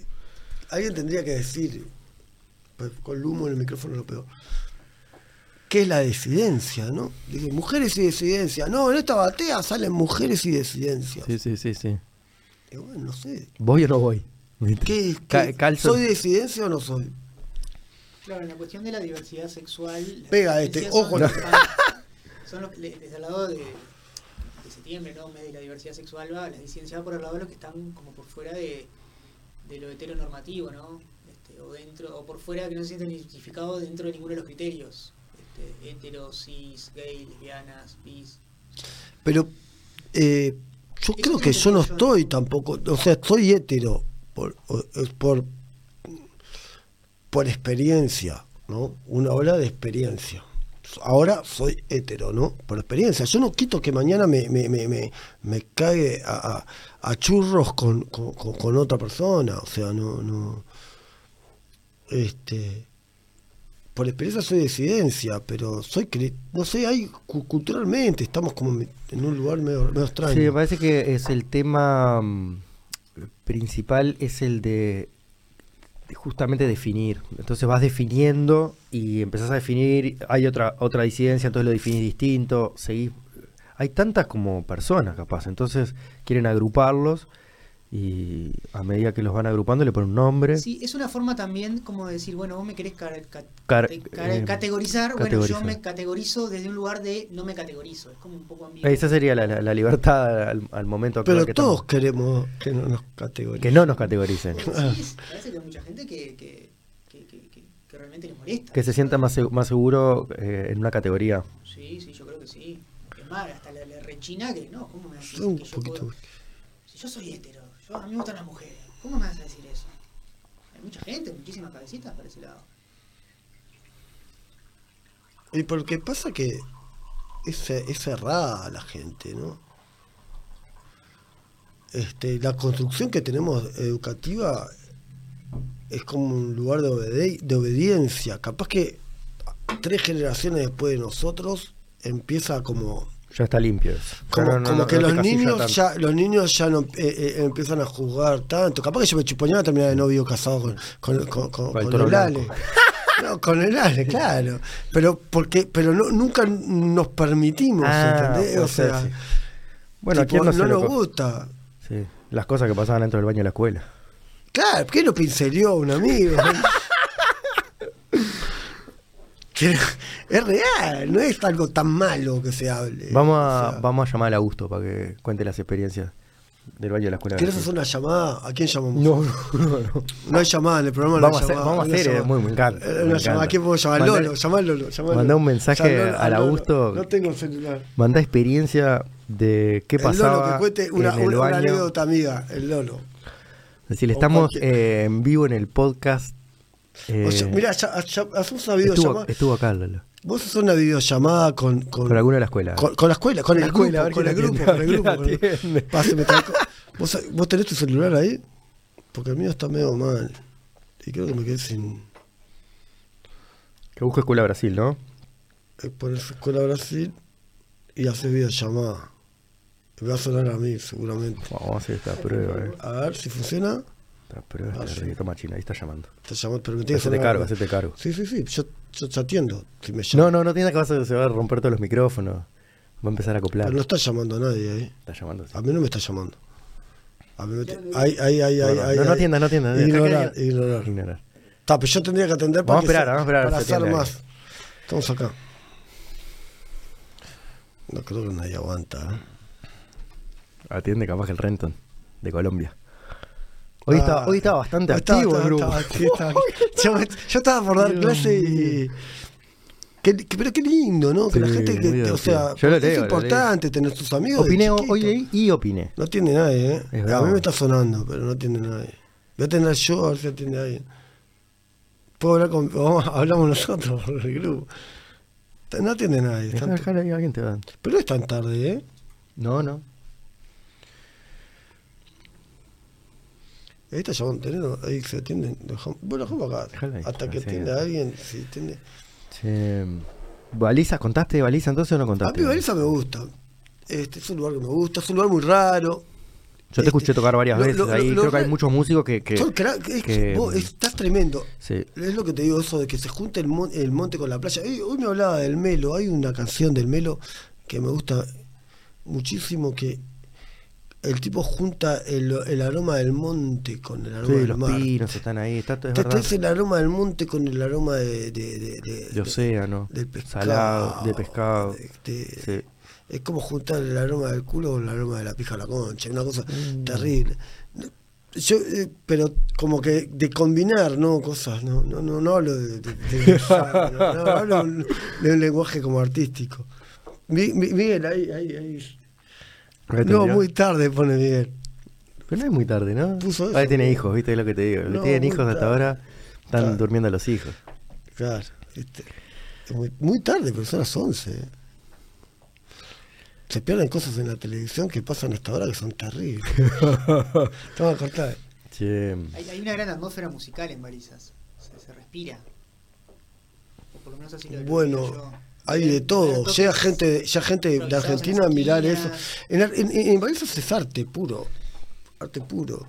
S3: alguien tendría que decir, pues, con el humo en el micrófono es lo peor. ¿Qué es la disidencia, no? Dice, mujeres y disidencia. No, en esta batea salen mujeres y disidencias.
S1: Sí, sí, sí, sí.
S3: Y bueno, no sé.
S1: ¿Voy o no voy?
S3: ¿Qué, qué- ¿Soy disidencia o no soy?
S2: Claro, en la cuestión de la diversidad sexual.
S3: Pega este, ojo,
S2: Son, son los desde el lado de, de septiembre, ¿no? Mes de la diversidad sexual, va, la disidencia va por el lado de los que están como por fuera de, de lo heteronormativo, ¿no? Este, o dentro, o por fuera que no se sienten identificados dentro de ninguno de los criterios. Este, hetero, cis, gay, lesbianas, bis.
S3: Pero eh, yo creo que yo no estoy tampoco, o sea, soy hétero por, o- es por, por experiencia, ¿no? Una ola de experiencia. ahora soy hetero, ¿no? Por experiencia. Yo no quito que mañana me, me, me, me, me cague a, a- a churros con, con, con- otra persona. O sea, no, no. Este. Por experiencia soy disidencia, pero soy no sé, hay cu- culturalmente estamos como en un lugar medio, medio extraño.
S1: Sí, me parece que es el tema mm, principal, es el de, de justamente definir. Entonces vas definiendo y empezás a definir, hay otra otra disidencia, entonces lo definís distinto, seguís. Hay tantas como personas capaz, entonces quieren agruparlos y a medida que los van agrupando le ponen un nombre.
S2: Sí, es una forma también como de decir, bueno, vos me querés ca- ca-
S1: Car- eh,
S2: categorizar, bueno, yo me categorizo desde un lugar de no me categorizo, es como un poco ambiguo.
S1: Esa sería la, la- la libertad al, al momento actual
S3: pero
S1: que
S3: todos
S1: estamos.
S3: queremos que no nos categoricen.
S1: que no nos categoricen.
S2: Sí, parece que hay mucha gente que, que, que, que- que- que realmente le molesta.
S1: Que se sienta más, más seguro eh, en una categoría.
S2: Sí, sí, yo creo que sí. Es más, hasta le, le rechina que no, ¿cómo me decir
S3: Un
S2: que yo
S3: poquito.
S2: puedo- Si yo soy hetero, yo, a mí me gustan las mujeres, ¿cómo me vas a decir eso? Hay mucha gente, muchísimas cabecitas para ese lado.
S3: Y porque pasa que es, es cerrada la gente, ¿no? Este, la construcción que tenemos educativa es como un lugar de, obediencia. Capaz que tres generaciones después de nosotros empieza como
S1: Ya está limpio eso.
S3: Como,
S1: no- no-
S3: como
S1: no-
S3: que
S1: no
S3: los niños
S1: tanto.
S3: ya los niños ya no eh, eh, empiezan a jugar tanto capaz que yo me chuponeaba terminar de novio casado con, con, con- con-
S1: Con el
S3: el. Ale no con el Ale claro pero porque pero no nunca nos permitimos
S1: Ah,
S3: ¿entendés? o sea
S1: sí. Bueno, ¿a
S3: tipo,
S1: quién no,
S3: no, nos gusta
S1: Sí, las cosas que pasaban dentro del baño de la escuela.
S3: claro ¿qué lo pincelió un amigo? Que es real, no es algo tan malo que se hable.
S1: Vamos
S3: O
S1: a,
S3: sea,
S1: vamos a llamar a Augusto para que cuente las experiencias del baño de la escuela.
S3: ¿Querés hacer una llamada? ¿A quién llamamos?
S1: No, no, no, no.
S3: No hay llamada en el programa.
S1: Vamos
S3: no
S1: a
S3: hay
S1: hacer-
S3: llamada,
S1: vamos a hacer, eh, muy- me encanta,
S3: Eh,
S1: me encanta.
S3: llamada, ¿a quién puedo llamar?
S1: Mandá-
S3: Lolo, llamá al Lolo. al
S1: mandá
S3: Lolo.
S1: un mensaje
S3: Lolo,
S1: al
S3: Lolo.
S1: Augusto.
S3: No tengo el celular.
S1: Manda experiencia de qué
S3: el Lolo
S1: pasaba
S3: que cuente una,
S1: en el
S3: una, anécdota amiga, el Lolo.
S1: Es decir,
S3: o
S1: estamos eh, en vivo en el podcast. Eh,
S3: O sea, mira, ya, ya hacemos una videollamada.
S1: estuvo acá, Lolo.
S3: Vos haces una videollamada con, con,
S1: Con alguno de la escuela.
S3: con, con la escuela, con el
S1: la escuela,
S3: grupo, con el grupo, el grupo. el- ¿Vos, ¿Vos tenés tu celular ahí? Porque el mío está medio mal. Y creo que me quedé sin...
S1: Que busco Escuela Brasil, ¿no?
S3: eh, pones Escuela Brasil y haces videollamada. Me va a sonar a mí, seguramente.
S1: Vamos a hacer esta prueba, eh.
S3: A ver si funciona.
S1: Prueba
S3: Ah,
S1: está
S3: sí.
S1: machina, ahí está llamando.
S3: Te llamo, pero que
S1: Hacete cargo, hacete cargo.
S3: Sí, sí, sí. Yo, yo te atiendo. Si me.
S1: No, no, no tiene que se va a romper todos los micrófonos. Va a empezar a acoplar.
S3: Pero no está llamando a nadie ahí.
S1: Está llamando. sí.
S3: A mí no me está llamando. A mí me te- Ahí, ahí, ahí,
S1: No,
S3: ahí.
S1: no,
S3: ahí,
S1: no, no atiendas, no atiendas.
S3: Ignorar, ignorar.
S1: Ignorar.
S3: Está, pero yo tendría que atender para,
S1: Vamos
S3: que
S1: esperar,
S3: se-
S1: vamos a esperar
S3: para hacer más. Estamos acá. No creo que nadie aguanta. ¿eh?
S1: Atiende capaz que el Renton de Colombia. Hoy,
S3: Ah,
S1: estaba, hoy estaba bastante
S3: estaba-
S1: activo el grupo.
S3: estaba- sí, estaba- yo, estaba por dar clase y. Pero qué lindo, ¿no? Que la gente que. O sea,
S1: Yo lo
S3: es
S1: lo
S3: importante tener sus amigos.
S1: Opiné hoy y opiné.
S3: No atiende nadie, ¿eh?
S1: Es
S3: a mí me está sonando, pero no atiende nadie. Voy a atender yo a ver si atiende alguien. Puedo hablar con. vamos, hablamos nosotros por el grupo. No atiende nadie.
S1: Ahí, alguien te va.
S3: pero es tan tarde, ¿eh?
S1: No, no.
S3: Ahí está llamando, tenés- ahí se atienden. dejamos- Bueno, dejamos acá. Hasta que atienda alguien. Si atiende.
S1: Che, ¿Baliza? ¿Contaste de baliza entonces o no
S3: A
S1: contaste?
S3: mí Baliza me gusta. Este, es un lugar que me gusta, es un lugar muy raro.
S1: Yo te escuché
S3: Este,
S1: tocar varias
S3: lo-
S1: veces
S3: lo-
S1: ahí.
S3: lo-
S1: Creo que hay muchos músicos que. que-
S3: Son cra- es que
S1: que-
S3: vos estás tremendo.
S1: sí.
S3: Es lo que te digo, eso de que se junte el, mon- el monte con la playa. Eh, hoy me hablaba del Melo, hay una canción del Melo que me gusta muchísimo, que el tipo junta el, el aroma del monte con el aroma
S1: Sí,
S3: del
S1: los
S3: mar.
S1: pinos están ahí. Está, todo- es
S3: Te traes el aroma del monte con el aroma de, de, de, de-
S1: De océano.
S3: del pescado.
S1: Salado, de pescado.
S3: de- de-
S1: Sí.
S3: Es como juntar el aroma del culo con el aroma de la pija a la concha, una cosa
S1: Mm.
S3: terrible. Yo, eh, pero como que de combinar, ¿no? Cosas, no, no, no, no hablo de, de- de- no, no, hablo un- de un lenguaje como artístico. Mi- mi- Miguel, ahí, ahí, ahí. No, muy tarde pone Miguel.
S1: Pero no es muy tarde, ¿no?
S3: Puso eso,
S1: Ahí tiene hijos, ¿viste? Es lo que te digo.
S3: No,
S1: tienen hijos hasta ahora están
S3: Claro.
S1: durmiendo los hijos.
S3: Claro, ¿viste? Muy, muy tarde, pero son las 11. Se pierden cosas en la televisión que pasan hasta ahora que son terribles. Estamos a cortar.
S2: Hay, hay una gran atmósfera musical en Balizas. Se, se respira. O por lo menos así lo
S3: Bueno,
S2: yo.
S3: Hay de todo. Llega gente, ya gente de Argentina a mirar eso. En, en, en Balizas es arte puro. Arte puro.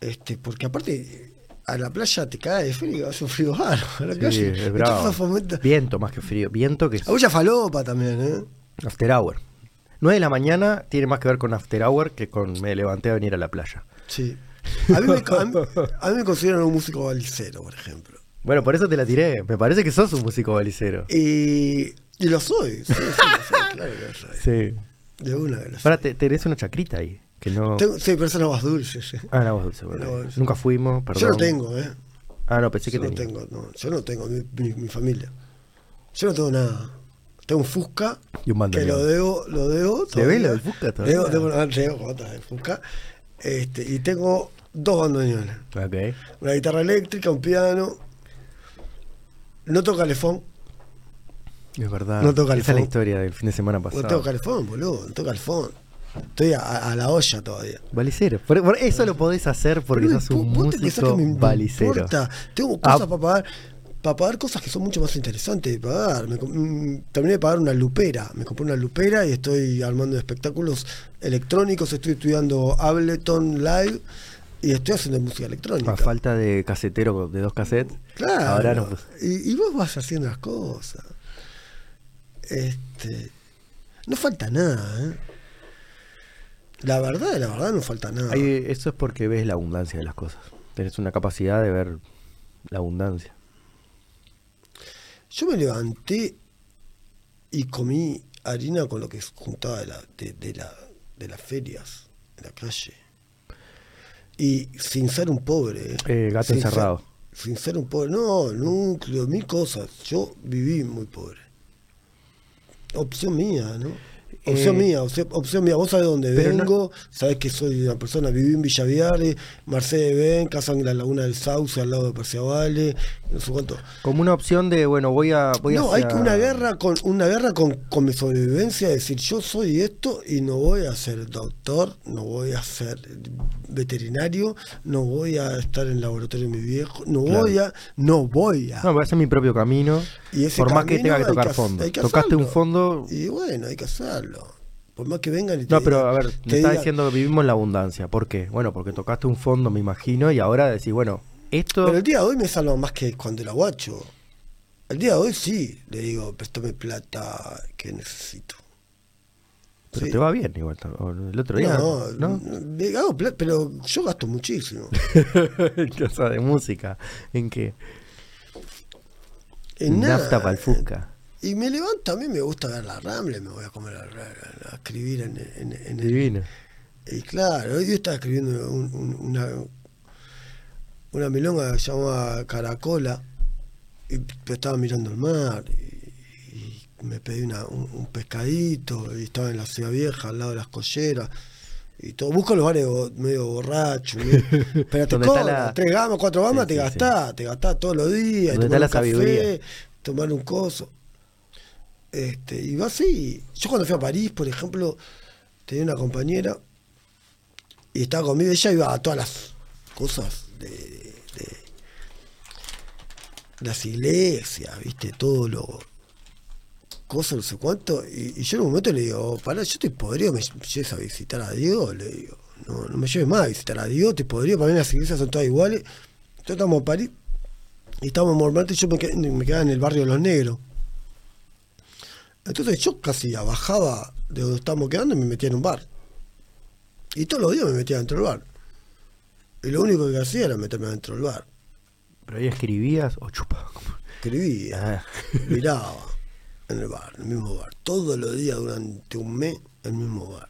S3: Este, porque aparte, a la playa te cae de frío, hace un frío bárbaro. A la
S1: sí,
S3: calle.
S1: es bravo.
S3: fomenta-
S1: Viento más que frío. Viento que
S3: A mucha falopa también, ¿eh?
S1: after hour. 9 de la mañana tiene más que ver con after hour que con me levanté a venir a la playa.
S3: Sí. A mí, me, a mí- a mí me consideran un músico balicero, por ejemplo.
S1: Bueno, por eso te la tiré. Me parece que sos un músico balicero.
S3: Y, y lo soy. Sí, sí, lo soy, claro que lo soy.
S1: Sí.
S3: De una que lo soy.
S1: Ahora te, tenés una chacrita ahí. Que no.
S3: Tengo- sí, pero son aguas dulces. sí.
S1: Ah, no, vos dulce, bueno.
S3: No, es-
S1: Nunca fuimos, perdón.
S3: Yo no tengo, ¿eh?
S1: Ah, no, pensé
S3: Yo
S1: que
S3: no
S1: tenía.
S3: tengo, no, yo no tengo, mi, mi- mi familia. Yo no tengo nada. Tengo un Fusca
S1: Y un
S3: que
S1: bandoneón.
S3: lo debo, lo debo.
S1: ¿Se ve
S3: todavía.
S1: lo del Fusca todavía?
S3: Debo, debo, ah, debo Fusca. Este, y tengo dos bandoneones.
S1: Ok.
S3: Una guitarra eléctrica, un piano. No toco calefón.
S1: Es verdad.
S3: No toca el
S1: Esa es la historia del fin de semana
S3: No
S1: pasado.
S3: toco calefón, boludo. No toco calefón. Estoy a, a la olla todavía.
S1: Balicero. Por, por eso lo podés hacer porque
S3: Pero
S1: sos un músico
S3: que me- importa. Tengo
S1: Ah.
S3: cosas para pagar. Para pagar cosas que son mucho más interesantes de pagar. Me com- mm, terminé de pagar una lupera. Me compré una lupera y estoy armando espectáculos electrónicos. Estoy estudiando Ableton Live y estoy haciendo música electrónica.
S1: A falta de casetero de dos cassettes.
S3: Claro.
S1: Ahora no.
S3: y, y vos vas haciendo las cosas. Este. No falta nada, ¿eh? La verdad, la verdad, no falta nada.
S1: Eso es porque ves la abundancia de las cosas. Tenés una capacidad de ver la abundancia.
S3: Yo me levanté y comí harina con lo que juntaba de, la, de, de la, de las ferias en la calle. Y sin ser un pobre. ¿eh?
S1: Eh, gato
S3: Sin
S1: encerrado.
S3: ser- sin ser un pobre. No, núcleo, mil cosas. Yo viví muy pobre. Opción mía, ¿no? Opción
S1: Eh,
S3: mía, opción, opción mía. Vos sabés dónde
S1: pero no-
S3: vengo, sabés que soy una persona, viví en Villaviare, Mercedes Ben, casa en la Laguna del Sauce, al lado de Perciabale, no sé cuánto.
S1: Como una opción de, bueno, voy a. Voy
S3: no,
S1: hacia-
S3: hay que una guerra con una guerra con, con mi sobrevivencia, decir yo soy esto y no voy a ser doctor, no voy a ser veterinario, no voy a estar en el laboratorio de mi viejo, no
S1: Claro.
S3: voy a, no voy a.
S1: No, voy a hacer mi propio camino.
S3: Y ese
S1: por más que tenga que tocar
S3: que-
S1: fondo.
S3: hay que
S1: Tocaste un fondo.
S3: Y bueno, hay que hacerlo. Por más que vengan y te
S1: No, pero
S3: digan-
S1: a ver,
S3: te
S1: me está
S3: digan-
S1: diciendo que vivimos en la abundancia. ¿Por qué? Bueno, porque tocaste un fondo, me imagino, y ahora decís, bueno, esto.
S3: Pero el día de hoy me salva más que cuando era guacho. El día de hoy sí, le digo, préstame plata que necesito.
S1: pero
S3: sí.
S1: te va bien igual. El otro día.
S3: No,
S1: ¿no?
S3: me hago pero yo gasto muchísimo.
S1: Cosa de música. ¿En qué?
S3: En
S1: Nafta
S3: nada.
S1: para el Fusca.
S3: Y me levanto, a mí me gusta ver la Ramble, me voy a comer a, a- a escribir en, en, en el-
S1: Divino.
S3: Y claro, hoy yo estaba escribiendo un- un- una, una milonga que se llama Caracola, y estaba mirando el mar, y, y me pedí una- un, un pescadito, y estaba en la ciudad vieja, al lado de las colleras, y todo. Busco lugares bo- medio borrachos, medio- pero te
S1: la-
S3: tres gamas, cuatro gamas,
S1: Sí,
S3: te
S1: sí, sí.
S3: gastás, te gastás todos los días, tomar un café, tomar un coso. Este, y va así. Yo cuando fui a París, por ejemplo, tenía una compañera y estaba conmigo, ella iba a todas las cosas de, las iglesias, viste, todo lo cosas, no sé cuánto, y, yo en un momento le digo, pará, yo estoy podrido, me lleves a visitar a Dios, le digo, no, no me lleves más a visitar a Dios, te podría, para mí las iglesias son todas iguales. Entonces estamos en París, y estábamos en Montmartre y yo me, qued- me quedaba en el barrio de los negros. Entonces yo casi bajaba de donde estábamos quedando y me metía en un bar. Y todos los días me metía dentro del bar. Y lo único que hacía era meterme dentro del bar.
S1: Pero ahí escribías o chupa.
S3: Escribía,
S1: Ah.
S3: miraba en el bar, en el mismo bar. Todos los días durante un mes, el mismo bar.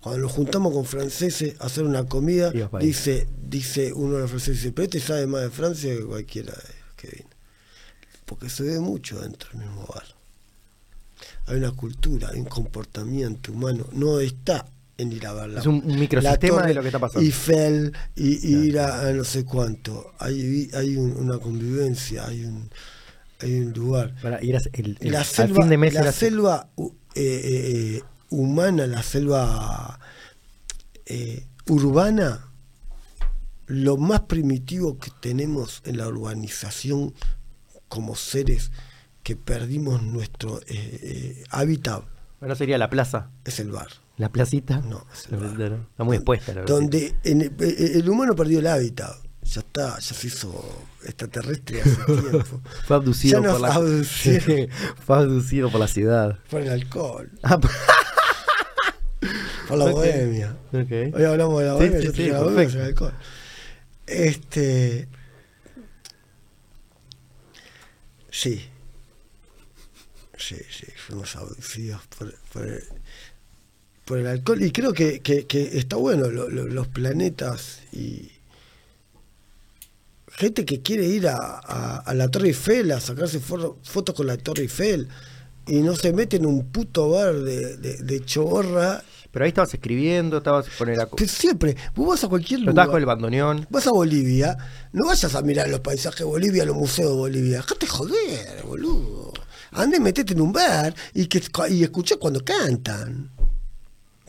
S3: Cuando nos juntamos con franceses a hacer una comida, dice, dice uno de los franceses, dice, pero este sabe más de Francia que cualquiera de ellos que viene. Porque se ve mucho dentro del mismo bar. Hay una cultura, hay un comportamiento humano. No está en ir a ver la
S1: Es un- un microsistema de lo que está pasando.
S3: Eiffel y, y ir a, a no sé cuánto. Hay, hay un- una convivencia, hay un hay un lugar.
S1: Para ir a- el, el-
S3: la
S1: al
S3: selva,
S1: fin de mes
S3: la selva eh, eh, eh, humana, la selva eh, urbana, lo más primitivo que tenemos en la urbanización como seres que perdimos nuestro eh, eh, hábitat
S1: Bueno, sería la plaza.
S3: es el bar.
S1: La placita.
S3: No, es el
S1: La
S3: bar.
S1: Está muy expuesta la verdad.
S3: Donde en- eh, eh, el humano perdió el hábitat. Ya está, ya se hizo extraterrestre hace tiempo.
S1: Fue abducido por la
S3: abducieron.
S1: Fue abducido por la ciudad.
S3: Por el alcohol,
S1: Ah,
S3: por la
S1: Ok.
S3: bohemia. Hoy hablamos de la
S1: Sí,
S3: bohemia,
S1: sí,
S3: yo
S1: sí,
S3: traje la bohemia,
S1: perfecto.
S3: el alcohol. Este. Sí. Sí, sí, fuimos abducidos por, por el, por el alcohol. Y creo que, que- que está bueno lo- lo- los planetas y. Gente que quiere ir a, a- a la Torre Eiffel a sacarse fo- fotos con la Torre Eiffel y no se mete en un puto bar de, de, de chorra
S1: Pero ahí estabas escribiendo, estabas con el...
S3: siempre, vos vas a cualquier
S1: Pero estabas con
S3: lugar,
S1: el bandoneón.
S3: vas a Bolivia, no vayas a mirar los paisajes de Bolivia, los museos de Bolivia. Dejate joder, boludo. Ande, metete en un bar y, que, y escuchá cuando cantan.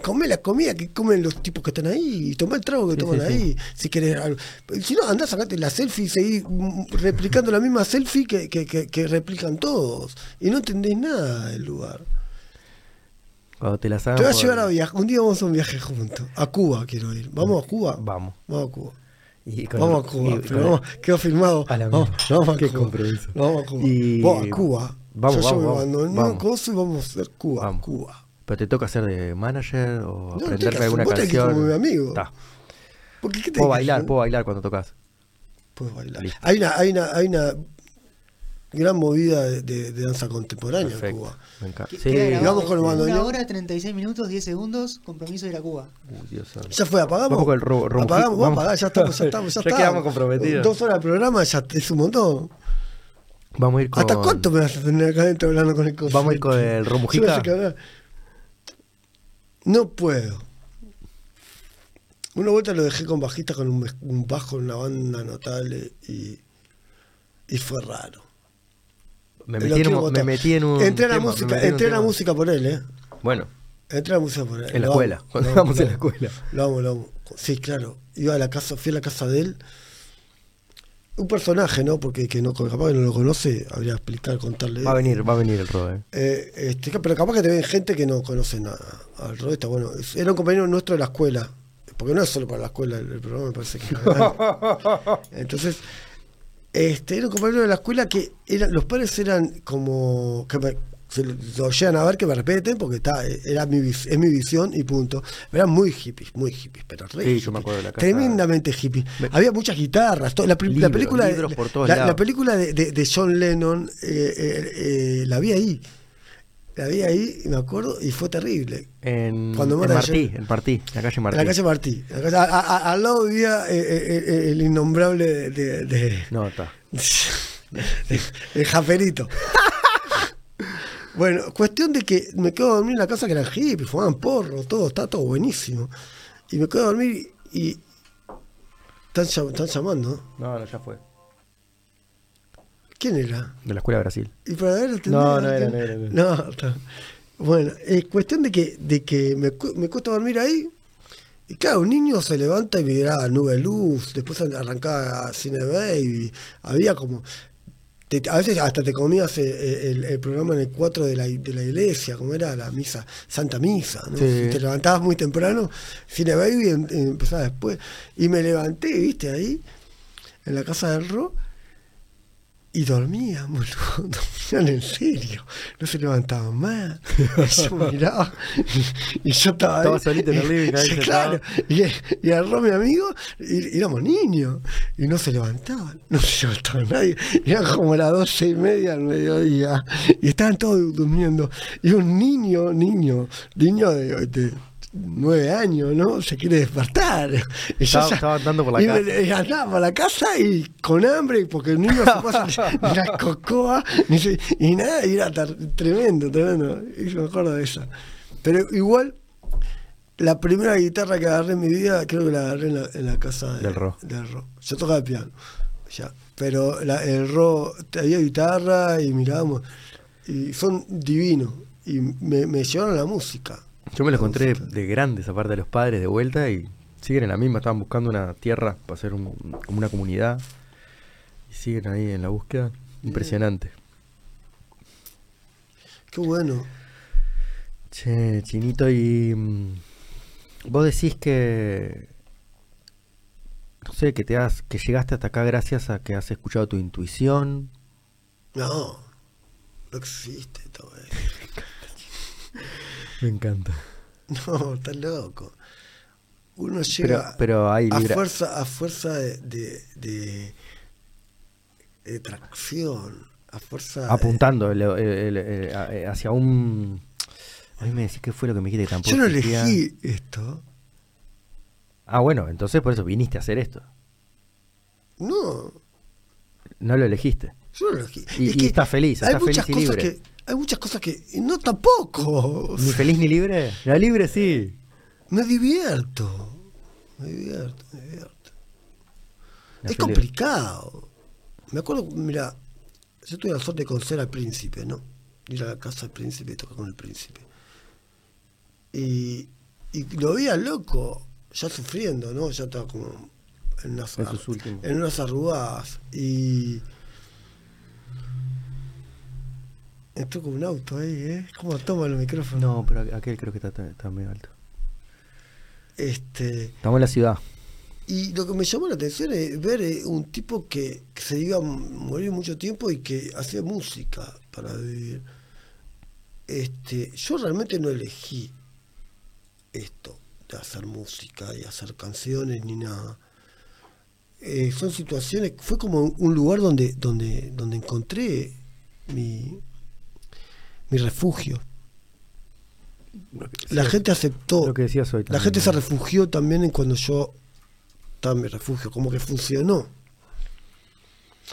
S3: Comé la comida que comen los tipos que están ahí y tomá el trago que
S1: Sí,
S3: toman
S1: sí, sí.
S3: ahí. Si querés algo. Si no, andá, sacate la selfie y seguí mm, replicando la misma selfie que, que, que- que replican todos. Y no entendés nada del lugar.
S1: Cuando te las hagan
S3: Te voy a llevar a viajar. Un día vamos a un viaje juntos. A Cuba quiero ir. ¿Vamos a Cuba?
S1: Vamos.
S3: Vamos a Cuba.
S1: Y
S3: Vamos a Cuba.
S1: y
S3: pero vamos- quedó.
S1: A la
S3: vamos, vamos a Cuba. Vamos a Cuba. Vos a Cuba.
S1: Vamos,
S3: Yo,
S1: vamos, vamos, vamos.
S3: coso y vamos a hacer Cuba.
S1: Vamos.
S3: Cuba.
S1: Pero te toca hacer de manager o
S3: No, no
S1: aprenderme
S3: hacer-
S1: alguna canción.
S3: como mi amigo.
S1: Está.
S3: Porque, ¿qué tenés
S1: Puedo bailar, puedo bailar cuando tocas.
S3: Puedes bailar.
S1: Listo.
S3: Hay una, hay una, hay una gran movida de, de- de danza contemporánea en
S1: Perfecto.
S3: Cuba.
S1: Me encanta. Sí.
S3: vamos con el bandoneón.
S2: Una hora, 36 minutos, 10 segundos, compromiso de ir a Cuba.
S1: Uy, Dios.
S3: Ya fue, apagamos.
S1: Vamos con el ro-
S3: apagamos, vamos a
S1: vamos.
S3: apagar, ya estamos, ya estamos, ya,
S1: Ya
S3: estamos.
S1: quedamos comprometidos.
S3: Dos horas de programa ya es un montón.
S1: Vamos a ir con...
S3: ¿Hasta cuánto me vas a tener acá adentro hablando con el coso?
S1: Vamos a ir con el Romujica.
S3: no puedo. Una vuelta lo dejé con bajista con un, bajo en una banda notable y, y fue raro.
S1: Me metí, en me metí en un
S3: Entré a la
S1: tema,
S3: música,
S1: en
S3: entré a la música por él, ¿eh?
S1: Bueno,
S3: Entré a la música por él.
S1: En la
S3: Lo
S1: escuela,
S3: amo,
S1: cuando
S3: amo,
S1: en la escuela.
S3: Lo amo, lo amo. Sí, claro. Iba a la casa, fui a la casa de él. Un personaje, ¿no? Porque que no, capaz que no lo conoce, habría que explicar, contarle.
S1: va a venir, va a venir el Roe.
S3: Eh, este, pero capaz que te ven gente que no conoce nada. Al Rodri está bueno. Era un compañero nuestro de la escuela. Porque no es solo para la escuela, el, el programa me parece que. Entonces, este, era un compañero de la escuela que eran, los padres eran como. que me- se lo llegan a ver que me respeten porque está, era mi, es mi visión y punto. Eran muy hippies, muy hippies, pero re
S1: Sí, yo
S3: hippies.
S1: me acuerdo de la casa.
S3: Tremendamente hippies.
S1: Me-
S3: Había muchas guitarras. todo- la, pri- la película, de-
S1: libros por todos
S3: la, la
S1: lados.
S3: película de, de- de John Lennon eh, eh, eh, la vi ahí. La vi ahí, y me acuerdo, y fue terrible.
S1: En,
S3: Cuando
S1: en Martí, en Martí, en la calle
S3: En
S1: Martí.
S3: la calle Martí. En la calle- a- a- al lado vivía eh, eh, eh, el innombrable de, de- de-
S1: No, está.
S3: el jaferito. bueno, cuestión de que me quedo a dormir en la casa que eran hippies, fumaban porro, todo, está todo buenísimo. Y me quedo a dormir y. Están, llam- están llamando.
S1: No, no, ya fue.
S3: ¿Quién era?
S1: De la escuela de Brasil.
S3: Y para ver.
S1: No, no era, no era, no
S3: No, está. Bueno, es cuestión de que, de que me, me cuesta dormir ahí. Y claro, un niño se levanta y miraba nube de luz, después arrancaba Cine Baby. Había como. Te- a veces hasta te comías eh, el, el programa en el 4 de la, de la iglesia, como era la misa, Santa Misa. ¿no?
S1: Sí.
S3: Si te levantabas muy temprano, Cine Baby em- empezaba después. Y me levanté, viste, ahí, en la casa del Ro. Y dormían, boludo, dormían en serio, no se levantaban más. Yo miraba y, y yo estaba ahí.
S1: Estaba solito en el living, ahí
S3: Sí, claro. Y, y agarró mi amigo, y, y éramos niños, y no se levantaban, no se levantaba nadie. Eran como las doce y media al mediodía, y estaban todos durmiendo. Y un niño, niño, niño de, de nueve años, ¿no? Se quiere despertar.
S1: Estaba- andando por la
S3: y
S1: casa.
S3: y andaba por la casa y con hambre, porque el niño se pasa ni la cocoa, se- y nada, y era tremendo, tremendo. Y yo me acuerdo de eso. Pero igual, la primera guitarra que agarré en mi vida, creo que la agarré en la, en la casa de-
S1: Del Ro.
S3: del Ro. Yo tocaba piano, ya. pero la- el rock, había guitarra y mirábamos, y son divinos, y me, me llevaron a la música.
S1: Yo me lo
S3: La
S1: encontré de grandes, aparte de los padres, de vuelta y siguen en la misma. Estaban buscando una tierra para hacer un- como una comunidad y siguen ahí en la búsqueda. Impresionante.
S3: Qué bueno.
S1: Che, Chinito, y mm, vos decís que no sé, que te has, que llegaste hasta acá gracias a que has escuchado tu intuición.
S3: No, no existe.
S1: Me encanta.
S3: No, estás loco. Uno
S1: Pero,
S3: llega
S1: pero hay
S3: a fuerza, a fuerza de, de, de- de tracción, a fuerza de-
S1: apuntando el- el- el- el- a- eh, hacia un. A mí me decís que fue lo que me dijiste tampoco.
S3: Yo no
S1: existía.
S3: elegí esto.
S1: Ah, bueno, entonces por eso viniste a hacer esto.
S3: No,
S1: No lo elegiste.
S3: yo no elegí.
S1: Y-
S3: Es
S1: y
S3: que
S1: estás feliz, estás feliz y libre.
S3: Que, hay muchas cosas que. No, tampoco.
S1: Ni feliz ni libre. La libre sí.
S3: Me divierto. Me divierto, me divierto.
S1: La
S3: es
S1: feliz-
S3: complicado. Me acuerdo, mira, yo tuve la suerte de conocer al príncipe, ¿no? Ir a la casa del príncipe y tocar con el príncipe. Y, y lo veía loco, ya sufriendo, ¿no? Ya estaba como en unas,
S1: En
S3: unas arrugadas. Y. Entró con un auto ahí, ¿eh? ¿Cómo toma el micrófono?
S1: No, pero aqu- aquel creo que está, está medio alto.
S3: Este.
S1: Estamos en la ciudad.
S3: Y lo que me llamó la atención es ver eh, un tipo que, que se iba a morir mucho tiempo y que hacía música para vivir. Este, yo realmente no elegí esto de hacer música y hacer canciones ni nada. Eh, son situaciones, fue como un lugar donde, donde, donde encontré mi, mi refugio. La gente aceptó.
S1: Lo que decías hoy
S3: La gente
S1: ¿no?
S3: se refugió también en cuando yo estaba en mi refugio, como que funcionó.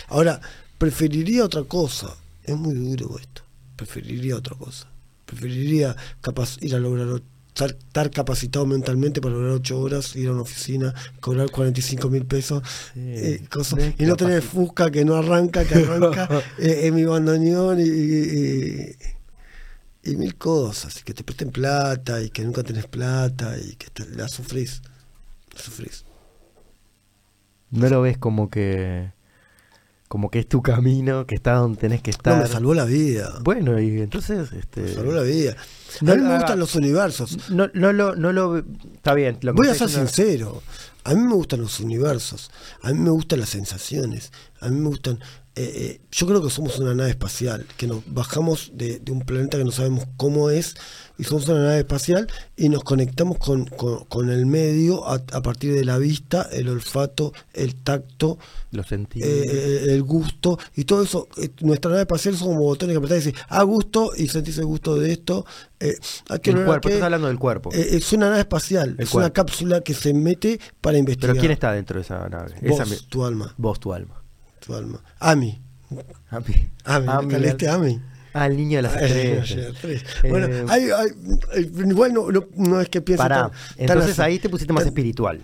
S3: Ahora, preferiría otra cosa. Es muy duro esto. Preferiría otra cosa. Preferiría capaz ir a lograr estar, estar capacitado mentalmente para lograr ocho horas, ir a una oficina, cobrar 45 mil pesos
S1: Sí,
S3: eh, cosas, y no tener Fusca que no arranca, que arranca eh, en mi bandoneón y, y- y mil cosas, y que te presten plata y que nunca tenés plata y que te- la sufrís. La sufrís.
S1: No lo ves como que. Como que es tu camino, que está donde tenés que
S3: No,
S1: estar.
S3: me salvó la vida.
S1: Bueno, y entonces. Este,
S3: Me salvó la vida.
S1: No,
S3: a mí me
S1: ah,
S3: gustan los universos.
S1: No, no, lo, no lo. Está bien. Lo
S3: Voy a ser sincero. A mí me gustan los universos. A mí me gustan las sensaciones. A mí me gustan. Eh, eh, yo creo que somos una nave espacial, que nos bajamos de, de un planeta que no sabemos cómo es, y somos una nave espacial y nos conectamos con, con- con el medio a, a partir de la vista, el olfato, el tacto,
S1: Lo sentidos.
S3: eh, eh, el gusto y todo eso. nuestra nave espacial son como botones que apretás y decís, ah, gusto, y sentís el gusto de esto. Eh, ¿a qué
S1: el cuerpo, estás hablando del cuerpo.
S3: Es una nave espacial,
S1: El
S3: es una cápsula que se mete para investigar.
S1: Pero ¿quién está dentro de esa nave?
S3: Vos,
S1: Esa
S3: tu alma,
S1: Vos, tu alma.
S3: Tu alma. Ami. Ami,
S1: A
S3: ¿me
S1: mí,
S3: calaste
S1: al-
S3: Ami?
S1: Ah, el niño de las estrellas. Eh,
S3: Bueno, hay, hay- eh, igual no, no, no es que piense tan- tan
S1: entonces ahí te pusiste más
S3: Tan-
S1: espiritual.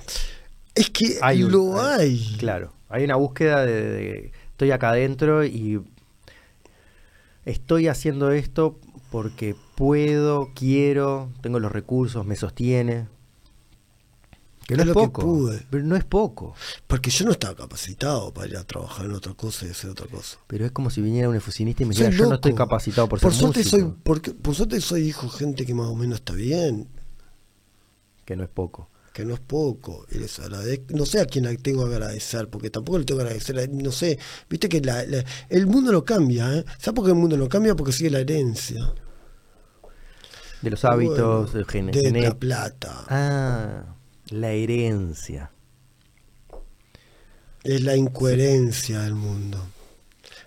S3: Es que
S1: Hay un-
S3: lo
S1: hay-
S3: hay.
S1: Claro, hay una búsqueda de, de- estoy acá adentro y estoy haciendo esto porque puedo, quiero, tengo los recursos, me sostiene. Que no
S3: Es
S1: es,
S3: lo que
S1: poco,
S3: pude.
S1: pero no es poco.
S3: Porque yo no estaba capacitado para ir a trabajar en otra cosa y hacer otra cosa.
S1: Pero es como si viniera un efusionista y me dijera, yo no estoy capacitado por,
S3: por
S1: ser
S3: suerte
S1: músico",
S3: soy porque, por suerte soy hijo de gente que más o menos está bien
S1: que no es poco.
S3: que no es poco y les agradezco no sé a quién tengo que agradecer porque tampoco le tengo que agradecer no sé viste que la- la- el mundo no cambia ¿eh? ¿sabes por qué el mundo no cambia? porque sigue la herencia
S1: De los hábitos,
S3: Bueno,
S1: de,
S3: de la plata
S1: Ah, la herencia.
S3: es la incoherencia del mundo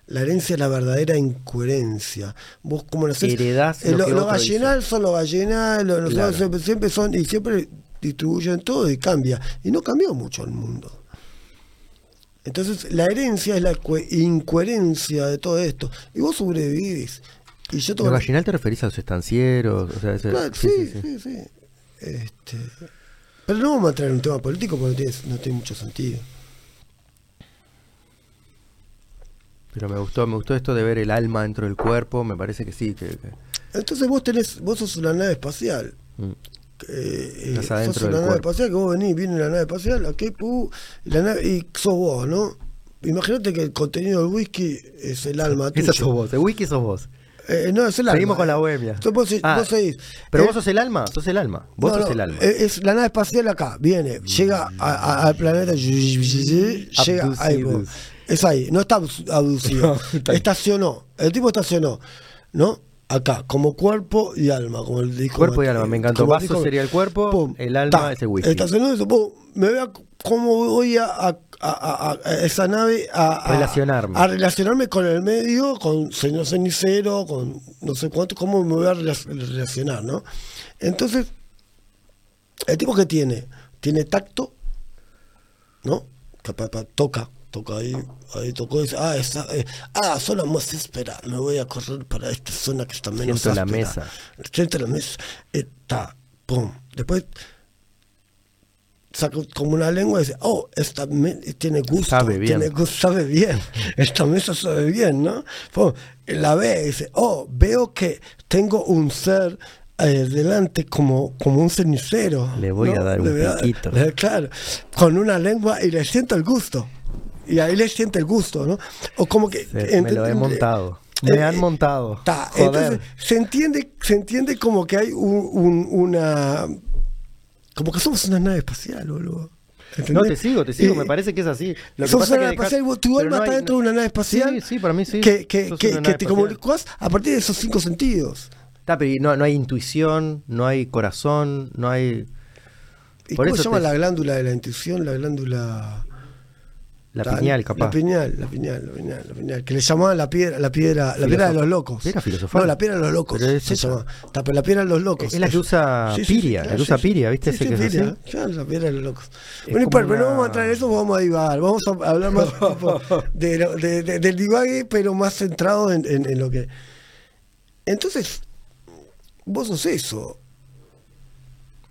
S3: la herencia es la verdadera incoherencia. Vos como nacés,
S1: Heredás
S3: eh,
S1: lo
S3: lo,
S1: que
S3: lo
S1: otro
S3: gallinal son los gallinal, lo- los
S1: Claro.
S3: siempre, siempre son, y siempre distribuyen todo y cambia. Y no cambió mucho el mundo. Entonces la herencia es la incoherencia de todo esto. Y vos sobrevivís. Y yo
S1: ¿Lo
S3: tengo
S1: gallinal te referís a los estancieros? O sea, ese-
S3: Claro, sí, sí, sí. Este, pero no vamos a entrar en un tema político porque no tiene, no tiene mucho sentido.
S1: Pero me gustó, me gustó esto de ver el alma dentro del cuerpo, me parece que sí, que, que-
S3: Entonces vos tenés, vos sos una nave espacial.
S1: mm.
S3: Eh,
S1: Estás
S3: eh,
S1: adentro
S3: sos
S1: del
S3: una nave
S1: cuerpo.
S3: espacial que vos venís, viene la nave espacial, aquí, pu, la nave, y sos vos, ¿no? Imagínate que el contenido del whisky es el alma tuya.
S1: Esa sos vos, el wiki sos vos.
S3: Eh, no, es el alma.
S1: Seguimos con la bohemia.
S3: Vos,
S1: Ah,
S3: vos seguís.
S1: Pero
S3: Eh,
S1: vos sos el alma, sos el alma. Vos
S3: no,
S1: sos
S3: no,
S1: el alma.
S3: eh, Es la nave espacial acá, viene, llega a- a- al planeta, llega ahí, es ahí, no está abdu- abducido, estacionó, el tipo estacionó, ¿no? Acá, como cuerpo y alma, como el dijo
S1: Cuerpo y alma, me encantó. Vaso sería el cuerpo,
S3: Pum,
S1: el alma
S3: ta,
S1: es el whisky.
S3: Estacionó eso, pum, me vea cómo voy a, a- a- a- a esa nave a,
S1: Relacionarme.
S3: a relacionarme con el medio, con señor cenicero, con no sé cuánto, cómo me voy a relac- relacionar, ¿no? Entonces, el tipo que tiene, tiene tacto, ¿no? Toca, toca ahí, ahí tocó y dice, ah, esa, eh, ah, zona más áspera, me voy a correr para esta zona que está menos
S1: Siento la
S3: áspera.
S1: mesa.
S3: Siento la mesa, está, pum. Después saca como una lengua y dice, oh, esta me- tiene gusto,
S1: Sabe bien.
S3: tiene gusto, sabe bien, esta mesa sabe bien, ¿no? Pum, la ve y dice, oh, veo que tengo un ser eh, delante como, como un cenicero.
S1: Le voy a dar un
S3: a-
S1: piquito.
S3: le- claro, con una lengua y le siento el gusto. Y ahí le siente el gusto, ¿no? O como que...
S1: Se- me lo he montado. Me
S3: eh,
S1: han montado.
S3: Ta, entonces se entiende, se entiende como que hay un, un- una como que somos una nave espacial, boludo.
S1: No,
S3: ¿Entendés?
S1: te sigo, te sigo, me parece que es así. Lo que
S3: sos
S1: pasa
S3: una
S1: es
S3: nave
S1: que dejás-
S3: espacial, vos- tu alma
S1: no
S3: está
S1: hay-
S3: dentro de una nave espacial.
S1: Sí, sí, para mí sí.
S3: Que, que, que- que te comunicas a partir de esos cinco sentidos.
S1: Está, pero no, no hay intuición, no hay corazón, no hay
S3: ¿Y
S1: Por
S3: cómo
S1: eso
S3: se llama
S1: te-
S3: la glándula de la intuición? La glándula.
S1: La piñal, capaz.
S3: La piñal, la piñal, la piñal, la piñal. Que le llamaban la piedra, la piedra, la piedra de los locos.
S1: Era filosofal.
S3: No, la piedra de los locos.
S1: Pero es esa.
S3: la piedra de los locos.
S1: Es la que usa Piria, la que usa Piria, ¿viste?
S3: Sí,
S1: Ese
S3: sí,
S1: que es
S3: Piria, claro, la piedra de los locos.
S1: Es
S3: Bueno,
S1: como
S3: pero no
S1: una-
S3: vamos a entrar en eso, vamos a divagar. Vamos a hablar más de, de- de- del divague, pero más centrado en, en- en lo que. Entonces, vos sos eso.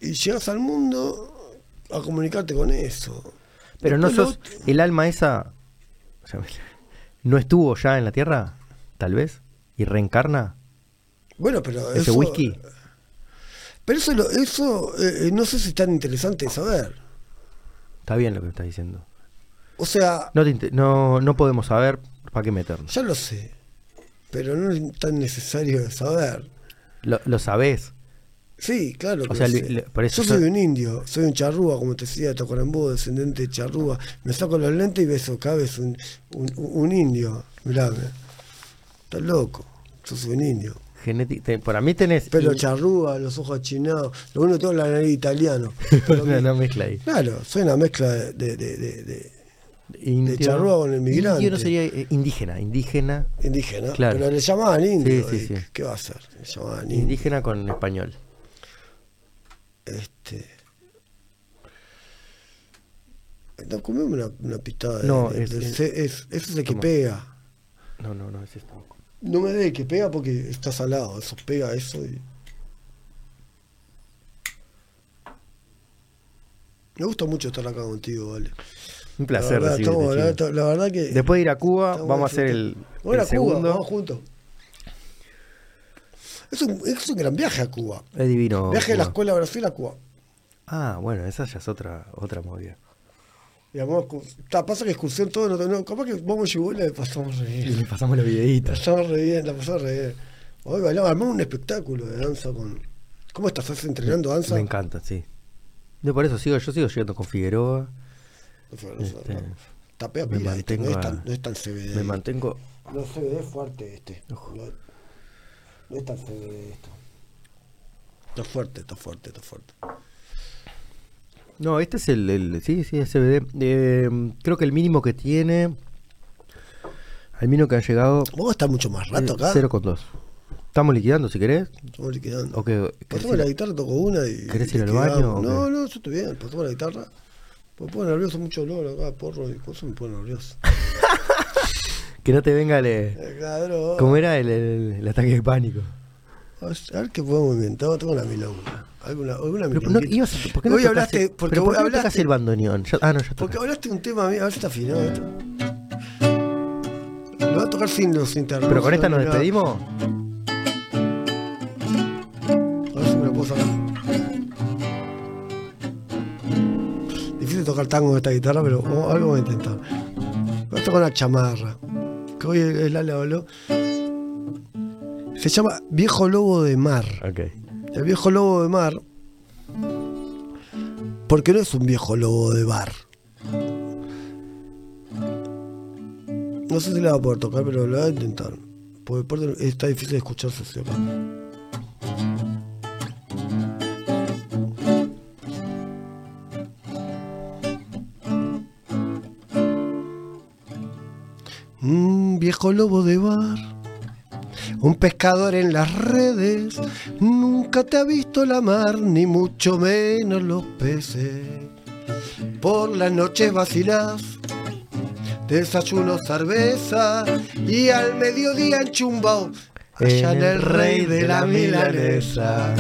S3: Y llegas al mundo a comunicarte con eso.
S1: Pero no sos el alma esa o sea, no estuvo ya en la Tierra, tal vez, y reencarna
S3: Bueno, pero
S1: ese
S3: eso,
S1: whisky.
S3: Pero eso, lo- eso eh, no sé si es tan interesante de saber.
S1: Está bien lo que estás diciendo.
S3: O sea,
S1: No, te inte- no, no podemos saber para qué meternos.
S3: ya lo sé, pero no es tan necesario de saber.
S1: Lo, lo sabés.
S3: Sí, claro.
S1: O sea, le- le-
S3: Yo soy un indio, soy un charrúa, como te decía, Tocorambú, descendiente de charrúa. Me saco los lentes y acá, ves un, un, un indio. Mirá, estás loco. Yo soy un indio.
S1: Genéti- te- para mí tenés
S3: Pelo
S1: in-
S3: charrúa, los ojos achinados. Lo bueno tengo la nariz italiano.
S1: Una, una mezcla ahí.
S3: Claro, soy una mezcla de, de, de- de- de
S1: Indio-
S3: charrúa con el migrante.
S1: Indio no sería eh, indígena, indígena,
S3: indígena.
S1: Claro.
S3: Pero le llamaban indio.
S1: Sí, sí,
S3: y
S1: sí.
S3: ¿Qué va a hacer? Le llamaban indio.
S1: indígena con español.
S3: Este. No, comeme una, una pitada. de-
S1: No,
S3: de-
S1: es-
S3: de-
S1: es-
S3: es- ese es el que
S1: toma.
S3: pega.
S1: No, no, no, es esto.
S3: No me dé el que pega porque está salado. Eso pega eso y. Me gusta mucho estar acá contigo, vale.
S1: Un placer
S3: la verdad, estamos- la, la verdad que.
S1: Después de ir a Cuba, vamos a hacer el, el
S3: a Cuba,
S1: segundo.
S3: vamos juntos. Es un, es un gran viaje a Cuba.
S1: Es divino.
S3: viaje de la
S1: Cuba.
S3: escuela de Brasil a Cuba.
S1: Ah, bueno, esa ya es otra, otra movida.
S3: Y ta, pasa que excursión todo, no, no, capaz que vamos y la pasamos re
S1: Y
S3: bien.
S1: le pasamos los
S3: La
S1: videitos.
S3: pasamos re bien, la pasamos re bien. Hoy bailamos, armamos un espectáculo de danza con. ¿Cómo estás? ¿Estás entrenando danza?
S1: Me encanta, sí. Yo por eso sigo, yo sigo llegando con Figueroa.
S3: No
S1: Este.
S3: Tapea
S1: me
S3: pila, este, no,
S1: mantengo
S3: es tan, no es tan CBD.
S1: Me mantengo.
S3: No es CBD fuerte este.
S1: Ojo.
S3: Tan CBD esto. Está fuerte, está fuerte, está fuerte.
S1: No, este es el, el- sí, sí, es CBD. Eh, creo que el mínimo que tiene, al mínimo que han llegado,
S3: Vamos a estar mucho más rato acá.
S1: 0,2. Estamos liquidando si querés.
S3: Estamos liquidando.
S1: O que,
S3: Pasamos la guitarra, toco una y.
S1: ¿Querés ir al baño
S3: No, no, yo estoy bien. Pasamos la guitarra. Me pone nervioso mucho olor acá, porro y cosas me pone nervioso.
S1: que no te venga el, eh,
S3: Eh.
S1: ¿Cómo era el, el- el ataque de pánico?
S3: A ver, qué podemos inventar. Tengo una milonga. Alguna, alguna
S1: Pero, no, ibas a- ¿Por qué no
S3: Hoy hablaste-
S1: el-
S3: porque
S1: ¿por qué no
S3: hablaste-
S1: tocas el bandoneón? Ya- ah, no, ya
S3: Porque hablaste un tema, a ver si está afinado esto. Lo voy a tocar sin los intervalos.
S1: Pero con esta nos despedimos.
S3: A ver si me lo puedo sacar. Difícil tocar tango con esta guitarra, pero algo voy a intentar. Voy a tocar una chamarra. Que hoy el Ale habló. Se llama Viejo Lobo de Mar. El viejo lobo de mar. Porque no es un viejo lobo de bar. No sé si le va a poder tocar, pero lo voy a intentar. Porque está difícil de acá. Un viejo lobo de bar. Un pescador en las redes nunca te ha visto la mar, ni mucho menos los peces. Por las noches vacilás, desayuno cerveza y al mediodía enchumbao. Allá en el rey de la milanesa.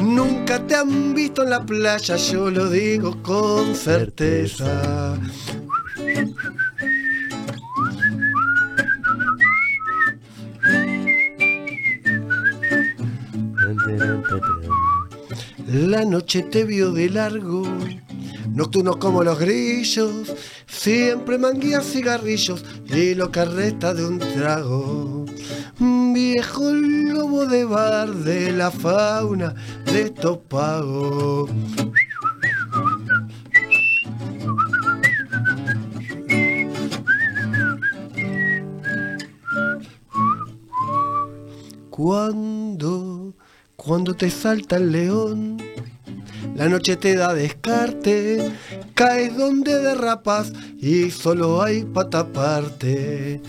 S3: Nunca te han visto en la playa, yo lo digo con certeza. La noche te vio de largo, nocturno como los grillos, siempre manguías cigarrillos y lo que resta de un trago. Viejo lobo de bar de la fauna de estos pagos. Cuando, cuando te salta el león, la noche te da descarte, caes donde derrapas y solo hay para taparte.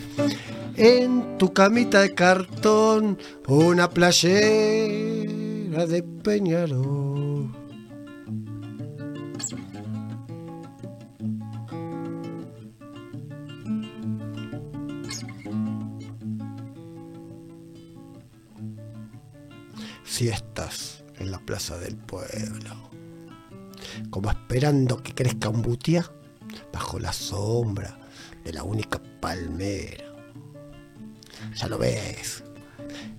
S3: En tu camita de cartón, una playera de Peñarol. Siestas en la plaza del pueblo como esperando que crezca un butiá bajo la sombra de la única palmera. Ya lo ves,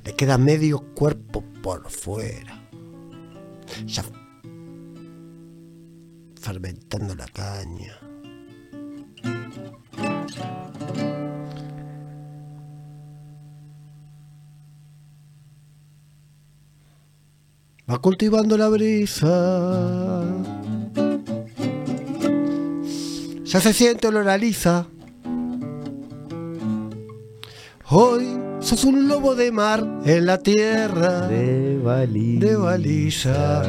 S3: le queda medio cuerpo por fuera. Ya fermentando la caña. Va cultivando la brisa. Ya se siente olor a lisa. Hoy sos un lobo de mar en la tierra
S1: De baliza.
S3: de baliza.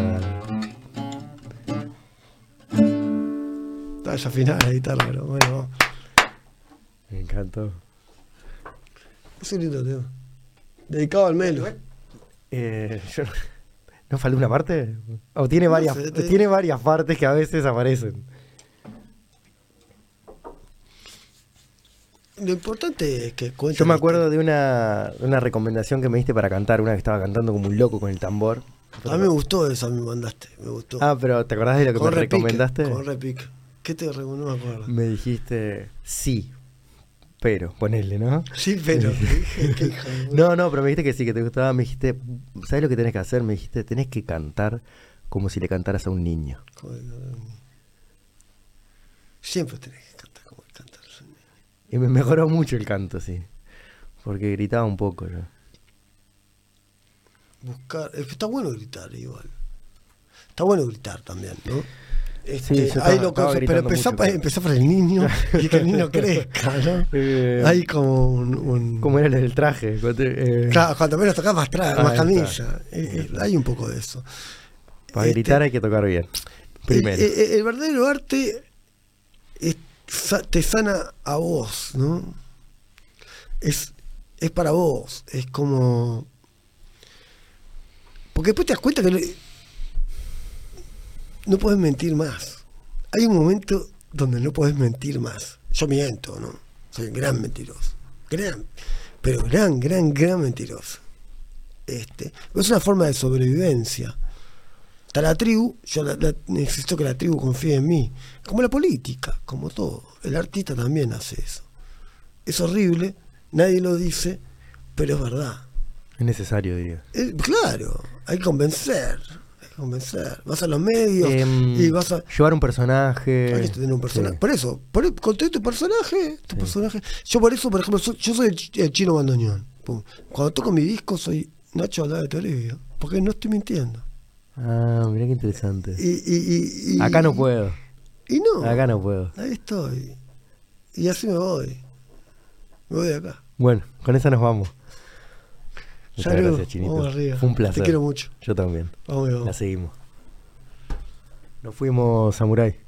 S3: Está desafinada la guitarra, pero bueno.
S1: Me encantó.
S3: Es un lindo tema. Dedicado al Melo.
S1: Eh, yo no- ¿No falta una parte? O tiene varias,
S3: sé, te-
S1: tiene varias partes que a veces aparecen.
S3: Lo importante es que cuente.
S1: Yo me acuerdo de una, de una recomendación que me diste para cantar, una que estaba cantando como un loco con el tambor.
S3: A mí me gustó esa, me mandaste. Me gustó.
S1: Ah, pero ¿te acordás de lo que me
S3: repique,
S1: recomendaste?
S3: Con repique. ¿Qué te recomendó? No me acuerdo.
S1: Me dijiste sí, pero, ponele, ¿no?
S3: Sí, pero.
S1: No, no, pero me dijiste que sí, que te gustaba. Me dijiste, ¿sabes lo que tenés que hacer? Me dijiste, tenés que cantar como si le cantaras a un niño.
S3: Siempre tenés que cantar como el cantar.
S1: Y me mejoró mucho el canto, sí. Porque gritaba un poco yo.
S3: Buscar. es que Está bueno gritar igual. Está bueno gritar también, ¿no?
S1: Sí,
S3: Este,
S1: estaba-
S3: hay pero empezá,
S1: mucho, pero-
S3: el niño y que el niño crezca, ¿no?
S1: Eh,
S3: Hay como un. un-
S1: ¿Cómo era el traje? Cuando eh,
S3: Claro, cuando menos tocas más, tra-
S1: Ah,
S3: más
S1: ahí
S3: camisa. Eh, eh, hay un poco de eso.
S1: Para
S3: Este,
S1: gritar hay que tocar bien. Primero.
S3: El, el- el verdadero arte es- te sana a vos, ¿no? Es, es para vos. Es como. Porque después te das cuenta que no, puedes mentir más. Hay un momento donde no puedes mentir más. Yo miento, ¿no? Soy un gran mentiroso. Gran, pero gran, gran, gran mentiroso. Este, es una forma de sobrevivencia. Está la tribu, yo la- la- necesito que la tribu confíe en mí. Como la política, como todo. El artista también hace eso. Es horrible nadie lo dice, pero es verdad.
S1: Es necesario, diría.
S3: Eh, claro, hay que convencer. Convencer. Vas a los medios
S1: Em,
S3: y vas a.
S1: Llevar un personaje.
S3: Hay que tener un personaje.
S1: Sí.
S3: Por eso, por, conté tu personaje, tu personaje. Yo por eso, por ejemplo, soy- yo soy el, ch- el chino bandoneón. Cuando toco mi disco soy Nacho Aldada de Toribio, porque no estoy mintiendo.
S1: Ah, mirá qué interesante.
S3: Y, y, y, y-
S1: Acá no puedo.
S3: Y no.
S1: Acá no puedo.
S3: Ahí estoy. Y así me voy. Me voy de acá.
S1: Bueno, con esa nos vamos. Muchas
S3: Salud,
S1: gracias, Chinito.
S3: vamos arriba.
S1: Fue un placer.
S3: Te quiero mucho.
S1: Yo también.
S3: Vamos, vamos.
S1: La seguimos. Nos fuimos, Samurai.